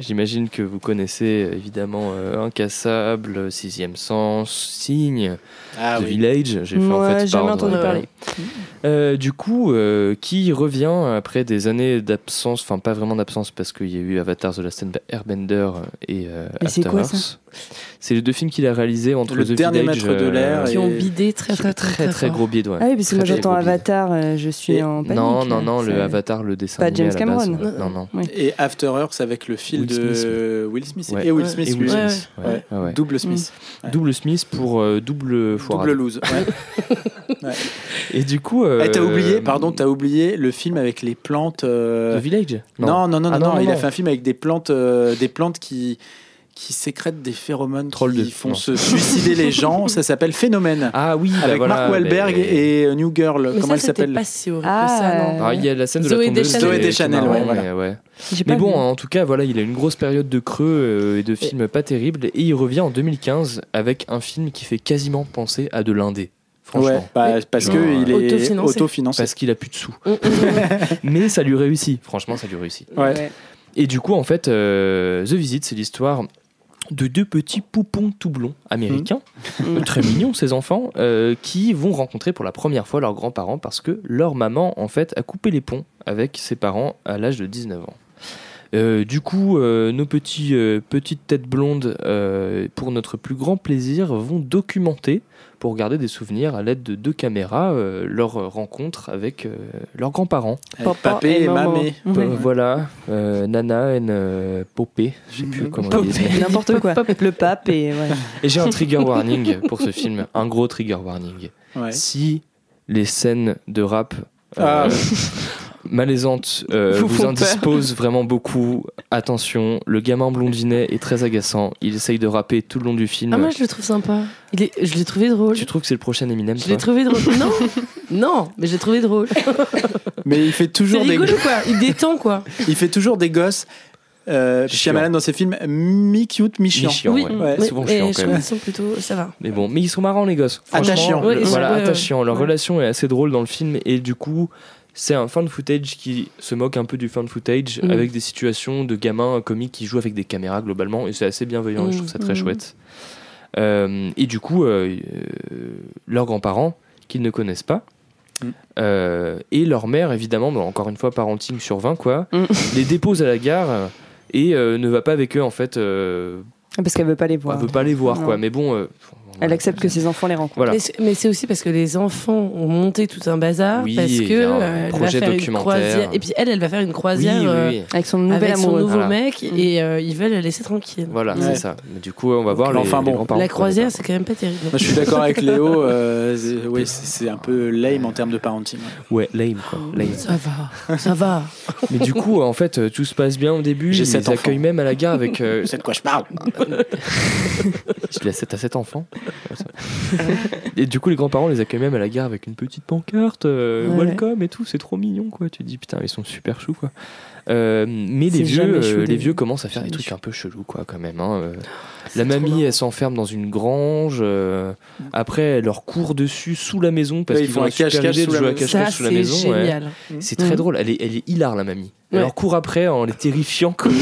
Speaker 3: j'imagine que vous connaissez évidemment euh, Incassable, Sixième Sens, Signe,
Speaker 1: Ah
Speaker 3: The
Speaker 1: oui.
Speaker 3: Village. J'ai fait en fait
Speaker 2: jamais entendu parler.
Speaker 3: Euh, du coup, euh, qui revient après des années d'absence, enfin pas vraiment d'absence parce qu'il y a eu Avatar The Last Airbender et euh,
Speaker 2: Mais c'est
Speaker 3: After
Speaker 2: quoi,
Speaker 3: Earth. C'est les deux films qu'il a réalisés entre
Speaker 1: Le
Speaker 3: The
Speaker 1: dernier
Speaker 3: Village,
Speaker 1: maître de l'air
Speaker 3: euh,
Speaker 6: Qui ont bidé très très très
Speaker 3: très très gros bide, ouais.
Speaker 2: Ah oui, parce que moi j'entends. Avatar, euh, je suis
Speaker 1: Et-
Speaker 2: en panique.
Speaker 3: Non, non,
Speaker 2: là.
Speaker 3: non, le Avatar, le dessin
Speaker 2: Pas
Speaker 3: animé
Speaker 2: James
Speaker 3: à la base.
Speaker 2: Cameron.
Speaker 3: Non, non.
Speaker 2: Oui.
Speaker 1: Et After Earth avec le fil
Speaker 3: Will
Speaker 1: de Will Smith
Speaker 3: Ouais.
Speaker 1: et Will. Smith,
Speaker 3: Et
Speaker 1: lui.
Speaker 3: Will
Speaker 6: Ouais,
Speaker 3: Smith, ouais.
Speaker 1: ouais.
Speaker 3: Ah ouais.
Speaker 1: Double Smith. Ouais.
Speaker 3: Double Smith pour euh, double foirade.
Speaker 1: Double lose. Ouais.
Speaker 3: Et du coup. euh,
Speaker 1: Eh, t'as oublié, pardon, t'as oublié le film avec les plantes. euh,
Speaker 3: The Village?
Speaker 1: Non, non, non,
Speaker 3: Ah,
Speaker 1: non,
Speaker 3: non, non,
Speaker 1: il a fait un film avec des plantes, euh, des plantes qui qui sécrètent des phéromones
Speaker 3: Troll
Speaker 1: qui font
Speaker 3: non.
Speaker 1: se suicider les gens. Ça s'appelle Phénomène.
Speaker 3: Ah oui, bah
Speaker 1: avec
Speaker 3: voilà,
Speaker 1: Mark Wahlberg
Speaker 3: mais-
Speaker 1: et euh, New Girl.
Speaker 6: Mais
Speaker 1: Comment
Speaker 6: ça,
Speaker 1: elle s'appelle
Speaker 6: pas si horrible
Speaker 2: Ah,
Speaker 6: que ça, non
Speaker 3: Ah, il y a la scène de
Speaker 6: Zoé
Speaker 3: la tondeuse.
Speaker 1: Zoé Deschanel, ouais, voilà.
Speaker 3: ouais. Mais bon,
Speaker 2: vu.
Speaker 3: en tout cas, voilà, il a une grosse période de creux euh, et de films pas terribles. Et il revient en 2015 avec un film qui fait quasiment penser à de l'indé. Franchement.
Speaker 1: Ouais, bah, parce
Speaker 3: Non,
Speaker 1: que il est
Speaker 6: Autofinancé.
Speaker 1: autofinancé.
Speaker 3: Parce qu'il a plus de sous.
Speaker 6: Mm, mm, mm.
Speaker 3: Mais ça lui réussit. Franchement, ça lui réussit.
Speaker 1: Ouais.
Speaker 2: Ouais.
Speaker 3: Et du coup, en fait, euh, The Visit, c'est l'histoire de deux petits poupons tout blonds américains,
Speaker 2: Mm.
Speaker 3: euh, très mignons ces enfants, euh, qui vont rencontrer pour la première fois leurs grands-parents parce que leur maman en fait a coupé les ponts avec ses parents à l'âge de 19 ans. Euh, du coup, euh, nos petits, euh, petites têtes blondes, euh, pour notre plus grand plaisir, vont documenter, pour garder des souvenirs à l'aide de deux caméras, euh, leur rencontre avec euh, leurs grands-parents.
Speaker 1: Papé et mamé.
Speaker 3: Voilà, euh, Nana et euh, Popé, je sais plus comment mais-
Speaker 2: N'importe quoi. Le pape et ouais.
Speaker 3: Et j'ai un trigger warning pour ce film, un gros trigger warning.
Speaker 1: Ouais.
Speaker 3: Si les scènes de rap euh,
Speaker 1: Ah.
Speaker 3: malaisantes euh,
Speaker 2: Vous
Speaker 3: vous, indisposent vraiment beaucoup, attention, le gamin blondinet est très agaçant, il essaye de rapper tout le long du film.
Speaker 6: Ah, moi, je le trouve sympa. Il est, je l'ai trouvé drôle.
Speaker 3: Tu trouves que c'est le prochain Eminem
Speaker 6: Je l'ai trouvé drôle. Non, non, mais je l'ai trouvé drôle.
Speaker 1: Mais il fait toujours des,
Speaker 6: rigolo, quoi. Il détend, quoi.
Speaker 1: il fait toujours des gosses. Euh. Shyamalan dans ses films mi-cute, mi-chiant.
Speaker 3: Mi-chiant,
Speaker 6: oui,
Speaker 3: ouais.
Speaker 1: Ouais,
Speaker 6: mais-
Speaker 3: souvent chiant, quand même.
Speaker 6: qu'ils sont plutôt. Ça va.
Speaker 3: Mais bon, mais ils sont marrants les gosses.
Speaker 1: Attachants.
Speaker 3: le-
Speaker 6: Ouais, ils
Speaker 3: voilà, attachants. Leur
Speaker 6: Ouais.
Speaker 3: relation est assez drôle dans le film et du coup, c'est un fan footage qui se moque un peu du fan footage
Speaker 6: Mhm.
Speaker 3: avec des situations de gamins comiques qui jouent avec des caméras globalement et c'est assez bienveillant et je trouve ça très
Speaker 6: Mhm.
Speaker 3: chouette. Euh, et du coup, euh, euh, leurs grands-parents qu'ils ne connaissent pas. Euh, et leur mère, évidemment, bon, encore une fois, parenting sur 20, quoi, les dépose à la gare et euh, ne va pas avec eux, en fait, euh,
Speaker 2: Parce qu'elle veut pas les
Speaker 3: elle
Speaker 2: voir.
Speaker 3: veut pas les voir,
Speaker 2: Non.
Speaker 3: quoi. Mais bon, euh,
Speaker 2: Elle accepte que ses enfants les rencontrent.
Speaker 3: Voilà.
Speaker 6: Mais c'est- aussi parce que les enfants ont monté tout un bazar
Speaker 3: Oui,
Speaker 6: parce que euh, elle va
Speaker 3: projet
Speaker 6: faire une
Speaker 3: documentaire.
Speaker 6: croisière et puis elle elle va faire une croisière
Speaker 3: Oui, oui,
Speaker 6: euh.
Speaker 2: Avec son nouvel
Speaker 6: avec son
Speaker 2: amoureux.
Speaker 6: nouveau
Speaker 3: Voilà.
Speaker 6: mec et euh, ils veulent la laisser tranquille.
Speaker 3: Voilà,
Speaker 1: Ouais.
Speaker 3: c'est ça. Mais du coup, on va voir les,
Speaker 1: Enfin, bon.
Speaker 6: La croisière c'est quand même pas terrible.
Speaker 1: Moi, je suis d'accord avec Léo. euh, c'est- oui, c'est c'est un peu lame en termes de parenting.
Speaker 3: Ouais, lame, quoi. Lame.
Speaker 6: Ça va, ça va.
Speaker 3: Mais du coup, en fait, euh, tout se passe bien au début.
Speaker 1: J'ai
Speaker 3: accueillent
Speaker 1: enfants.
Speaker 3: même à la gare avec. euh,
Speaker 1: C'est de quoi je parle
Speaker 3: Je laisse 7 à 7 enfants. Et du coup, les grands-parents les accueillent même à la gare avec une petite pancarte, euh,
Speaker 2: Ouais.
Speaker 3: welcome et tout. C'est trop mignon, quoi. Tu te dis, putain, ils sont super choux, quoi. Euh, mais les vieux, euh, les vieux commencent à faire des trucs un peu chelous, quoi, quand même. hein, euh. La mamie, elle s'enferme dans une grange. euh, après, elle leur court dessus sous la maison parce
Speaker 1: Ouais, ils
Speaker 3: qu'ils
Speaker 1: font
Speaker 3: ont
Speaker 1: un cache-cache sous la
Speaker 3: cache-cache
Speaker 6: Ça
Speaker 3: sous la
Speaker 6: c'est
Speaker 3: maison. ouais.
Speaker 6: génial.
Speaker 3: C'est très
Speaker 2: Mhm.
Speaker 3: drôle. Elle est, elle est hilar, la mamie. Elle
Speaker 6: Ouais.
Speaker 3: leur court après en les terrifiant. quoi.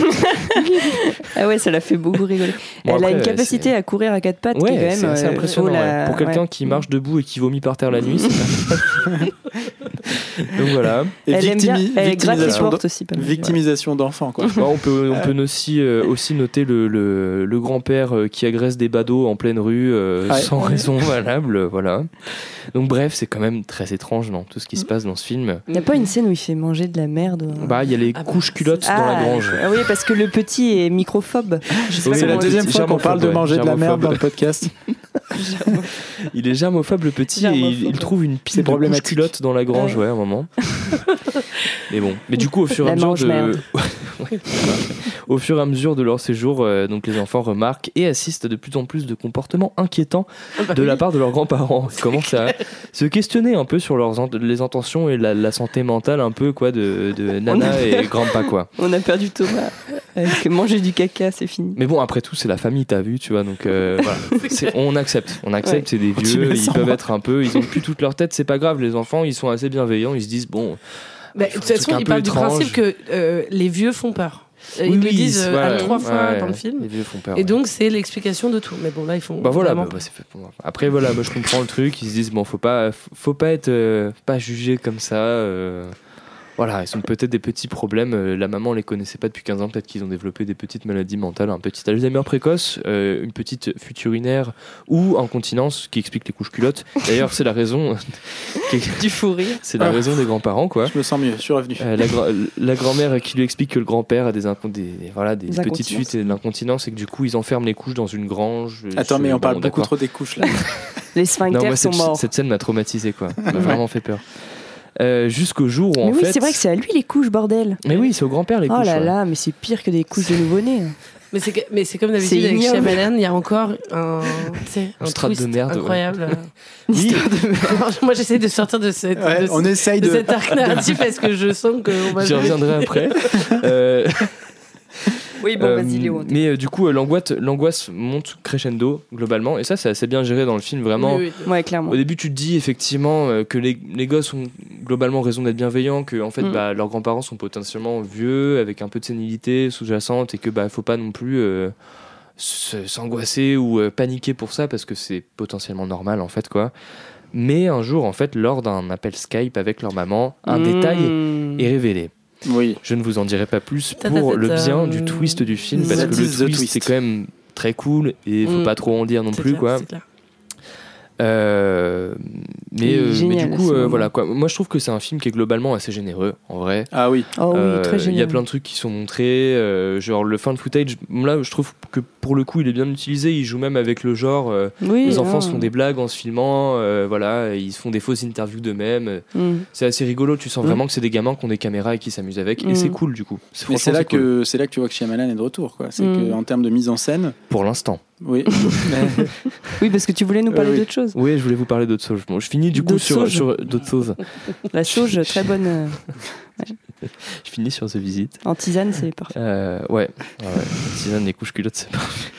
Speaker 2: Ah ouais, ça l'a fait beaucoup rigoler.
Speaker 3: Bon,
Speaker 2: elle a une capacité à courir à quatre pattes qui est quand même
Speaker 3: c'est
Speaker 2: euh,
Speaker 3: impressionnant.
Speaker 2: oh.
Speaker 3: Pour quelqu'un
Speaker 2: ouais.
Speaker 3: qui marche debout et qui vomit par terre la nuit, c'est Donc voilà.
Speaker 1: Et
Speaker 2: Elle aime bien. Elle
Speaker 1: victimisation
Speaker 2: portes
Speaker 1: d'en-
Speaker 2: aussi. Pas mal.
Speaker 1: Victimisation d'enfants, quoi.
Speaker 3: Bon, on peut, on peut aussi, euh, aussi noter le, le, le grand-père euh, qui agresse des badauds en pleine rue euh,
Speaker 1: Ouais.
Speaker 3: sans raison valable. Voilà. Donc bref, c'est quand même très étrange dans tout ce qui se passe dans ce film.
Speaker 2: Il n'y a pas une scène où il fait manger de la merde un-
Speaker 3: Bah, il y a les
Speaker 6: Ah bah,
Speaker 3: couches culottes
Speaker 2: Ah,
Speaker 3: dans la grange.
Speaker 2: Ah oui, parce que le petit est microphobe. Je sais
Speaker 3: Oui,
Speaker 2: pas
Speaker 1: C'est la deuxième fois qu'on parle de
Speaker 3: germophobe,
Speaker 1: manger de la merde dans le podcast.
Speaker 3: Il est germophobe le petit et il, il trouve une pile de culottes dans la grange, ouais, à un moment. Mais bon, mais du coup, au fur et à mesure de, au fur et à mesure de leur séjour, euh, donc les enfants remarquent et assistent à de plus en plus de comportements inquiétants de la part de leurs grands-parents. Ils commencent à se questionner un peu sur leurs les intentions et la, la santé mentale un peu quoi de, de Nana et Grandpa quoi.
Speaker 2: On a perdu Thomas. Avec manger du caca, c'est fini.
Speaker 3: Mais bon, après tout, c'est la famille, t'as vu, tu vois, donc euh, voilà. C'est- on accepte, on accepte,
Speaker 2: Ouais.
Speaker 3: c'est des vieux, ils peuvent
Speaker 1: moi.
Speaker 3: être un peu, ils ont plus toute leur tête, c'est pas grave, les enfants, ils sont assez bienveillants, ils se disent, bon,
Speaker 6: Bah,
Speaker 3: Ils
Speaker 6: de toute façon,
Speaker 3: trucs un
Speaker 6: il
Speaker 3: peu
Speaker 6: parle du principe que euh, les vieux font peur. Euh,
Speaker 3: oui,
Speaker 6: ils le
Speaker 3: oui,
Speaker 6: disent euh, à trois fois
Speaker 3: ouais,
Speaker 6: dans le film.
Speaker 3: Les vieux font peur.
Speaker 6: Et
Speaker 3: ouais.
Speaker 6: donc, c'est l'explication de tout. Mais bon, là, ils font.
Speaker 3: Bah voilà, bah, bah, c'est fait pour moi. Après voilà, moi je comprends le truc, ils se disent bon faut pas faut pas être euh, pas jugé comme ça euh, voilà, ils ont peut-être des petits problèmes. euh, la maman les connaissait pas depuis 15 ans, peut-être qu'ils ont développé des petites maladies mentales, un petit Alzheimer précoce, euh, une petite fuite urinaire ou incontinence qui explique les couches culottes. D'ailleurs, c'est la raison
Speaker 2: Du fou rire.
Speaker 3: c'est la
Speaker 1: Ah.
Speaker 3: raison des grands-parents quoi.
Speaker 1: Je me sens mieux, je suis revenu.
Speaker 3: Euh, la, gra- la grand-mère qui lui explique que le grand-père a des, des, voilà, des
Speaker 2: Des
Speaker 3: petites fuites et de l'incontinence et que du coup ils enferment les couches dans une grange.
Speaker 1: Attends, mais on
Speaker 3: bon,
Speaker 1: parle beaucoup trop des couches là.
Speaker 2: Les
Speaker 3: Non,
Speaker 2: sphincters
Speaker 3: moi,
Speaker 2: sont
Speaker 3: cette,
Speaker 2: morts.
Speaker 3: cette scène m'a traumatisé, quoi. Ça m'a vraiment fait peur. Euh, Jusqu'au jour où,
Speaker 2: Mais
Speaker 3: en
Speaker 2: oui,
Speaker 3: fait.
Speaker 2: c'est vrai que c'est à lui les couches, bordel.
Speaker 3: Mais oui, c'est au grand-père les
Speaker 2: oh
Speaker 3: couches.
Speaker 2: là
Speaker 3: ouais.
Speaker 2: là, mais c'est pire que des couches de nouveau-né.
Speaker 6: Mais c'est, que- mais c'est comme
Speaker 2: C'est
Speaker 6: d'habitude avec. Shyamalan, il y a encore un,
Speaker 3: Un strat de merde, ouais.
Speaker 6: incroyable.
Speaker 3: Oui.
Speaker 6: Moi, j'essaie de sortir de, cette,
Speaker 1: Ouais,
Speaker 6: de,
Speaker 1: on essaye
Speaker 6: de
Speaker 1: de.
Speaker 6: cet arc narratif parce que je sens qu'on va.
Speaker 3: J'y reviendrai après. Euh,
Speaker 2: Oui, bon,
Speaker 3: euh,
Speaker 2: vas-y, Léo.
Speaker 3: mais euh, du coup, euh, l'angoisse, monte crescendo globalement, et ça, c'est assez bien géré dans le film. Vraiment,
Speaker 6: Oui, oui.
Speaker 2: t'écoute. Ouais, clairement.
Speaker 3: Au début, tu te dis effectivement que les, les gosses ont globalement raison d'être bienveillants, que en fait,
Speaker 2: Mm.
Speaker 3: bah, leurs grands-parents sont potentiellement vieux, avec un peu de sénilité sous-jacente, et que bah, faut pas non plus euh, se- s'angoisser ou euh, paniquer pour ça parce que c'est potentiellement normal en fait quoi. Mais un jour en fait lors d'un appel Skype avec leur maman, un
Speaker 2: Mmh.
Speaker 3: détail est révélé.
Speaker 1: Oui.
Speaker 3: Je ne vous en dirai pas plus pour le bien du twist du film parce que le twist, c'est quand même très cool et il faut
Speaker 6: Mm.
Speaker 3: pas trop en dire non plus quoi.
Speaker 6: c'est clair.
Speaker 3: Euh, mais, euh, mais du coup, euh, voilà quoi. Moi, je trouve que c'est un film qui est globalement assez généreux, en vrai.
Speaker 1: Ah oui.
Speaker 2: Oh oui,
Speaker 3: Euh,
Speaker 2: très
Speaker 3: Il y a plein de trucs qui sont montrés, euh, genre le fan footage. Là, je trouve que pour le coup, il est bien utilisé. Il joue même avec le genre. euh,
Speaker 2: Oui,
Speaker 3: les enfants
Speaker 2: non.
Speaker 3: se font des blagues en se filmant, euh, voilà, ils se font des fausses interviews d'eux-mêmes.
Speaker 2: Mm.
Speaker 3: C'est assez rigolo. Tu sens
Speaker 2: Mm.
Speaker 3: vraiment que c'est des gamins qui ont des caméras et qui s'amusent avec,
Speaker 2: Mm.
Speaker 3: et c'est cool du coup. C'est-
Speaker 1: Mais c'est
Speaker 3: franchement,
Speaker 1: là
Speaker 3: cool.
Speaker 1: que c'est là que tu vois que Shyamalan est de retour, quoi. C'est
Speaker 2: Mm.
Speaker 1: que en termes de mise en scène,
Speaker 3: pour l'instant.
Speaker 1: Oui.
Speaker 2: Oui, parce que tu voulais nous parler
Speaker 1: oui.
Speaker 2: d'autre chose.
Speaker 3: Oui, je voulais vous parler d'autres choses. Bon, je finis du coup
Speaker 2: D'autres
Speaker 3: sur, d'autres choses.
Speaker 2: La sauge, très bonne. euh,
Speaker 3: Je finis sur The Visit.
Speaker 2: En tisane, c'est parfait.
Speaker 3: Euh, ouais, ouais, ouais. Tisane, les couches culottes, c'est parfait.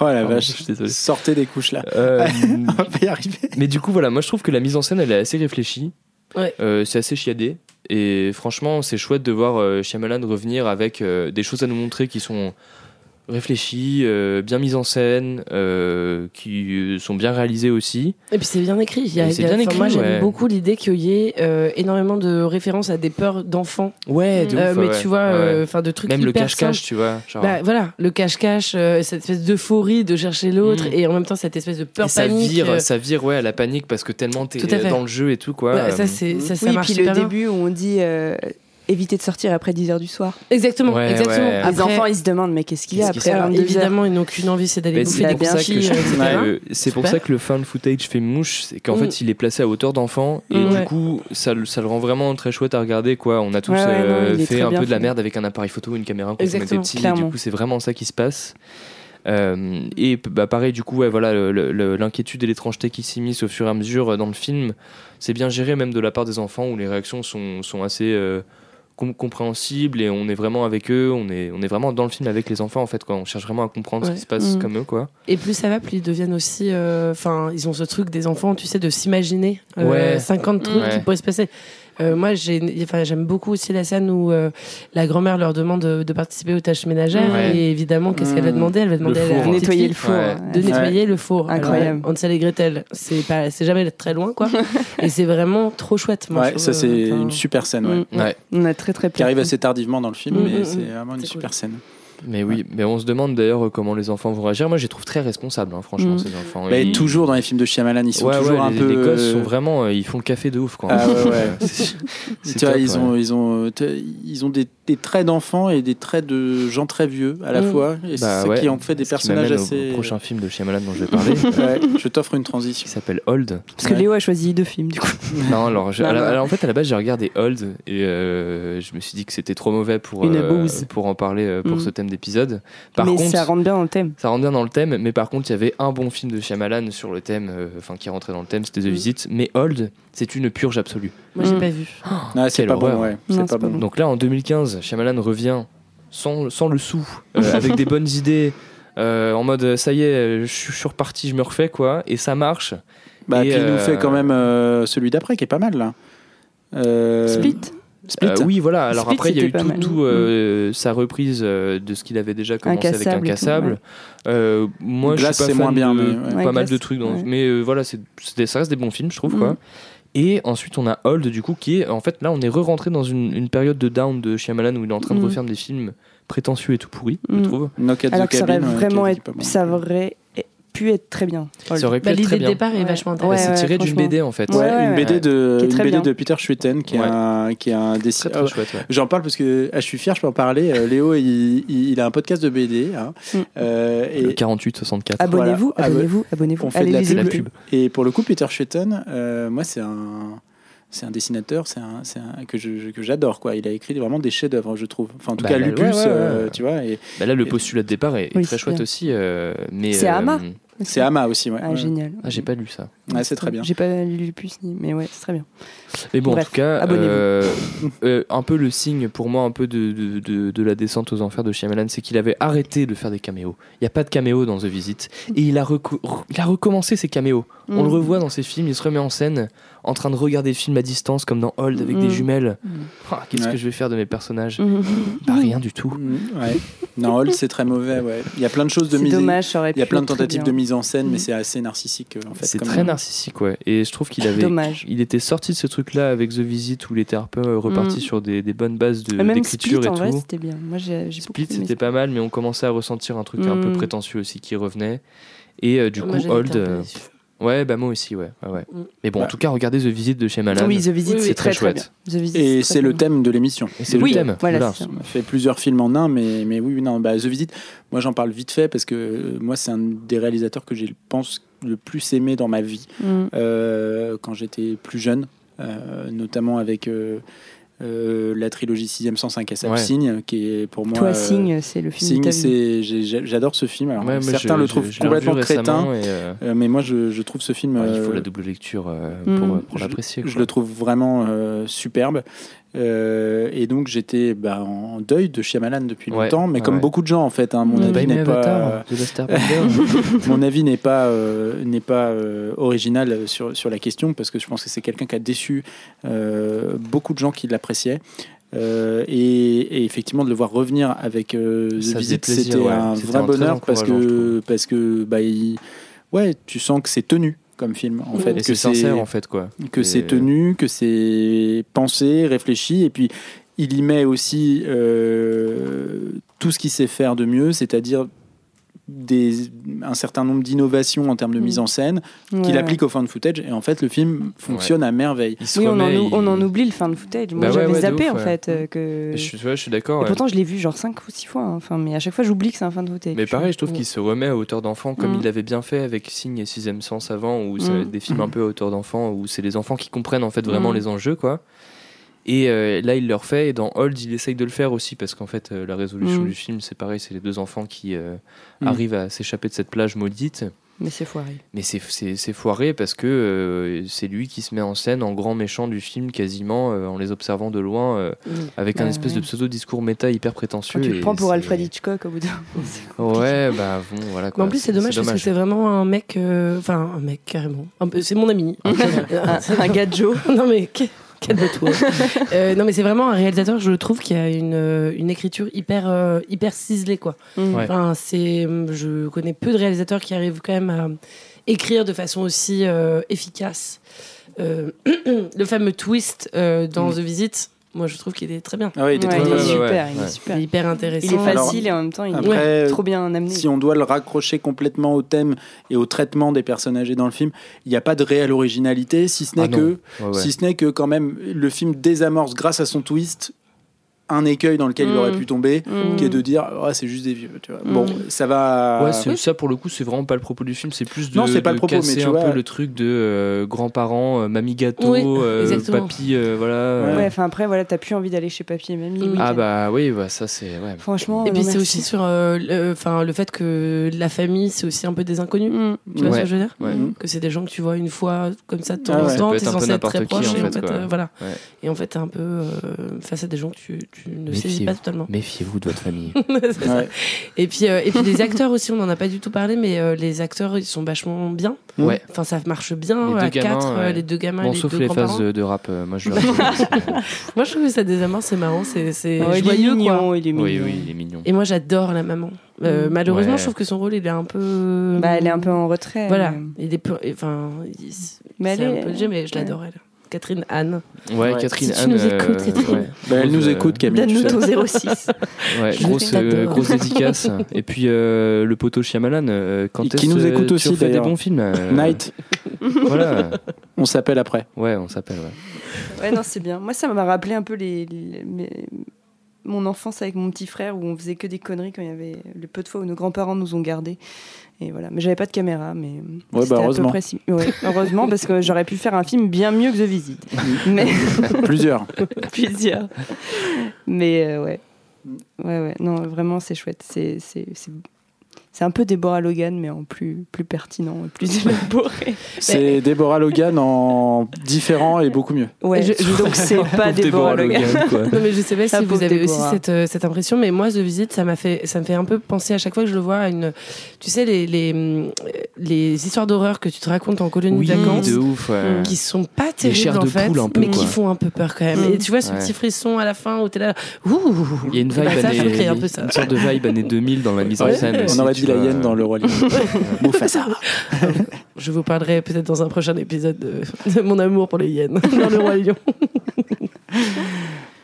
Speaker 1: Oh la
Speaker 3: Pardon,
Speaker 1: vache.
Speaker 3: je suis désolé.
Speaker 1: Sortez des couches là.
Speaker 3: Euh,
Speaker 1: On va pas y arriver.
Speaker 3: mais du coup, voilà, moi je trouve que la mise en scène elle est assez réfléchie.
Speaker 6: Ouais.
Speaker 3: Euh, c'est assez chiadé. Et franchement, c'est chouette de voir euh, Shyamalan revenir avec euh, des choses à nous montrer qui sont réfléchies, euh, bien mises en scène, euh, qui euh, sont bien réalisées aussi.
Speaker 6: Et puis c'est bien écrit. Il y a-
Speaker 3: Et c'est
Speaker 6: il y a-
Speaker 3: bien écrit,
Speaker 6: moi j'aime
Speaker 3: ouais.
Speaker 6: beaucoup l'idée qu'il y ait euh, énormément de références à des peurs d'enfants.
Speaker 3: Ouais, de
Speaker 6: Euh,
Speaker 3: ouf,
Speaker 6: mais
Speaker 3: ouais.
Speaker 6: tu vois,
Speaker 3: Ouais.
Speaker 6: euh, enfin de trucs
Speaker 3: Même le cache-cache, tu vois. Genre,
Speaker 6: Bah, voilà, le cache-cache, euh, cette espèce d'euphorie de chercher l'autre
Speaker 3: Mm.
Speaker 6: et en même temps cette espèce de peur
Speaker 3: et ça
Speaker 6: panique.
Speaker 3: vire,
Speaker 6: euh,
Speaker 3: ça vire ouais, à la panique parce que tellement t'es dans le jeu et tout quoi.
Speaker 6: ouais, ça c'est ça, ça
Speaker 2: oui,
Speaker 6: marche
Speaker 2: puis le
Speaker 6: bien.
Speaker 2: début où on dit euh, éviter de sortir après 10h du soir.
Speaker 6: Exactement,
Speaker 3: Ouais,
Speaker 6: exactement.
Speaker 3: ouais.
Speaker 2: Les
Speaker 6: Après,
Speaker 2: enfants, ils se demandent mais qu'est-ce qu'il y a après
Speaker 3: se
Speaker 6: alors,
Speaker 2: 22 heures
Speaker 6: évidemment, ils n'ont qu'une envie, c'est d'aller bouffer
Speaker 3: c'est
Speaker 6: des
Speaker 3: pour ça que
Speaker 6: cookies,
Speaker 3: je
Speaker 6: euh,
Speaker 3: que- c'est pour ça que le fan footage fait mouche, c'est qu'en
Speaker 6: Mm.
Speaker 3: fait il est placé à hauteur d'enfant et
Speaker 6: Mm.
Speaker 3: du
Speaker 6: Ouais.
Speaker 3: coup ça, le- ça le rend vraiment très chouette à regarder quoi. On a tous
Speaker 2: Ouais, ouais,
Speaker 3: euh,
Speaker 2: non,
Speaker 3: fait un peu de la merde avec un appareil photo ou une caméra quand on était
Speaker 6: Exactement,
Speaker 3: petit et du coup c'est vraiment ça qui se passe. Euh, et bah pareil du coup ouais, voilà le- le- l'inquiétude et l'étrangeté qui s'immiscent au fur et à mesure euh, dans le film, c'est bien géré même de la part des enfants où les réactions sont, sont assez euh, com- compréhensibles et on est vraiment avec eux, on est, on est vraiment dans le film avec les enfants en fait quoi. On cherche vraiment à comprendre ce qui se passe
Speaker 2: Mm.
Speaker 3: comme eux quoi.
Speaker 6: Et plus ça va, plus ils deviennent aussi. euh, Enfin, ils ont ce truc des enfants, tu sais, de s'imaginer euh,
Speaker 3: Ouais.
Speaker 6: 50 trucs
Speaker 3: Ouais.
Speaker 6: qui pourraient se passer. Euh, moi, enfin, j'aime beaucoup aussi la scène où euh, la grand-mère leur demande de, de participer aux tâches ménagères.
Speaker 3: Ouais.
Speaker 6: Et évidemment, qu'est-ce qu'elle va
Speaker 1: Mmh.
Speaker 6: demander? Elle va demander à la
Speaker 2: Nettoyer le four.
Speaker 6: De nettoyer le four.
Speaker 2: Incroyable.
Speaker 6: Hansel et Gretel, c'est jamais très loin, quoi. et c'est vraiment trop chouette. Moi,
Speaker 1: Ouais, ça c'est
Speaker 6: enfin,
Speaker 1: une super scène, ouais.
Speaker 2: Mm.
Speaker 3: Ouais.
Speaker 2: On a très très
Speaker 1: Qui arrive assez tardivement dans le film,
Speaker 6: Mm,
Speaker 1: mais c'est vraiment une super
Speaker 6: cool.
Speaker 1: scène.
Speaker 3: Mais oui, mais on se demande d'ailleurs euh, comment les enfants vont réagir. Moi, je les trouve très responsables, hein, franchement,
Speaker 2: Mm.
Speaker 3: ces enfants.
Speaker 1: Bah,
Speaker 3: Ils-
Speaker 1: toujours dans les films de Shyamalan, ils sont
Speaker 3: Ouais,
Speaker 1: toujours
Speaker 3: ouais,
Speaker 1: un
Speaker 3: les,
Speaker 1: peu.
Speaker 3: les gosses
Speaker 1: euh,
Speaker 3: sont vraiment, euh, ils font le café de ouf, quoi.
Speaker 1: Ah ouais, ouais.
Speaker 3: C'est
Speaker 1: tu vois,
Speaker 3: top,
Speaker 1: ils
Speaker 3: ouais.
Speaker 1: ont, ils ont, tu- ils ont des, des traits d'enfants et des traits de gens très vieux à la
Speaker 6: Mm.
Speaker 1: fois. Et c'est
Speaker 3: Bah
Speaker 1: ça qui en fait des
Speaker 3: Ce qui
Speaker 1: personnages assez.
Speaker 3: Au prochain film de Shyamalan dont je vais parler,
Speaker 1: Ouais, je t'offre une
Speaker 3: qui
Speaker 1: transition.
Speaker 3: s'appelle Old.
Speaker 2: Parce que. Léo a choisi deux films du coup.
Speaker 3: Non, alors, je-
Speaker 2: Non,
Speaker 3: à la-
Speaker 2: non.
Speaker 3: alors, en fait, à la base, j'ai regardé Old et euh, je me suis dit que c'était trop mauvais pour, euh, pour en parler euh, pour
Speaker 2: Mm.
Speaker 3: ce thème d'épisode. Par
Speaker 2: mais
Speaker 3: contre,
Speaker 2: ça rentre bien dans le thème.
Speaker 3: ça rentre bien dans le thème, mais par contre, il y avait un bon film de Shyamalan sur le thème, euh, enfin qui rentrait dans le thème, c'était The
Speaker 6: Mm.
Speaker 3: Visit. Mais Old, c'est une purge absolue.
Speaker 6: Moi, j'ai
Speaker 2: Mm.
Speaker 6: pas vu.
Speaker 1: Ah, c'est
Speaker 3: Quelle
Speaker 1: pas bon,
Speaker 3: horreur.
Speaker 1: ouais.
Speaker 2: Non,
Speaker 1: C'est pas
Speaker 2: pas
Speaker 1: bon.
Speaker 2: bon.
Speaker 3: Donc là, en 2015, Shyamalan revient sans, sans le sou, euh, avec des bonnes idées, euh, en mode ça y est, je suis reparti, je me refais quoi, et ça marche.
Speaker 1: Bah,
Speaker 3: Et,
Speaker 1: puis il nous
Speaker 3: euh,
Speaker 1: fait quand même euh, celui d'après qui est pas mal là. Euh,
Speaker 2: Split.
Speaker 1: Split.
Speaker 3: Euh, oui, voilà. Alors
Speaker 2: Split,
Speaker 3: après, il y a eu tout, euh, sa reprise euh, de ce qu'il avait déjà commencé avec
Speaker 2: Incassable tout.
Speaker 3: Euh, moi, je suis
Speaker 1: c'est
Speaker 3: pas
Speaker 1: moins bien,
Speaker 3: de
Speaker 1: mais ouais.
Speaker 3: pas
Speaker 2: Ouais,
Speaker 3: mal de trucs. Dans...
Speaker 2: ouais.
Speaker 3: Mais euh, voilà, c'est, ça reste des bons films, je trouve.
Speaker 2: Mm.
Speaker 3: quoi. Et ensuite, on a Hold, du coup, qui est en fait là, on est re-rentré dans une, une période de down de Shyamalan où il est en train de
Speaker 2: Mm.
Speaker 3: refaire des films prétentieux et tout pourris, je
Speaker 2: Mm.
Speaker 3: trouve.
Speaker 1: Knock at the
Speaker 2: Alors que ça aurait
Speaker 1: ouais,
Speaker 2: vraiment
Speaker 1: bon.
Speaker 2: ça aurait pu être très bien.
Speaker 3: Ça aurait pu
Speaker 6: Bah,
Speaker 3: être très
Speaker 6: L'idée de départ est
Speaker 2: Ouais.
Speaker 6: vachement
Speaker 3: Bah,
Speaker 2: Ouais,
Speaker 6: intéressante.
Speaker 3: c'est tiré d'une. BD en fait.
Speaker 1: Ouais,
Speaker 2: Ouais, ouais,
Speaker 1: une
Speaker 2: ouais.
Speaker 1: BD de une BD de Peter Schuiten qui est
Speaker 3: Ouais.
Speaker 1: un qui est un dessin.
Speaker 3: très chouette. ouais.
Speaker 1: J'en parle parce que ah, je suis fier, je peux en parler. Euh, Léo, il, il- il a un podcast de BD. hein.
Speaker 2: Mm.
Speaker 1: Euh,
Speaker 3: Le 48-64.
Speaker 2: Abonnez-vous,
Speaker 1: Voilà.
Speaker 2: abonnez-vous, abonnez-vous.
Speaker 1: on fait
Speaker 2: Allez
Speaker 1: de la pub.
Speaker 3: la
Speaker 2: écouter.
Speaker 3: pub.
Speaker 1: Et pour le coup, Peter Schuiten, euh, moi, c'est un, c'est un dessinateur, c'est un, c'est un que je, que j'adore quoi. Il a écrit vraiment des chefs-d'œuvre, je trouve. Enfin, en tout
Speaker 3: Bah,
Speaker 1: cas,
Speaker 3: ouais,
Speaker 1: Lupus,
Speaker 3: ouais, ouais,
Speaker 1: euh, tu vois. Et
Speaker 3: Bah là, le
Speaker 1: Et-
Speaker 3: postulat de départ est, est
Speaker 2: Oui,
Speaker 3: très chouette
Speaker 2: bien.
Speaker 3: aussi. euh, mais
Speaker 2: C'est
Speaker 3: euh,
Speaker 2: Hama.
Speaker 1: C'est Ama aussi, ouais.
Speaker 2: Ah,
Speaker 1: Ouais.
Speaker 2: génial.
Speaker 3: Ah, j'ai pas lu ça.
Speaker 1: Ouais, c'est très bien.
Speaker 2: J'ai pas lu Lupus mais ouais, c'est très bien.
Speaker 3: Mais bon,
Speaker 2: Bref,
Speaker 3: en tout cas,
Speaker 2: abonnez-vous.
Speaker 3: euh, euh, un peu le signe pour moi, un peu de, de, de- de la descente aux enfers de Shyamalan, c'est qu'il avait arrêté de faire des caméos. Il n'y a pas de caméos dans The Visit. Et il a, reco- il a recommencé ses caméos. On
Speaker 2: Mm.
Speaker 3: le revoit dans ses films, il se remet en scène, en train de regarder le film à distance, comme dans Hold, avec
Speaker 2: Mm.
Speaker 3: des jumelles.
Speaker 2: Mm.
Speaker 3: Ah, Qu'est-ce
Speaker 1: Ouais.
Speaker 3: que je vais faire de mes personnages? Bah, rien du tout.
Speaker 1: Mm, ouais. Non, Old, c'est très mauvais, ouais. Il y a plein de choses de mise.
Speaker 2: dommage, ça aurait
Speaker 1: Il y a plein de tentatives de mise en scène, mais
Speaker 2: Mhm.
Speaker 1: c'est assez narcissique, en fait.
Speaker 3: C'est très narcissique, ouais. Et je trouve qu'il avait.
Speaker 2: Dommage.
Speaker 3: Il était sorti de ce truc-là avec The Visit où il était un peu euh, reparti
Speaker 2: Mm.
Speaker 3: sur des, des bonnes bases de-
Speaker 2: Même
Speaker 3: d'écriture
Speaker 2: Split,
Speaker 3: et
Speaker 2: en vrai,
Speaker 3: tout.
Speaker 2: c'était bien. Moi, j'ai
Speaker 3: Split, c'était pas mal, mais on commençait à ressentir un truc un peu
Speaker 2: Mm.
Speaker 3: prétentieux aussi qui revenait. Et euh, du
Speaker 6: Moi,
Speaker 3: coup,
Speaker 6: j'ai
Speaker 3: Ouais, bah moi aussi, ouais. ouais, ouais.
Speaker 6: Mm.
Speaker 3: Mais bon, en
Speaker 1: Bah.
Speaker 3: tout cas, regardez The Visit de chez Malan.
Speaker 2: Oui, The Visit,
Speaker 6: Oui,
Speaker 2: c'est
Speaker 6: oui,
Speaker 2: très,
Speaker 3: très
Speaker 2: très
Speaker 3: chouette.
Speaker 2: The Visit,
Speaker 1: Et
Speaker 2: très
Speaker 1: c'est le thème de l'émission.
Speaker 3: Et c'est
Speaker 2: Oui,
Speaker 3: le thème.
Speaker 2: voilà,
Speaker 3: voilà.
Speaker 1: On a fait plusieurs films en un, mais, mais oui, non, bah, The Visit, moi j'en parle vite fait parce que euh, moi c'est un des réalisateurs que j'ai, je pense, le plus aimé dans ma vie
Speaker 2: Mm.
Speaker 1: euh, quand j'étais plus jeune, euh, notamment avec euh, euh, la trilogie 6ème sens, un cassable
Speaker 3: Ouais.
Speaker 1: Signe, qui est pour moi.
Speaker 2: Toi,
Speaker 1: euh,
Speaker 2: Signe, c'est le film de
Speaker 1: Signe, c'est, j'adore ce film. Alors,
Speaker 3: Ouais, moi,
Speaker 1: certains
Speaker 3: je-
Speaker 1: le trouvent
Speaker 3: je
Speaker 1: complètement crétin,
Speaker 3: euh,
Speaker 1: euh, mais moi je, je trouve ce film.
Speaker 3: ouais, il faut
Speaker 1: euh,
Speaker 3: la double lecture pour, pour
Speaker 1: je-
Speaker 3: l'apprécier.
Speaker 1: Je le trouve vraiment euh, superbe. Euh, et donc j'étais bah, en deuil de Shyamalan depuis
Speaker 3: Ouais,
Speaker 1: longtemps, mais
Speaker 3: ouais,
Speaker 1: comme
Speaker 3: ouais.
Speaker 1: beaucoup de gens en fait. hein, mon
Speaker 2: Mm.
Speaker 3: T'as pas
Speaker 1: avis n'est pas, mon avis n'est pas euh, n'est pas euh, original sur sur la question parce que je pense que c'est quelqu'un qui a déçu euh, beaucoup de gens qui l'appréciaient. Euh, et, et effectivement de le voir revenir avec euh, The
Speaker 3: Ça faisait
Speaker 1: Visit,
Speaker 3: plaisir,
Speaker 1: c'était
Speaker 3: ouais.
Speaker 1: un vrai bonheur parce que parce que bah il- ouais tu sens que c'est tenu comme film en fait
Speaker 3: Et
Speaker 1: que
Speaker 3: c'est sincère en fait quoi.
Speaker 1: que
Speaker 3: Et-
Speaker 1: c'est tenu, que c'est pensé, réfléchi, et puis il y met aussi euh, tout ce qu'il sait faire de mieux, c'est-à-dire des, un certain nombre d'innovations en termes de
Speaker 2: Mm.
Speaker 1: mise en scène
Speaker 2: Ouais,
Speaker 1: qu'il
Speaker 2: ouais.
Speaker 1: applique au fan footage, et en fait le film fonctionne à merveille.
Speaker 3: Il
Speaker 2: Oui, on en,
Speaker 3: remet,
Speaker 2: ou-
Speaker 3: il-
Speaker 2: on en oublie le fin de footage. Moi,
Speaker 3: Bah
Speaker 2: j'avais zappé
Speaker 3: ouf,
Speaker 2: en fait. euh, que...
Speaker 3: Je suis, ouais, je suis d'accord.
Speaker 2: Et pourtant, je l'ai vu genre 5 ou 6 fois. hein. Enfin, mais à chaque fois, j'oublie que c'est un fin de footage.
Speaker 3: Mais pareil, je trouve qu'il se remet à hauteur d'enfant comme
Speaker 2: Mm.
Speaker 3: il l'avait bien fait avec Signe et Sixième Sens avant, où c'est
Speaker 2: Mm.
Speaker 3: des films un peu à hauteur d'enfant, où c'est les enfants qui comprennent en fait vraiment les enjeux, quoi. Et euh, là, il le refait, et dans Old, il essaye de le faire aussi, parce qu'en fait, euh, la résolution
Speaker 2: Mm.
Speaker 3: du film, c'est pareil, c'est les deux enfants qui euh,
Speaker 1: Mm.
Speaker 3: arrivent à s'échapper de cette plage maudite.
Speaker 2: Mais c'est foiré.
Speaker 3: Mais c'est- foiré parce que c'est lui qui se met en scène en grand méchant du film, quasiment en les observant de loin, avec un
Speaker 2: Ouais,
Speaker 3: espèce
Speaker 2: ouais.
Speaker 3: de pseudo-discours méta hyper prétentieux.
Speaker 2: Quand tu le prends pour Alfred Hitchcock au bout d'un.
Speaker 3: Ouais, bah bon, voilà
Speaker 6: Mais
Speaker 3: quoi.
Speaker 6: en plus, c'est dommage, parce que c'est vraiment un mec. Enfin, un mec, carrément. Un C'est mon ami.
Speaker 2: un, un gars de Joe.
Speaker 6: non, mais Euh, non, mais c'est vraiment un réalisateur, je trouve, qui a une, euh, une écriture hyper, euh, hyper ciselée, quoi.
Speaker 2: Mm.
Speaker 3: Ouais.
Speaker 6: Enfin, c'est, je connais peu de réalisateurs qui arrivent quand même à écrire de façon aussi euh, efficace. Euh, le fameux twist euh, dans
Speaker 1: Mm.
Speaker 6: The Visit, moi, je trouve qu'il est très bien.
Speaker 1: Ah ouais, il est
Speaker 2: Ouais,
Speaker 1: très
Speaker 2: il
Speaker 1: bien.
Speaker 2: est
Speaker 3: ouais,
Speaker 2: super,
Speaker 3: ouais.
Speaker 2: il est super.
Speaker 6: Il est hyper intéressant.
Speaker 2: Il est
Speaker 1: Alors,
Speaker 2: facile et en même temps, il
Speaker 1: après,
Speaker 2: est trop bien amené.
Speaker 1: Si on doit le raccrocher complètement au thème et au traitement des personnes âgées dans le film, il n'y a pas de réelle originalité, si ce n'est
Speaker 3: Ah non.
Speaker 1: que
Speaker 3: Ouais, ouais.
Speaker 1: si ce n'est que quand même le film désamorce grâce à son twist un écueil dans lequel il
Speaker 2: Mm.
Speaker 1: aurait pu tomber,
Speaker 2: Mm.
Speaker 1: qui est de dire oh, c'est juste des vieux. Tu vois.
Speaker 2: Mm.
Speaker 1: Bon, ça va.
Speaker 3: Ouais, ça pour le coup, c'est vraiment pas le propos du film, c'est plus de,
Speaker 1: Non, c'est pas le propos, mais tu
Speaker 3: un
Speaker 1: vois-
Speaker 3: peu le truc de euh, grands-parents, euh, mamie gâteau,
Speaker 6: Oui,
Speaker 3: euh, papy, euh, voilà. euh.
Speaker 2: Ouais, enfin après, voilà, t'as plus envie d'aller chez papy et mamie.
Speaker 6: Mm.
Speaker 3: Ah bah oui, bah, ça c'est. Ouais.
Speaker 2: Franchement.
Speaker 6: Et puis c'est aussi sur euh, le, enfin, le fait que la famille, c'est aussi un peu des inconnus.
Speaker 2: Mm.
Speaker 6: Tu vois
Speaker 3: Ouais.
Speaker 6: ce que je veux dire
Speaker 3: Ouais.
Speaker 6: Que c'est des gens que tu vois une fois comme ça de temps
Speaker 1: Ah
Speaker 6: en temps,
Speaker 3: Ça peut
Speaker 6: t'es censé être très proche.
Speaker 3: en
Speaker 6: et voilà. En fait, t'es un peu face à des gens que tu, tu ne saisis
Speaker 3: Méfiez-vous.
Speaker 6: pas totalement.
Speaker 3: Méfiez-vous de votre famille.
Speaker 6: Ça. Et puis, euh, et puis les acteurs aussi, on n'en a pas du tout parlé, mais euh, les acteurs, ils sont vachement bien.
Speaker 3: Ouais.
Speaker 6: Enfin, ça marche bien
Speaker 3: Les deux
Speaker 6: à
Speaker 3: gamins,
Speaker 6: quatre,
Speaker 3: ouais.
Speaker 6: les deux gamins,
Speaker 3: Bon,
Speaker 6: les
Speaker 3: sauf
Speaker 6: deux
Speaker 3: les phases de, de rap, euh, moi je
Speaker 6: Moi, je trouve que ça désamorce, c'est marrant, c'est c'est
Speaker 2: Oh, il est mignon,
Speaker 6: quoi.
Speaker 2: il est mignon.
Speaker 3: Oui, oui, il est mignon.
Speaker 6: Et moi, j'adore la maman. Euh,
Speaker 2: Mm.
Speaker 6: Malheureusement,
Speaker 3: Ouais.
Speaker 6: je trouve que son rôle, il est un peu.
Speaker 2: Bah, elle est un peu en retrait.
Speaker 6: Voilà.
Speaker 2: mais-
Speaker 6: Il est peu- Enfin, il-
Speaker 2: Mais
Speaker 6: c'est
Speaker 2: elle
Speaker 6: un peu léger, mais je l'adore, elle. Catherine Anne.
Speaker 3: Ouais,
Speaker 1: Ouais.
Speaker 3: Catherine
Speaker 6: Si tu
Speaker 3: Anne.
Speaker 6: nous écoutes,
Speaker 3: euh,
Speaker 6: Catherine.
Speaker 3: ouais.
Speaker 1: Bah, elle nous écoute, Camille.
Speaker 2: Donne-nous ton 06.
Speaker 3: Ouais,
Speaker 6: Je
Speaker 3: grosse, euh, grosse dédicace. Et puis euh, le poteau Shyamalan, euh, quand
Speaker 1: qui nous écoute aussi,
Speaker 3: refais des bons films. euh,
Speaker 1: Night,
Speaker 3: Voilà.
Speaker 1: on s'appelle après.
Speaker 3: Ouais, on s'appelle. Ouais.
Speaker 2: Ouais, non, c'est bien. Moi, ça m'a rappelé un peu les, les- mes- mon enfance avec mon petit frère où on faisait que des conneries quand il y avait le peu de fois où nos grands-parents nous ont gardés. Et voilà. Mais j'avais pas de caméra, mais
Speaker 1: Ouais,
Speaker 2: c'était
Speaker 1: bah,
Speaker 2: à peu
Speaker 1: heureusement.
Speaker 2: près si- ouais, heureusement, parce que j'aurais pu faire un film bien mieux que The Visit. mais
Speaker 1: Plusieurs.
Speaker 2: plusieurs. Mais euh, ouais. Ouais, ouais. Non, vraiment, c'est chouette. C'est, c'est, un peu Deborah Logan, mais en plus, plus pertinent, et plus élaboré.
Speaker 1: C'est Deborah Logan en différent et beaucoup mieux.
Speaker 2: Ouais,
Speaker 6: Je-
Speaker 2: donc c'est pas Deborah, Logan.
Speaker 6: Non, mais je sais pas si vous avez aussi
Speaker 2: Déborah.
Speaker 6: cette, euh, cette impression, mais moi, The Visit, ça m'a fait, ça me fait un peu penser à chaque fois que je le vois à une, tu sais, les, les, hum, les histoires d'horreur que tu te racontes en colonie
Speaker 3: Oui,
Speaker 6: de vacances.
Speaker 3: de ouf. ouais.
Speaker 6: Qui sont pas
Speaker 3: Les
Speaker 6: terribles en fait,
Speaker 3: peu,
Speaker 6: mais qui font un peu peur quand même.
Speaker 2: Mm.
Speaker 6: Et tu vois ce
Speaker 3: Ouais.
Speaker 6: petit frisson à la fin où t'es là, ouh,
Speaker 3: Il y a une vibe,
Speaker 6: Bah, ça,
Speaker 3: année-
Speaker 6: un peu ça.
Speaker 3: une sorte de vibe année 2000 dans la mise en scène.
Speaker 1: on aurait dit la
Speaker 3: vois.
Speaker 1: hyène dans le roi Lion. Mufasa.
Speaker 6: Je vous parlerai peut-être dans un prochain épisode de, de mon amour pour les hyènes dans le roi lion.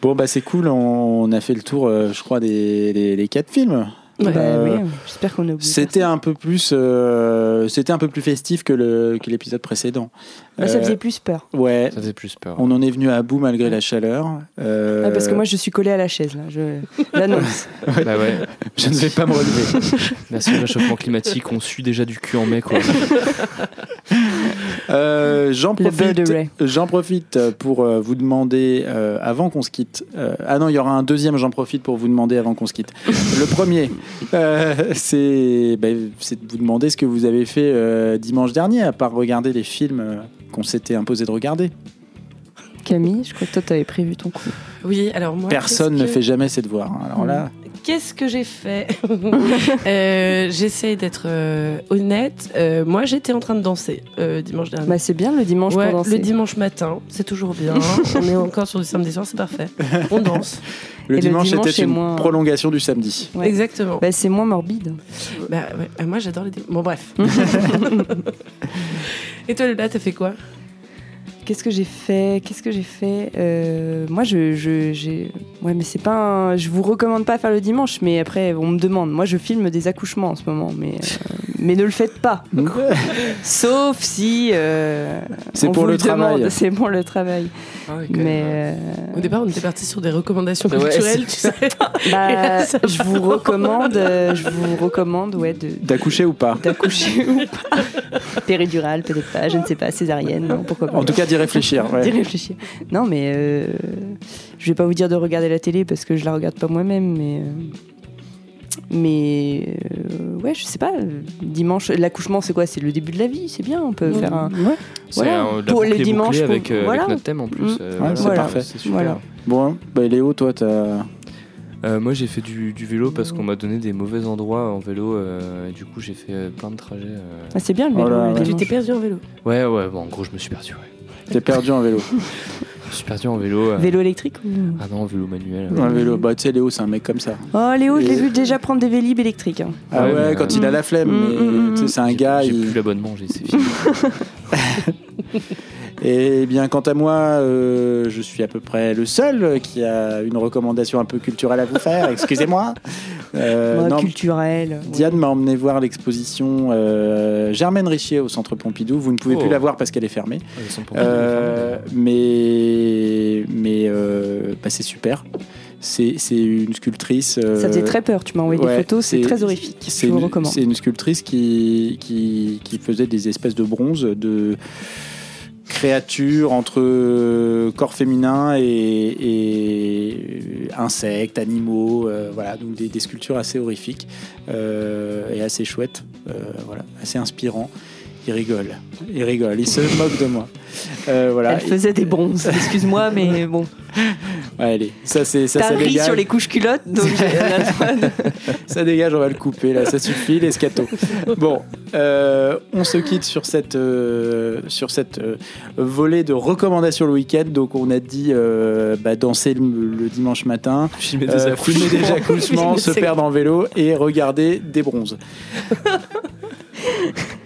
Speaker 1: Bon, bah c'est cool, on a fait le tour, euh, je crois, des les quatre films.
Speaker 2: Bah
Speaker 1: Euh,
Speaker 2: oui, j'espère qu'on a oublié.
Speaker 1: C'était un peu plus, euh, c'était un peu plus festif que le que l'épisode précédent.
Speaker 2: Bah, ça
Speaker 1: Euh,
Speaker 2: faisait plus peur.
Speaker 1: Ouais,
Speaker 3: Ça faisait plus peur.
Speaker 1: on en est venu à bout malgré la chaleur. Euh,
Speaker 2: Ah, parce que moi, je suis collée à la chaise, là. Je l'annonce.
Speaker 3: Bah ouais.
Speaker 1: je ne vais pas me relever.
Speaker 3: Merci au réchauffement climatique, on suit déjà du cul en mai quoi.
Speaker 1: Euh, J'en profite, j'en profite pour euh, vous demander, euh, avant qu'on se quitte, euh, ah non, il y aura un deuxième, j'en profite pour vous demander avant qu'on se quitte. Le premier, euh, c'est ben, c'est de vous demander ce que vous avez fait euh, dimanche dernier, à part regarder les films euh, qu'on s'était imposé de regarder.
Speaker 2: Camille, je crois que toi, t'avais prévu ton coup.
Speaker 6: Oui, alors moi.
Speaker 1: Personne ne
Speaker 6: que-
Speaker 1: fait jamais ses devoirs. hein. Alors là,
Speaker 6: Qu'est-ce que j'ai fait Euh, J'essaie d'être euh, honnête. Euh, moi, j'étais en train de danser euh, dimanche dernier.
Speaker 2: Bah, c'est bien le dimanche
Speaker 6: Ouais,
Speaker 2: pour danser.
Speaker 6: le dimanche matin, c'est toujours bien. On est encore sur du samedi soir, c'est parfait. On danse.
Speaker 1: le
Speaker 2: Et le
Speaker 1: dimanche
Speaker 2: dimanche
Speaker 1: était une
Speaker 2: moins-
Speaker 1: prolongation du samedi.
Speaker 2: Ouais.
Speaker 6: Exactement.
Speaker 2: Bah, c'est moins morbide.
Speaker 6: Bah, ouais. Ah, moi, j'adore les. Bon, bref. Et toi, Lula, t'as fait quoi?
Speaker 2: Qu'est-ce que j'ai fait? Qu'est-ce que j'ai fait? Euh, Moi, je, je, j'ai. Ouais, mais c'est pas. un- Je vous recommande pas à faire le dimanche, mais après, on me demande. Moi, je filme des accouchements en ce moment, mais euh, mais ne le faites pas. Sauf si. euh,
Speaker 1: C'est
Speaker 2: on
Speaker 1: pour
Speaker 2: vous
Speaker 1: le travail.
Speaker 2: demande. C'est pour le travail.
Speaker 3: Ah
Speaker 2: Mais euh,
Speaker 6: Au départ, on était parti sur des recommandations
Speaker 3: Ouais,
Speaker 6: culturelles, tu sais.
Speaker 2: bah,
Speaker 6: ça
Speaker 2: je vous recommande. euh, je vous recommande, ouais, de
Speaker 1: D'accoucher ou pas
Speaker 2: d'accoucher ou pas. Péridurale, peut-être pas. Je ne sais pas. Césarienne, non, pourquoi pas.
Speaker 1: En tout cas, d'y réfléchir. ouais.
Speaker 2: d'y réfléchir. Non, mais euh, je vais pas vous dire de regarder la télé parce que je la regarde pas moi-même, mais. euh, mais euh, ouais, je sais pas. Dimanche, l'accouchement, c'est quoi? C'est le début de la vie, c'est bien. On peut faire un.
Speaker 3: C'est
Speaker 2: Voilà.
Speaker 3: un- la
Speaker 2: Pour les dimanches, pour-
Speaker 3: avec, euh, notre thème en plus.
Speaker 2: Mm.
Speaker 3: euh,
Speaker 1: Ouais,
Speaker 3: voilà.
Speaker 1: c'est
Speaker 2: Voilà.
Speaker 1: parfait.
Speaker 3: C'est super.
Speaker 2: Voilà.
Speaker 1: Bon, bah, Léo, toi, t'as.
Speaker 3: Euh, moi j'ai fait du, du vélo parce qu'on m'a donné des mauvais endroits en vélo euh, et du coup j'ai fait plein de trajets. euh.
Speaker 2: Ah, c'est bien le vélo.
Speaker 1: Oh là,
Speaker 2: le
Speaker 1: ouais.
Speaker 6: Tu
Speaker 2: dimanche.
Speaker 6: t'es perdu en vélo.
Speaker 3: Ouais ouais bon en gros je me suis perdu ouais.
Speaker 1: T'es perdu en vélo.
Speaker 3: Je suis perdu en vélo. euh.
Speaker 2: Vélo électrique ou...
Speaker 3: Ah non vélo manuel.
Speaker 1: Un vélo. Bah, tu sais, Léo, c'est un mec comme ça.
Speaker 2: Oh, Léo, je l'ai vu déjà prendre des vélib électriques. hein.
Speaker 1: Ah ouais,
Speaker 3: Ouais, mais,
Speaker 1: quand
Speaker 3: euh,
Speaker 1: il a la flemme,
Speaker 2: Mm,
Speaker 1: mais
Speaker 2: mm,
Speaker 1: tu sais, c'est un gars.
Speaker 3: J'ai
Speaker 1: il-
Speaker 3: plus l'abonnement j'ai c'est fini.
Speaker 1: Et bien, quant à moi, euh, je suis à peu près le seul qui a une recommandation un peu culturelle à vous faire. Excusez-moi. Euh,
Speaker 2: Ouais,
Speaker 1: non,
Speaker 2: culturel.
Speaker 1: Diane m'a emmené voir l'exposition euh, Germaine Richier au Centre Pompidou. Vous ne pouvez
Speaker 3: Oh.
Speaker 1: plus la voir parce qu'elle est fermée.
Speaker 3: Pas
Speaker 1: Euh, mais mais euh, bah, c'est super. C'est c'est une sculptrice. euh,
Speaker 2: Ça faisait très peur. Tu m'as envoyé
Speaker 1: ouais,
Speaker 2: des photos, c'est très horrifique.
Speaker 1: C'est
Speaker 2: Je vous
Speaker 1: une,
Speaker 2: recommande.
Speaker 1: c'est une sculptrice qui, qui, qui faisait des espèces de bronze de créatures entre euh, corps féminin et, insectes, animaux, euh, voilà, donc des, sculptures assez horrifiques euh, et assez chouettes, voilà, assez inspirant. Il rigole, il rigole, il se moque de moi. Euh, voilà.
Speaker 2: Elle faisait des bronzes. Excuse-moi, mais bon.
Speaker 1: Ouais, allez, ça c'est ça,
Speaker 2: T'as ri
Speaker 1: dégage.
Speaker 2: sur les couches culottes, donc j'ai-
Speaker 1: ça dégage, on va le couper là, ça suffit les scatos. Bon, euh, on se quitte sur cette euh, sur cette euh, volée de recommandations le week-end. Donc on a dit euh, bah, danser le, le dimanche matin,
Speaker 3: Filmer des
Speaker 1: euh,
Speaker 3: accouchements.
Speaker 1: filmer des accouchements, se perdre en vélo et regarder des bronzes.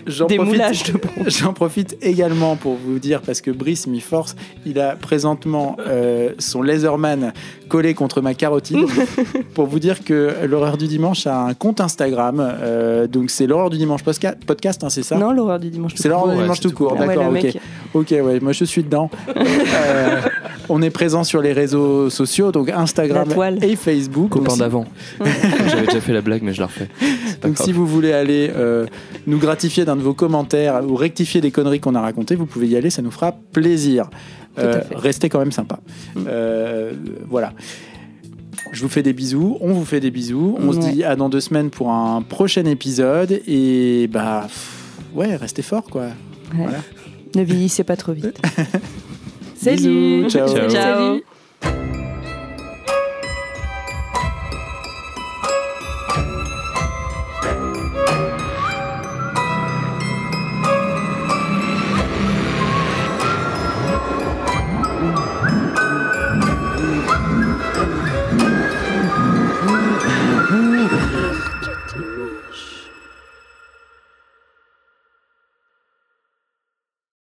Speaker 1: J'en
Speaker 2: des
Speaker 1: profite-
Speaker 2: moulages de bronze.
Speaker 1: J'en profite également pour vous dire, parce que Brice m'y force, il a présentement euh, son Laserman collé contre ma carotide, pour vous dire que l'horreur du dimanche a un compte Instagram. euh, donc c'est l'horreur du dimanche posca- podcast, hein, c'est ça?
Speaker 2: Non, l'horreur du dimanche. tout
Speaker 1: C'est l'horreur du dimanche tout
Speaker 3: tout
Speaker 1: court, d'accord, ok.
Speaker 2: mec.
Speaker 1: Ok, ouais, moi je suis dedans. Euh, on est présent sur les réseaux sociaux, donc Instagram et Facebook.
Speaker 3: Copain d'avant. J'avais déjà fait la blague mais je la refais.
Speaker 1: Donc
Speaker 3: grave.
Speaker 1: si vous voulez aller euh, nous gratifier d'un de vos commentaires ou rectifier des conneries qu'on a racontées, vous pouvez y aller, ça nous fera plaisir. Euh, restez quand même sympa.
Speaker 2: Mm.
Speaker 1: Euh, voilà. Je vous fais des bisous, on vous fait des bisous. On se dit à dans deux semaines pour un prochain épisode. Et bah, pff, ouais, restez fort quoi.
Speaker 2: Ouais.
Speaker 1: Voilà.
Speaker 2: Ne vieillissez pas trop vite.
Speaker 1: Bisous, ciao.
Speaker 3: Ciao.
Speaker 2: Ciao.